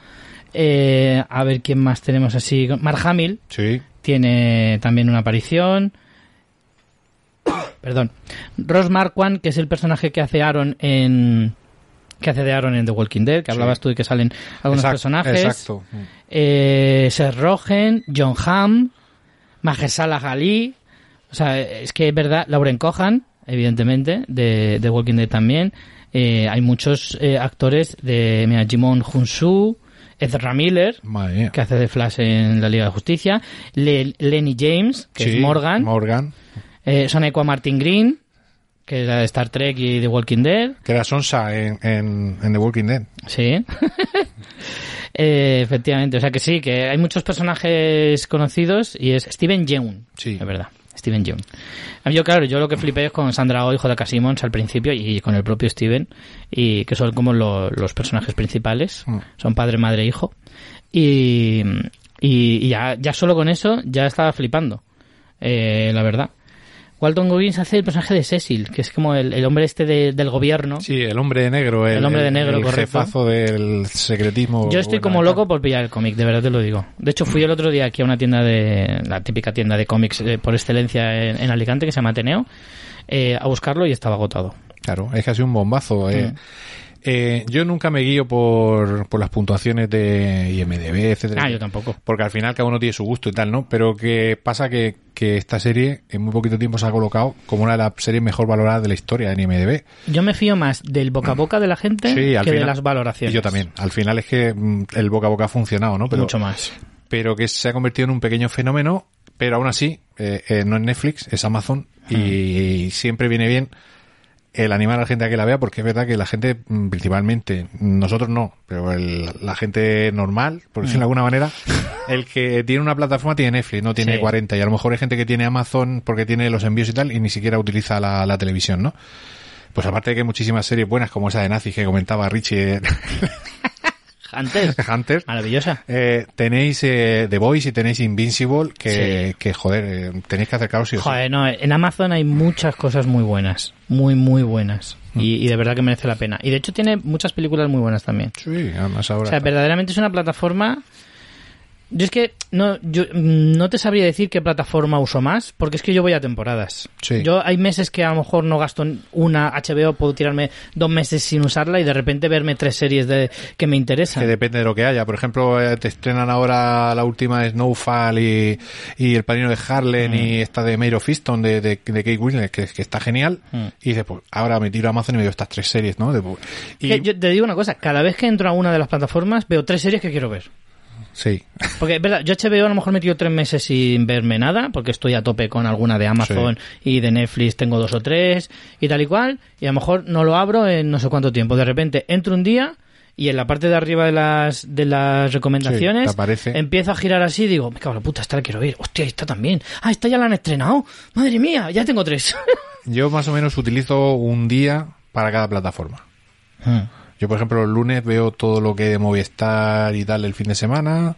Eh, a ver quién más tenemos así. Mark Hamill Sí, tiene también una aparición. <coughs> Perdón. Ross Marquand, que es el personaje que hace Aaron en que hace de Aaron en The Walking Dead, que Sí. hablabas tú de que salen algunos Exacto, personajes. Exacto. eh, Seth Rogen, John Hamm, Mahershala Ali, o sea, es que es verdad, Lauren Cohan, evidentemente, de, de Walking Dead también. Eh, hay muchos eh, actores de, mira, Jimon Hunsu, Ezra Miller, que hace de Flash en la Liga de Justicia, Le- Lenny James, que Sí, es Morgan, Morgan. Eh, Sonequa Martin Green, que era de Star Trek y de Walking Dead, Que era Sonsa en, en, en The Walking Dead. Sí. <laughs> Eh, efectivamente, o sea que sí, que hay muchos personajes conocidos y es Steven Yeun. Sí. Es verdad, Steven Yeun. A mí yo, claro, yo lo que flipé es con Sandra Oh y J.K. Simmons al principio y con el propio Steven, y que son como lo- los personajes principales. Mm. Son padre, madre, hijo. Y, y, y ya, ya solo con eso ya estaba flipando, eh, la verdad. Walton Goggins hace el personaje de Cecil, que es como el, el hombre este de- del gobierno. Sí, el hombre de negro. El, El hombre de negro, el correcto. jefazo del secretismo. Yo estoy como loco por pillar el cómic, de verdad te lo digo. De hecho, fui el otro día aquí a una tienda de. la típica tienda de cómics eh, por excelencia en, en Alicante, que se llama Ateneo, eh, a buscarlo y estaba agotado. Claro, es casi un bombazo. eh. Mm. Eh, yo nunca me guío por, por las puntuaciones de IMDB, etcétera. Ah, yo tampoco. Porque al final cada uno tiene su gusto y tal, ¿no? Pero que pasa que, que esta serie en muy poquito tiempo se ha colocado como una de las series mejor valoradas de la historia en IMDB. Yo me fío más del boca a boca de la gente Sí, que de las valoraciones. Y yo también. Al final es que mm, el boca a boca ha funcionado, ¿no? Pero, Mucho más. pero que se ha convertido en un pequeño fenómeno, pero aún así, eh, eh, no es Netflix, es Amazon y, siempre viene bien el animar a la gente a que la vea porque es verdad que la gente, mm, principalmente, nosotros no, pero el- la gente normal, por decirlo de alguna manera, el que tiene una plataforma tiene Netflix, no tiene Sí. 40 y a lo mejor hay gente que tiene Amazon porque tiene los envíos y tal y ni siquiera utiliza la, la televisión, ¿no? Pues aparte de que hay muchísimas series buenas como esa de nazis que comentaba Richie <laughs> Antes, <laughs> Hunter, maravillosa. eh, tenéis eh, The Voice y tenéis Invincible, que, Sí. que joder, eh, tenéis que acercaros sí o sí. Joder, no, en Amazon hay muchas cosas muy buenas. Muy, muy buenas. Mm. Y, y de verdad que merece la pena. Y de hecho tiene muchas películas muy buenas también. Sí, además ahora. O sea, verdaderamente es una plataforma. Yo es que no, yo mm, no te sabría decir qué plataforma uso más, porque es que yo voy a temporadas. Sí. Yo hay meses que a lo mejor no gasto una HBO, puedo tirarme dos meses sin usarla y de repente verme tres series de que me interesan. que depende de lo que haya. Por ejemplo, eh, te estrenan ahora la última de Snowfall y, y El Padrino de Harlem y esta de Mayor of Easton de, de, de Kate Winslet, que, que está genial. Mm. Y dices, pues ahora me tiro a Amazon y me veo estas tres series, ¿no? De- y, Que yo te digo una cosa, cada vez que entro a una de las plataformas veo tres series que quiero ver. Sí, Porque es verdad, yo HBO a lo mejor me tiro tres meses sin verme nada, porque estoy a tope con alguna de Amazon y de Netflix tengo dos o tres y tal y cual, y a lo mejor no lo abro en no sé cuánto tiempo. De repente entro un día y en la parte de arriba de las, de las Sí, recomendaciones aparece. empiezo a girar así y digo, me cago en la puta, esta la quiero ver. Hostia, esta también. Ah, esta ya la han estrenado. Madre mía, ya tengo tres. <laughs> yo más o menos utilizo un día para cada plataforma. Yo, por ejemplo, los lunes veo todo lo que hay de Movistar y tal el fin de semana.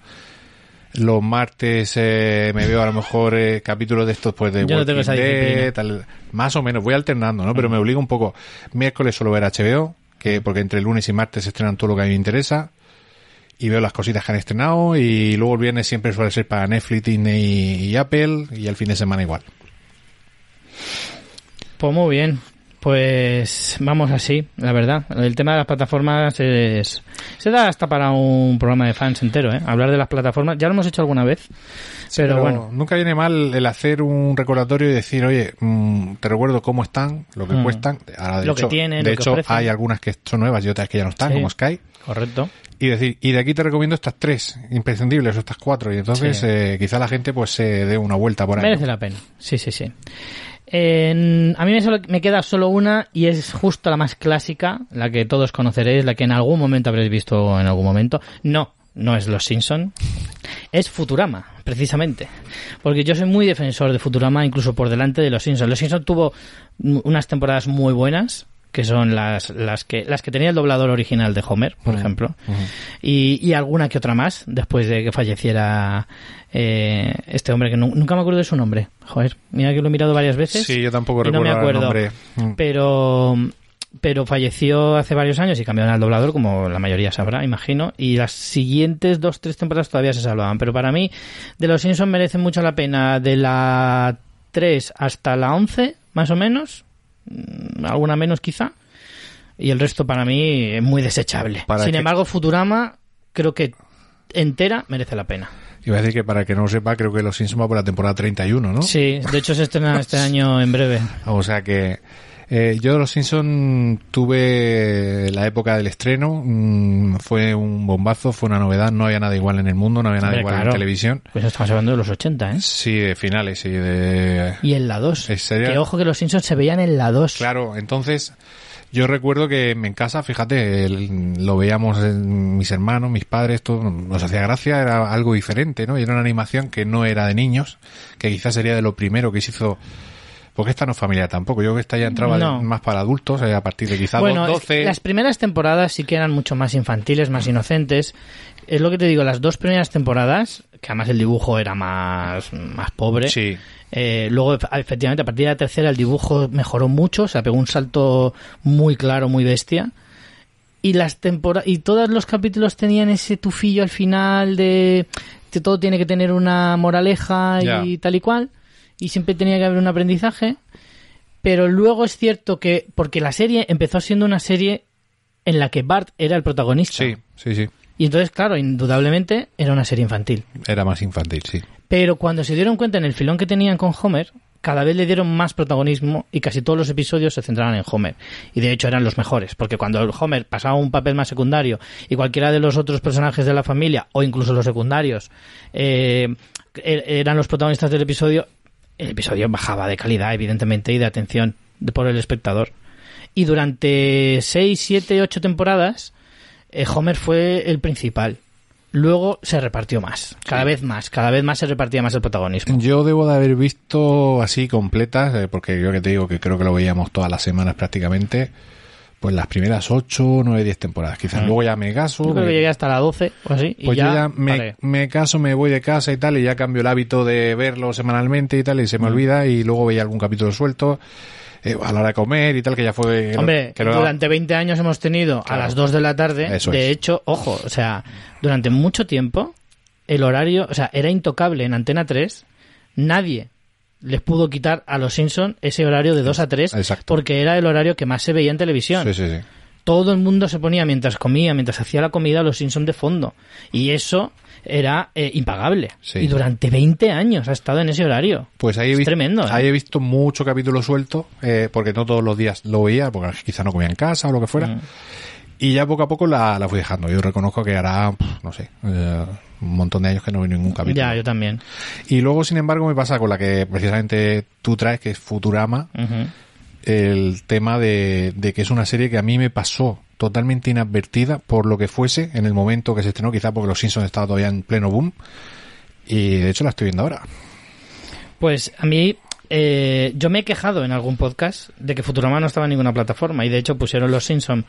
Los martes eh, me veo a lo mejor eh, capítulos de estos pues de Yo no tengo esa Walking Dead, disciplina. tal. más o menos voy alternando, ¿no? Pero me obliga un poco. Miércoles suelo ver HBO, que porque entre lunes y martes se estrenan todo lo que a mí me interesa y veo las cositas que han estrenado y luego el viernes siempre suele ser para Netflix, Disney y Apple y el fin de semana igual. Pues muy bien. Pues vamos así, la verdad. El tema de las plataformas es... Se da hasta para un programa de fans entero, ¿eh? Hablar de las plataformas. Ya lo hemos hecho alguna vez. pero, bueno. nunca viene mal el hacer un recordatorio y decir, oye, mm, te recuerdo cómo están, lo que Mm. cuestan. Ahora, de Lo que hecho, tienen, de lo que hecho hay algunas que son nuevas y otras que ya no están, Sí. como Sky. Correcto. Y decir, y de aquí te recomiendo estas tres imprescindibles o estas cuatro. Y entonces Sí. eh, quizá la gente pues se dé una vuelta por ahí. Merece la pena. Sí, sí, sí. En- a mí me, solo- me queda solo una y es justo la más clásica, la que todos conoceréis, la que en algún momento habréis visto en algún momento. No, no es Los Simpson, es Futurama, precisamente. Porque yo soy muy defensor de Futurama, incluso por delante de Los Simpson. Los Simpson tuvo unas temporadas muy buenas, que son las, las que las que tenía el doblador original de Homer, por ejemplo, y, y alguna que otra más después de que falleciera eh, este hombre que nu- nunca me acuerdo de su nombre. Joder, mira que lo he mirado varias veces. Sí, yo tampoco no recuerdo el nombre. Mm. Pero pero falleció hace varios años y cambiaron al doblador, como la mayoría sabrá, imagino. Y las siguientes dos, tres temporadas todavía se salvaban. Pero para mí, de los Simpsons merecen mucho la pena. De la 3 hasta la 11, más o menos. Mm, Alguna menos quizá. Y el resto para mí es muy desechable. Para Sin que- embargo, Futurama creo que entera merece la pena. Iba a decir que para que no lo sepa, creo que Los Simpsons va por la temporada 31, ¿no? Sí, de hecho se estrena este <laughs> año en breve. O sea que eh, yo de Los Simpsons tuve la época del estreno, mm, fue un bombazo, fue una novedad, no había nada igual en el mundo, no había nada Hombre, igual claro. en televisión. Pues estamos hablando de los 80, ¿eh? Sí, de finales, sí, de... Y en la 2. ¿En serio? Que ojo que los Simpsons se veían en la 2. Claro, entonces yo recuerdo que en casa, fíjate, el- lo veíamos en mis hermanos, mis padres, todo, nos hacía gracia, era algo diferente, ¿no? Y era una animación que no era de niños, que quizás sería de lo primero que se hizo, porque esta no es familiar tampoco, yo creo que esta ya entraba No. más para adultos, eh, a partir de quizás bueno, 12. las primeras temporadas sí que eran mucho más infantiles, más inocentes. Es lo que te digo, las dos primeras temporadas, que además el dibujo era más, más pobre. Sí, Eh, luego, efe- efectivamente, a partir de la tercera el dibujo mejoró mucho, o sea, pegó un salto muy claro, muy bestia. Y las tempora y todos los capítulos tenían ese tufillo al final de que todo tiene que tener una moraleja y tal y cual. Y siempre tenía que haber un aprendizaje. Pero luego es cierto que, porque la serie empezó siendo una serie en la que Bart era el protagonista. sí, sí, sí, Y entonces, claro, indudablemente era una serie infantil. era más infantil, sí. Pero cuando se dieron cuenta en el filón que tenían con Homer, cada vez le dieron más protagonismo y casi todos los episodios se centraban en Homer. Y de hecho eran los mejores, porque cuando Homer pasaba un papel más secundario y cualquiera de los otros personajes de la familia, o incluso los secundarios, eh, er- eran los protagonistas del episodio, el episodio bajaba de calidad, evidentemente, y de atención por el espectador. Y durante 6, 7, 8 temporadas, eh, Homer fue el principal. Luego se repartió más, cada vez más, cada vez más se repartía más el protagonismo. Yo debo de haber visto así completas, eh, porque yo que te digo que creo que lo veíamos todas las semanas prácticamente, pues las primeras 8, 9, 10 temporadas. Quizás Mm. luego ya me caso. Yo creo que llegué hasta la 12 o así. y Pues ya, yo ya me, caso, me voy de casa y tal, y ya cambio el hábito de verlo semanalmente y tal, y se me olvida, y luego veía algún capítulo suelto, eh, a la hora de comer y tal, que ya fue... Hombre, que lo- durante 20 años hemos tenido Claro. a las 2 de la tarde. Eso de es. hecho, ojo, o sea, durante mucho tiempo el horario, o sea, era intocable en Antena 3. Nadie les pudo quitar a los Simpson ese horario de 2 a 3 Exacto. porque era el horario que más se veía en televisión. Sí, sí, sí. todo el mundo se ponía mientras comía, mientras hacía la comida, los Simpsons de fondo. Y eso era eh, impagable. Sí. Y durante 20 años ha estado en ese horario. Pues ahí he, Es vi- tremendo, ¿eh? ahí he visto mucho capítulo suelto, eh, porque no todos los días lo veía, porque quizá no comía en casa o lo que fuera. Mm. Y ya poco a poco la, la fui dejando. Yo reconozco que hará, no sé, eh, un montón de años que no vi ningún capítulo. Ya, yo también. Y luego, sin embargo, me pasa con la que precisamente tú traes, que es Futurama, el tema de, de que es una serie que a mí me pasó totalmente inadvertida por lo que fuese en el momento que se estrenó, quizá porque Los Simpsons estaban todavía en pleno boom. Y de hecho la estoy viendo ahora. Pues a mí, eh, yo me he quejado en algún podcast de que Futurama no estaba en ninguna plataforma. Y de hecho pusieron los Simpsons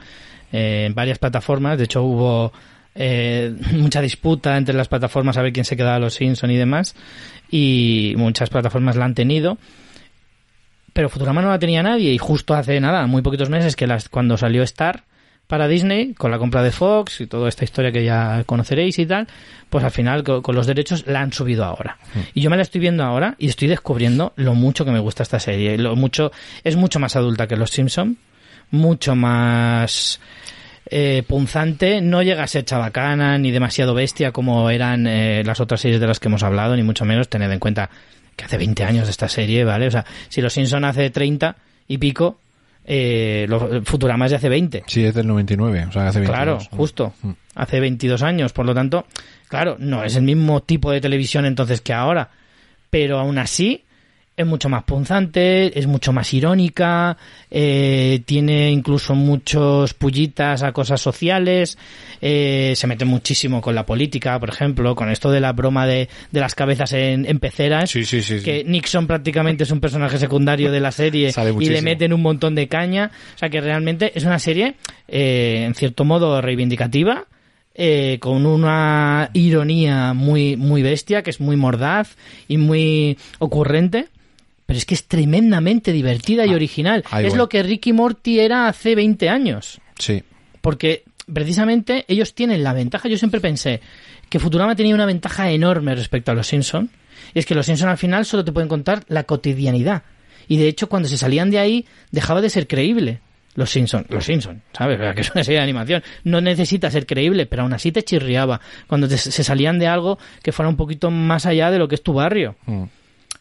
eh, en varias plataformas. De hecho hubo eh, <laughs> mucha disputa entre las plataformas a ver quién se quedaba los Simpsons y demás. Y muchas plataformas la han tenido. Pero Futurama no la tenía nadie. Y justo hace nada, muy poquitos meses, que las, cuando salió Star para Disney, con la compra de Fox y toda esta historia que ya conoceréis y tal, pues al final con, con los derechos la han subido ahora. Y yo me la estoy viendo ahora y estoy descubriendo lo mucho que me gusta esta serie. Lo mucho, es mucho más adulta que Los Simpson, mucho más eh, punzante, no llega a ser chabacana ni demasiado bestia como eran eh, las otras series de las que hemos hablado, ni mucho menos tened en cuenta que hace 20 años de esta serie, ¿vale? O sea, si Los Simpson hace 30 y pico, eh, lo- Futurama es de hace 20. Sí, es del 99, o sea, hace 22. Claro, justo. Mm. Hace 22 años, por lo tanto, claro, no es el mismo tipo de televisión entonces que ahora, pero aún así es mucho más punzante, es mucho más irónica, eh, tiene incluso muchos pullitas a cosas sociales, eh, se mete muchísimo con la política, por ejemplo, con esto de la broma de, de las cabezas en, en peceras, Sí, sí, sí, sí. que Nixon prácticamente es un personaje secundario de la serie <laughs> y le meten un montón de caña, o sea que realmente es una serie, eh, en cierto modo, reivindicativa, eh, con una ironía muy, muy bestia, que es muy mordaz y muy ocurrente. Pero es que es tremendamente divertida y Ah, original. es voy. lo que Ricky Morty era hace 20 años. Sí. Porque precisamente ellos tienen la ventaja. Yo siempre pensé que Futurama tenía una ventaja enorme respecto a los Simpson. Y es que los Simpson al final solo te pueden contar la cotidianidad. Y de hecho, cuando se salían de ahí, dejaba de ser creíble. Los Simpson, los Simpson, ¿sabes? <laughs> Que es una serie de animación. No necesita ser creíble, pero aún así te chirriaba cuando te- se salían de algo que fuera un poquito más allá de lo que es tu barrio. Mm.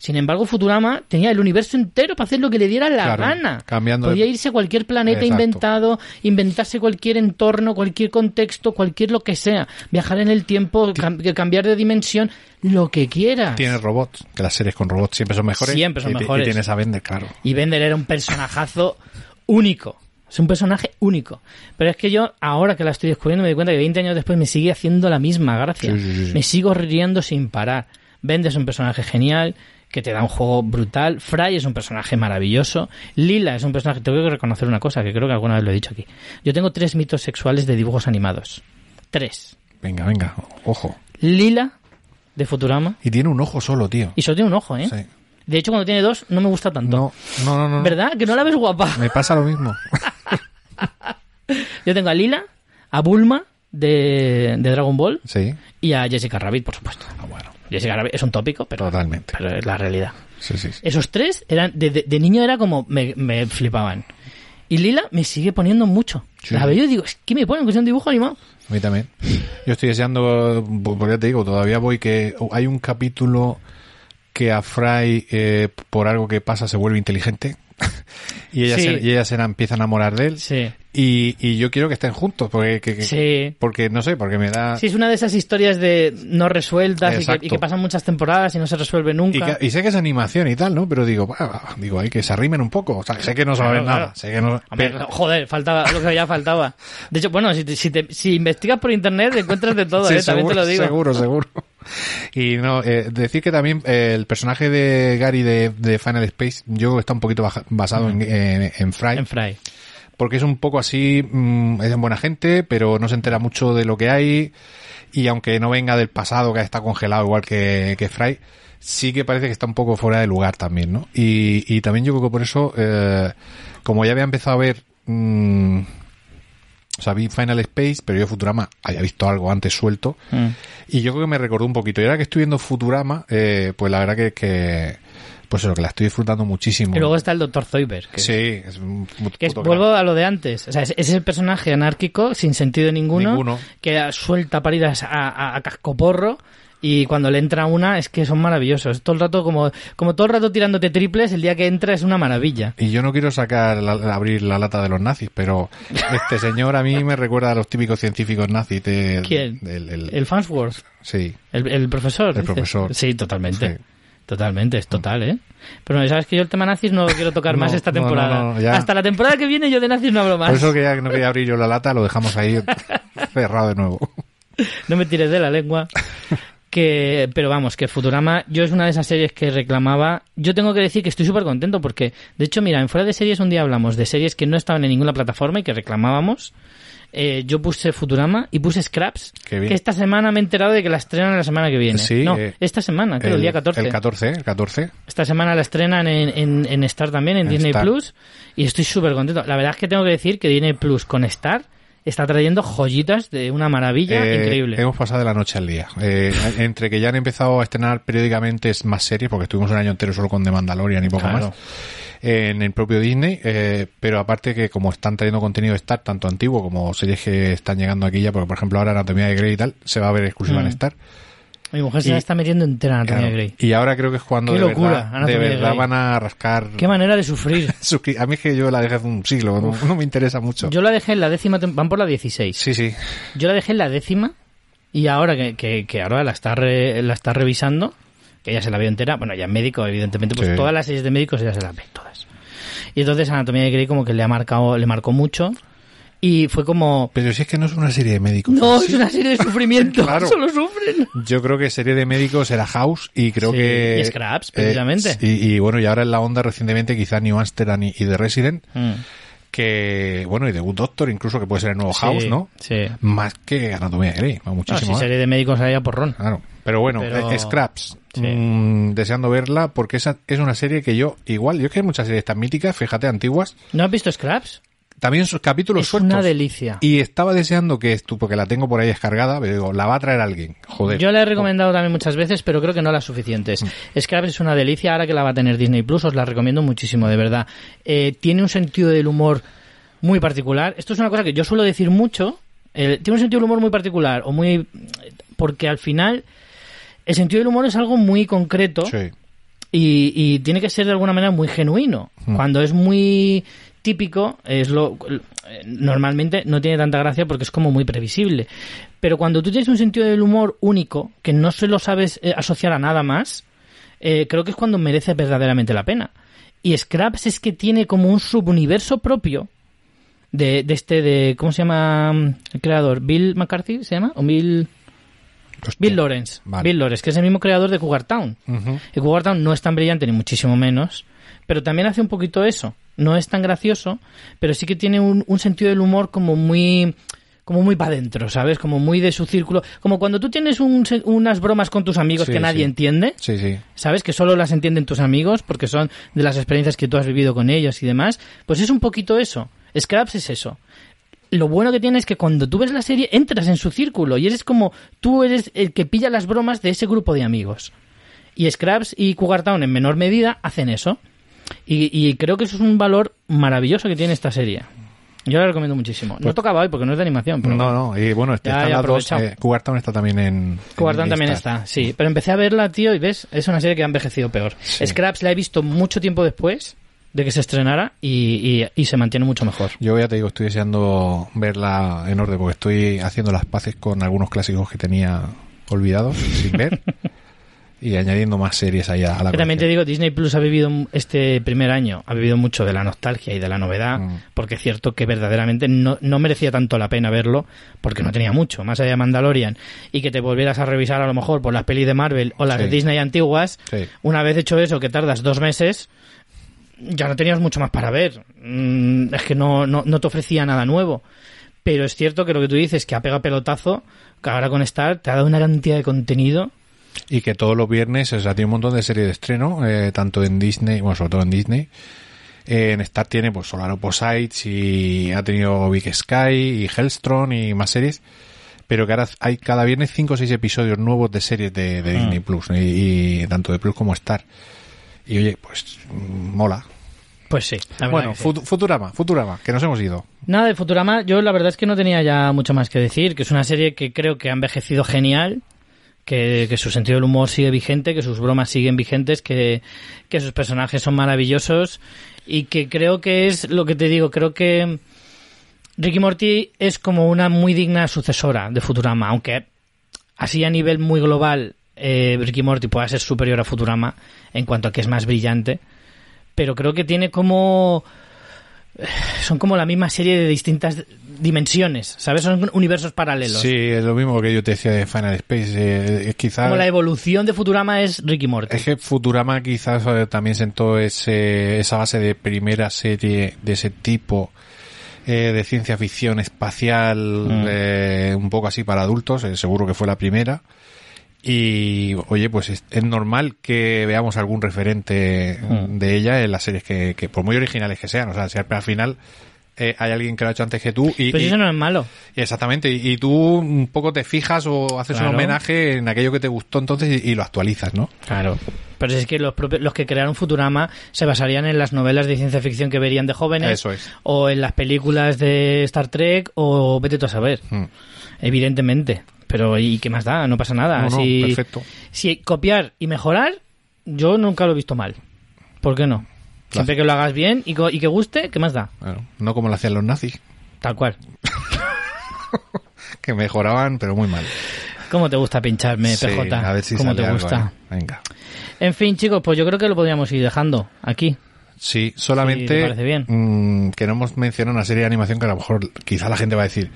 Sin embargo, Futurama tenía el universo entero para hacer lo que le diera la Claro, gana. cambiando Podía irse a cualquier planeta Exacto. inventado, inventarse cualquier entorno, cualquier contexto, cualquier lo que sea. Viajar en el tiempo, cam- cambiar de dimensión, lo que quieras. Tiene robots, que las series con robots siempre son mejores. Siempre son y, mejores. Y tienes a Bender, claro. Y Bender era un personajazo único. Es un personaje único. Pero es que yo, ahora que la estoy descubriendo, me doy cuenta que 20 años después me sigue haciendo la misma gracia. Sí, sí, sí, sí. Me sigo riendo sin parar. Bender es un personaje genial, que te da un juego brutal. Fry es un personaje maravilloso. Lila es un personaje... Tengo que reconocer una cosa, que creo que alguna vez lo he dicho aquí. Yo tengo tres mitos sexuales de dibujos animados. Tres. Venga, venga, ojo. Lila, de Futurama. Y tiene un ojo solo, tío. Y solo tiene un ojo, ¿eh? Sí. De hecho, cuando tiene dos, no me gusta tanto. No, no, no, no. ¿Verdad? Que no la ves guapa. Me pasa lo mismo. <laughs> Yo tengo a Lila, a Bulma de, de Dragon Ball Sí. y a Jessica Rabbit, por supuesto. Ah, bueno. Jessica Rabbit es un tópico, pero, Totalmente. pero es la realidad. Sí, sí, sí. Esos tres eran de, de- de niño era como me, me flipaban. Y Lila me sigue poniendo mucho. La veo y digo, es que me ponen que es un dibujo animado. A mí también. Yo estoy deseando, porque ya te digo, todavía voy que hay un capítulo que a Fry, eh, por algo que pasa, se vuelve inteligente. <laughs> y ella, Sí. se, y ella se empieza a enamorar de él. Sí. Y, y yo quiero que estén juntos, porque, que- que- Sí. porque no sé, porque me da... Sí, es una de esas historias de no resueltas y que, Exacto. y que pasan muchas temporadas y no se resuelve nunca. y sé que es animación y tal, ¿no? Pero digo, bah, digo, hay que se arrimen un poco. O sea, sé que no saben Claro, claro. nada. Sé que no... Hombre, pero- joder, faltaba lo que ya faltaba. De hecho, bueno, si, te- si, te- si investigas por internet encuentras de todo, Sí, ¿eh? también te lo digo. Seguro, seguro. Y no, eh, decir que también eh, el personaje de Gary de, de Final Space, yo creo que está un poquito baja- basado en, en, en Fry, En Fry. Porque es un poco así, mm, es buena gente, pero no se entera mucho de lo que hay, y aunque no venga del pasado que está congelado igual que, que Fry, sí que parece que está un poco fuera de lugar también, ¿no? Y, y también yo creo que por eso, eh, como ya había empezado a ver, mm, o sea, vi Final Space, pero yo Futurama había visto algo antes suelto, Mm. y yo creo que me recordó un poquito. Y ahora que estoy viendo Futurama, eh, pues la verdad que, que pues eso, que la estoy disfrutando muchísimo. Y luego está el Dr. Zoidberg. Que, sí, es un puto que es- vuelvo a lo de antes. O sea, es, es el personaje anárquico, sin sentido ninguno, Ninguno. que suelta paridas a, a- a cascoporro. Y cuando le entra una, es que son maravillosos. Todo el rato, como, como todo el rato tirándote triples, el día que entra es una maravilla. Y yo no quiero sacar, la- abrir la lata de los nazis, pero este señor a mí me recuerda a los típicos científicos nazis. De, ¿Quién? del- el- El Fansworth. sí, El, el profesor. El profesor. Sí, totalmente. Sí. Totalmente, es total, ¿eh? Pero sabes que yo el tema nazis no lo quiero tocar <laughs> No, más esta no, temporada. no. Hasta la temporada que viene yo de nazis no hablo más. por eso que ya no quería abrir yo la lata, lo dejamos ahí <laughs> cerrado de nuevo. No me tires de la lengua. Que, pero vamos, que Futurama, yo es una de esas series que reclamaba. Yo tengo que decir que estoy súper contento porque, de hecho, mira, en fuera de series un día hablamos de series que no estaban en ninguna plataforma y que reclamábamos. Eh, yo puse Futurama y puse Scraps, que esta semana me he enterado de que la estrenan la semana que viene. Sí, no, eh, esta semana, creo, el, día 14. El 14, el 14. Esta semana la estrenan en, en, en Star también, en En Disney Star. Plus, y estoy súper contento. La verdad es que tengo que decir que Disney Plus con Star está trayendo joyitas de una maravilla Eh, increíble. Hemos pasado de la noche al día. Eh, entre que ya han empezado a estrenar periódicamente más series, porque estuvimos un año entero solo con The Mandalorian y poco Claro. más, en el propio Disney, eh, pero aparte que como están trayendo contenido de Star, tanto antiguo como series que están llegando aquí ya, porque por ejemplo ahora Anatomía de Grey y tal, se va a ver exclusiva Mm. en Star. Mi mujer se la está metiendo entera en Anatomía Claro. de Grey. Y ahora creo que es cuando Qué de locura, verdad, de van a rascar... Qué manera de sufrir. <laughs> A mí es que yo la dejé hace un siglo, no, no me interesa mucho. Yo la dejé en la décima, van por la 16. Sí, sí. Yo la dejé en la décima y ahora que, que, que ahora la está, re- la está revisando, que ella se la vio entera. Bueno, ya es médico, evidentemente, pues Sí. todas las series de médicos ella se las ve, todas. Y entonces Anatomía de Grey como que le ha marcado, le marcó mucho. Y fue como... Pero si es que no es una serie de médicos. No, ¿sí? es una serie de <laughs> sufrimiento. Claro. Solo sufren. Yo creo que serie de médicos era House y creo Sí, que... y Scraps, precisamente. eh, y, y bueno, y ahora en la onda recientemente quizá New Amsterdam y, y The Resident, Mm. que bueno, y The Good Doctor incluso que puede ser el nuevo Sí, House, ¿no? Sí. Más que Anatomía de Grey, va No, muchísimo si más. serie de médicos había porrón. Claro. Pero bueno, Pero- eh, Scraps, Sí. mm, deseando verla porque esa es una serie que yo, igual, yo es que hay muchas series tan míticas, fíjate, antiguas, ¿No has visto Scraps? también sus capítulos Es sueltos. una delicia. Y estaba deseando que tú, porque la tengo por ahí descargada, pero digo, la va a traer alguien. Joder. Yo la he recomendado también muchas veces, pero creo que no las suficientes. Mm. Scraps es una delicia, ahora que la va a tener Disney Plus, os la recomiendo muchísimo, de verdad. Eh, tiene un sentido del humor muy particular. Esto es una cosa que yo suelo decir mucho. eh, tiene un sentido del humor muy particular, o muy. porque al final. El sentido del humor es algo muy concreto Sí. y, y tiene que ser de alguna manera muy genuino. Mm. Cuando es muy típico, es lo normalmente no tiene tanta gracia porque es como muy previsible. Pero cuando tú tienes un sentido del humor único, que no se lo sabes eh, asociar a nada más, eh, creo que es cuando merece verdaderamente la pena. Y Scraps es que tiene como un subuniverso propio de, de este de ¿cómo se llama el creador? Bill McCarthy se llama o Bill Hostia. Bill Lawrence. Vale. Bill Lawrence, que es el mismo creador de Cougar Town. El Cougar Town no es tan brillante ni muchísimo menos, pero también hace un poquito eso. No es tan gracioso, pero sí que tiene un, un sentido del humor como muy como muy para adentro, ¿sabes? Como muy de su círculo. Como cuando tú tienes un unas bromas con tus amigos Sí, que nadie sí. entiende, Sí, sí. ¿sabes? Que solo las entienden tus amigos porque son de las experiencias que tú has vivido con ellos y demás. Pues es un poquito eso. Scraps es eso. Lo bueno que tiene es que cuando tú ves la serie entras en su círculo y eres como tú eres el que pilla las bromas de ese grupo de amigos. Y Scraps y Cougar Town en menor medida hacen eso. Y, y creo que eso es un valor maravilloso que tiene esta serie. Yo la recomiendo muchísimo. No tocaba hoy porque no es de animación, pero No, no, y bueno, este, Ya, están ya las dos. aprovechado. Eh, está también en. Cougar en Town también está, sí. Pero empecé a verla, tío, y ves, es una serie que ha envejecido peor. Sí. Scraps la he visto mucho tiempo después de que se estrenara y, y- y se mantiene mucho mejor. Yo ya te digo, estoy deseando verla en orden porque estoy haciendo las paces con algunos clásicos que tenía olvidados sin ver <laughs> y añadiendo más series ahí a, la también te digo, Disney Plus ha vivido este primer año, ha vivido mucho de la nostalgia y de la novedad, Mm. porque es cierto que verdaderamente no, no merecía tanto la pena verlo, porque no tenía mucho, más allá de Mandalorian, y que te volvieras a revisar a lo mejor por las pelis de Marvel o las Sí. de Disney antiguas, Sí. una vez hecho eso, que tardas dos meses, ya no tenías mucho más para ver. Mm, es que no, no, no te ofrecía nada nuevo. Pero es cierto que lo que tú dices, que ha pegado pelotazo, que ahora con Star te ha dado una cantidad de contenido. Y que todos los viernes, o sea, tiene un montón de series de estreno, eh, tanto en Disney, bueno, sobre todo en Disney. Eh, en Star tiene pues Solar Opposites y ha tenido Big Sky y Hellstrom y más series. Pero que ahora hay cada viernes cinco o seis episodios nuevos de series de, de Mm. Disney Plus, y, y tanto de Plus como Star. Y oye, pues mola. Pues sí. la Bueno, sí. Futurama, Futurama, que nos hemos ido. Nada de Futurama, yo la verdad es que no tenía ya mucho más que decir, que es una serie que creo que ha envejecido genial, que, que su sentido del humor sigue vigente, que sus bromas siguen vigentes, que, que sus personajes son maravillosos y que creo que es lo que te digo, creo que Ricky Morty es como una muy digna sucesora de Futurama, aunque así a nivel muy global eh, Ricky Morty pueda ser superior a Futurama en cuanto a que es más brillante, pero creo que tiene como son como la misma serie de distintas dimensiones, ¿sabes? Son universos paralelos. Sí, es lo mismo que yo te decía de Final Space. eh, es quizá, Como la evolución de Futurama es Ricky Morty. es que Futurama quizás eh, también sentó ese, esa base de primera serie de ese tipo eh, de ciencia ficción espacial, Mm. eh, un poco así para adultos, eh, seguro que fue la primera. Y oye, pues es, es normal que veamos algún referente Mm. de ella en las series que, que por muy originales que sean, o sea, si al al final eh, hay alguien que lo ha hecho antes que tú y, Pero y- eso no es malo. Exactamente, y, y tú un poco te fijas o haces Claro. un homenaje en aquello que te gustó entonces y, y lo actualizas, ¿no? Claro. Pero es que los, propios- los que crearon Futurama se basarían en las novelas de ciencia ficción que verían de jóvenes. Eso es. O en las películas de Star Trek o vete tú a saber. Mm. Evidentemente. Pero ¿y qué más da? No pasa nada. No, no, si, perfecto. si copiar y mejorar, yo nunca lo he visto mal. ¿Por qué no? Siempre que lo hagas bien y, que guste, ¿qué más da? Bueno, no como lo hacían los nazis, Tal cual. <laughs> que mejoraban, pero muy mal. ¿Cómo te gusta pincharme, Sí, PJ? a ver si ¿Cómo sale te algo gusta? ahí. Venga. En fin, chicos, pues yo creo que lo podríamos ir dejando aquí. Sí, Sí, ¿te solamente parece bien? mm, que no hemos mencionado una serie de animación que a lo mejor quizá la gente va a decir,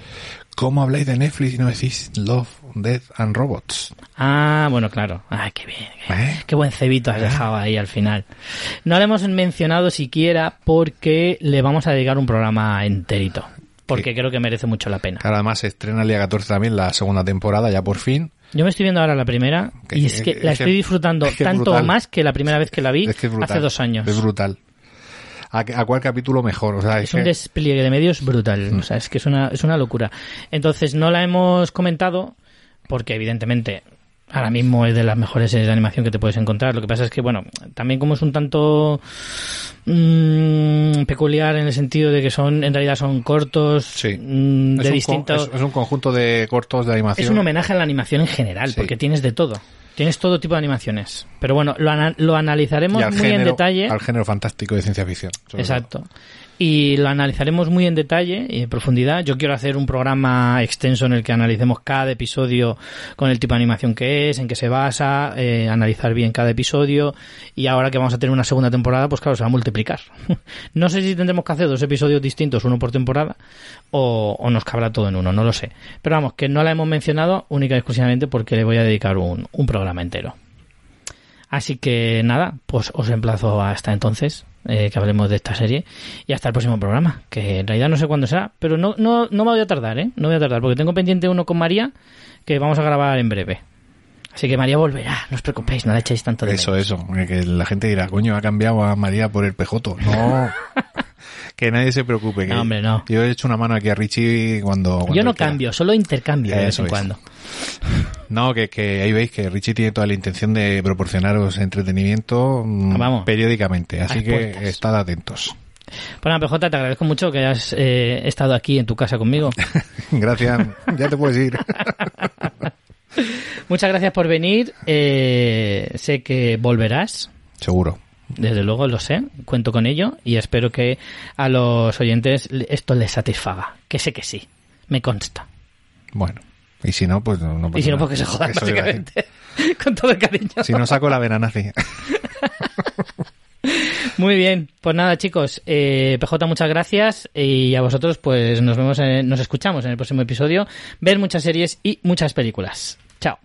¿cómo habláis de Netflix y no decís Love, Death and Robots? Ah, bueno, claro. Ay, qué bien. ¿Eh? qué buen cebito has dejado ahí al final. No lo hemos mencionado siquiera porque le vamos a dedicar un programa enterito. Porque Sí. creo que merece mucho la pena. Además se estrena el día 14 también la segunda temporada, ya por fin. Yo me estoy viendo ahora la primera Que- y es que es la estoy disfrutando es que es tanto o más que la primera vez que la vi Es que hace dos años. Es brutal. ¿A, a cuál capítulo mejor? O sea, es Es un despliegue de medios brutal. Mm. O sea, es que es una, es una locura. Entonces, no la hemos comentado porque, evidentemente, ahora mismo es de las mejores series de animación que te puedes encontrar. Lo que pasa es que, bueno, también como es un tanto mm, peculiar en el sentido de que son, en realidad son cortos, Sí. mm, de distintos... es, es un conjunto de cortos de animación. Es un homenaje a la animación en general, Sí. porque tienes de todo. Tienes todo tipo de animaciones. Pero bueno, lo, ana- lo analizaremos muy género, en detalle. al género fantástico de ciencia ficción. Exacto. Y lo analizaremos muy en detalle y en profundidad. Yo quiero hacer un programa extenso en el que analicemos cada episodio con el tipo de animación que es, en qué se basa, eh, analizar bien cada episodio. Y ahora que vamos a tener una segunda temporada, pues claro, se va a multiplicar. <laughs> no sé si tendremos que hacer dos episodios distintos, uno por temporada, o, o nos cabrá todo en uno, no lo sé. Pero vamos, que no la hemos mencionado única y exclusivamente porque le voy a dedicar un, un programa entero. Así que nada, pues os emplazo hasta entonces eh, que hablemos de esta serie y hasta el próximo programa, que en realidad no sé cuándo será, pero no, no, no me voy a tardar, ¿eh? No voy a tardar, porque tengo pendiente uno con María que vamos a grabar en breve. Así que María volverá, no os preocupéis, no la echéis tanto de Eso, menos. eso. Que la gente dirá, coño, ha cambiado a María por el pejoto. No. <laughs> que nadie se preocupe. Que No, hombre, no. Yo he hecho una mano aquí a Richie cuando. cuando Yo no quiera. cambio, solo intercambio de vez en es. cuando. No, que, que ahí veis que Richie tiene toda la intención de proporcionaros entretenimiento mm, Ah, vamos. periódicamente. Así que puertas. estad atentos. Bueno, PJ, te agradezco mucho que hayas eh, estado aquí en tu casa conmigo. <laughs> Gracias. ya te puedes ir. <laughs> Muchas gracias por venir. eh, sé que volverás. Seguro. Desde luego lo sé, cuento con ello y espero que a los oyentes esto les satisfaga. Que sé que sí, me consta. Bueno. Y si no, pues no, no pasa Y si no, nada. pues que se jodan, Eso básicamente. <laughs> Con todo el cariño. Si no saco la vena nazi. <laughs> Muy bien, pues nada chicos, eh, PJ muchas gracias y a vosotros pues nos vemos, en- nos escuchamos en el próximo episodio, ver muchas series y muchas películas. Chao.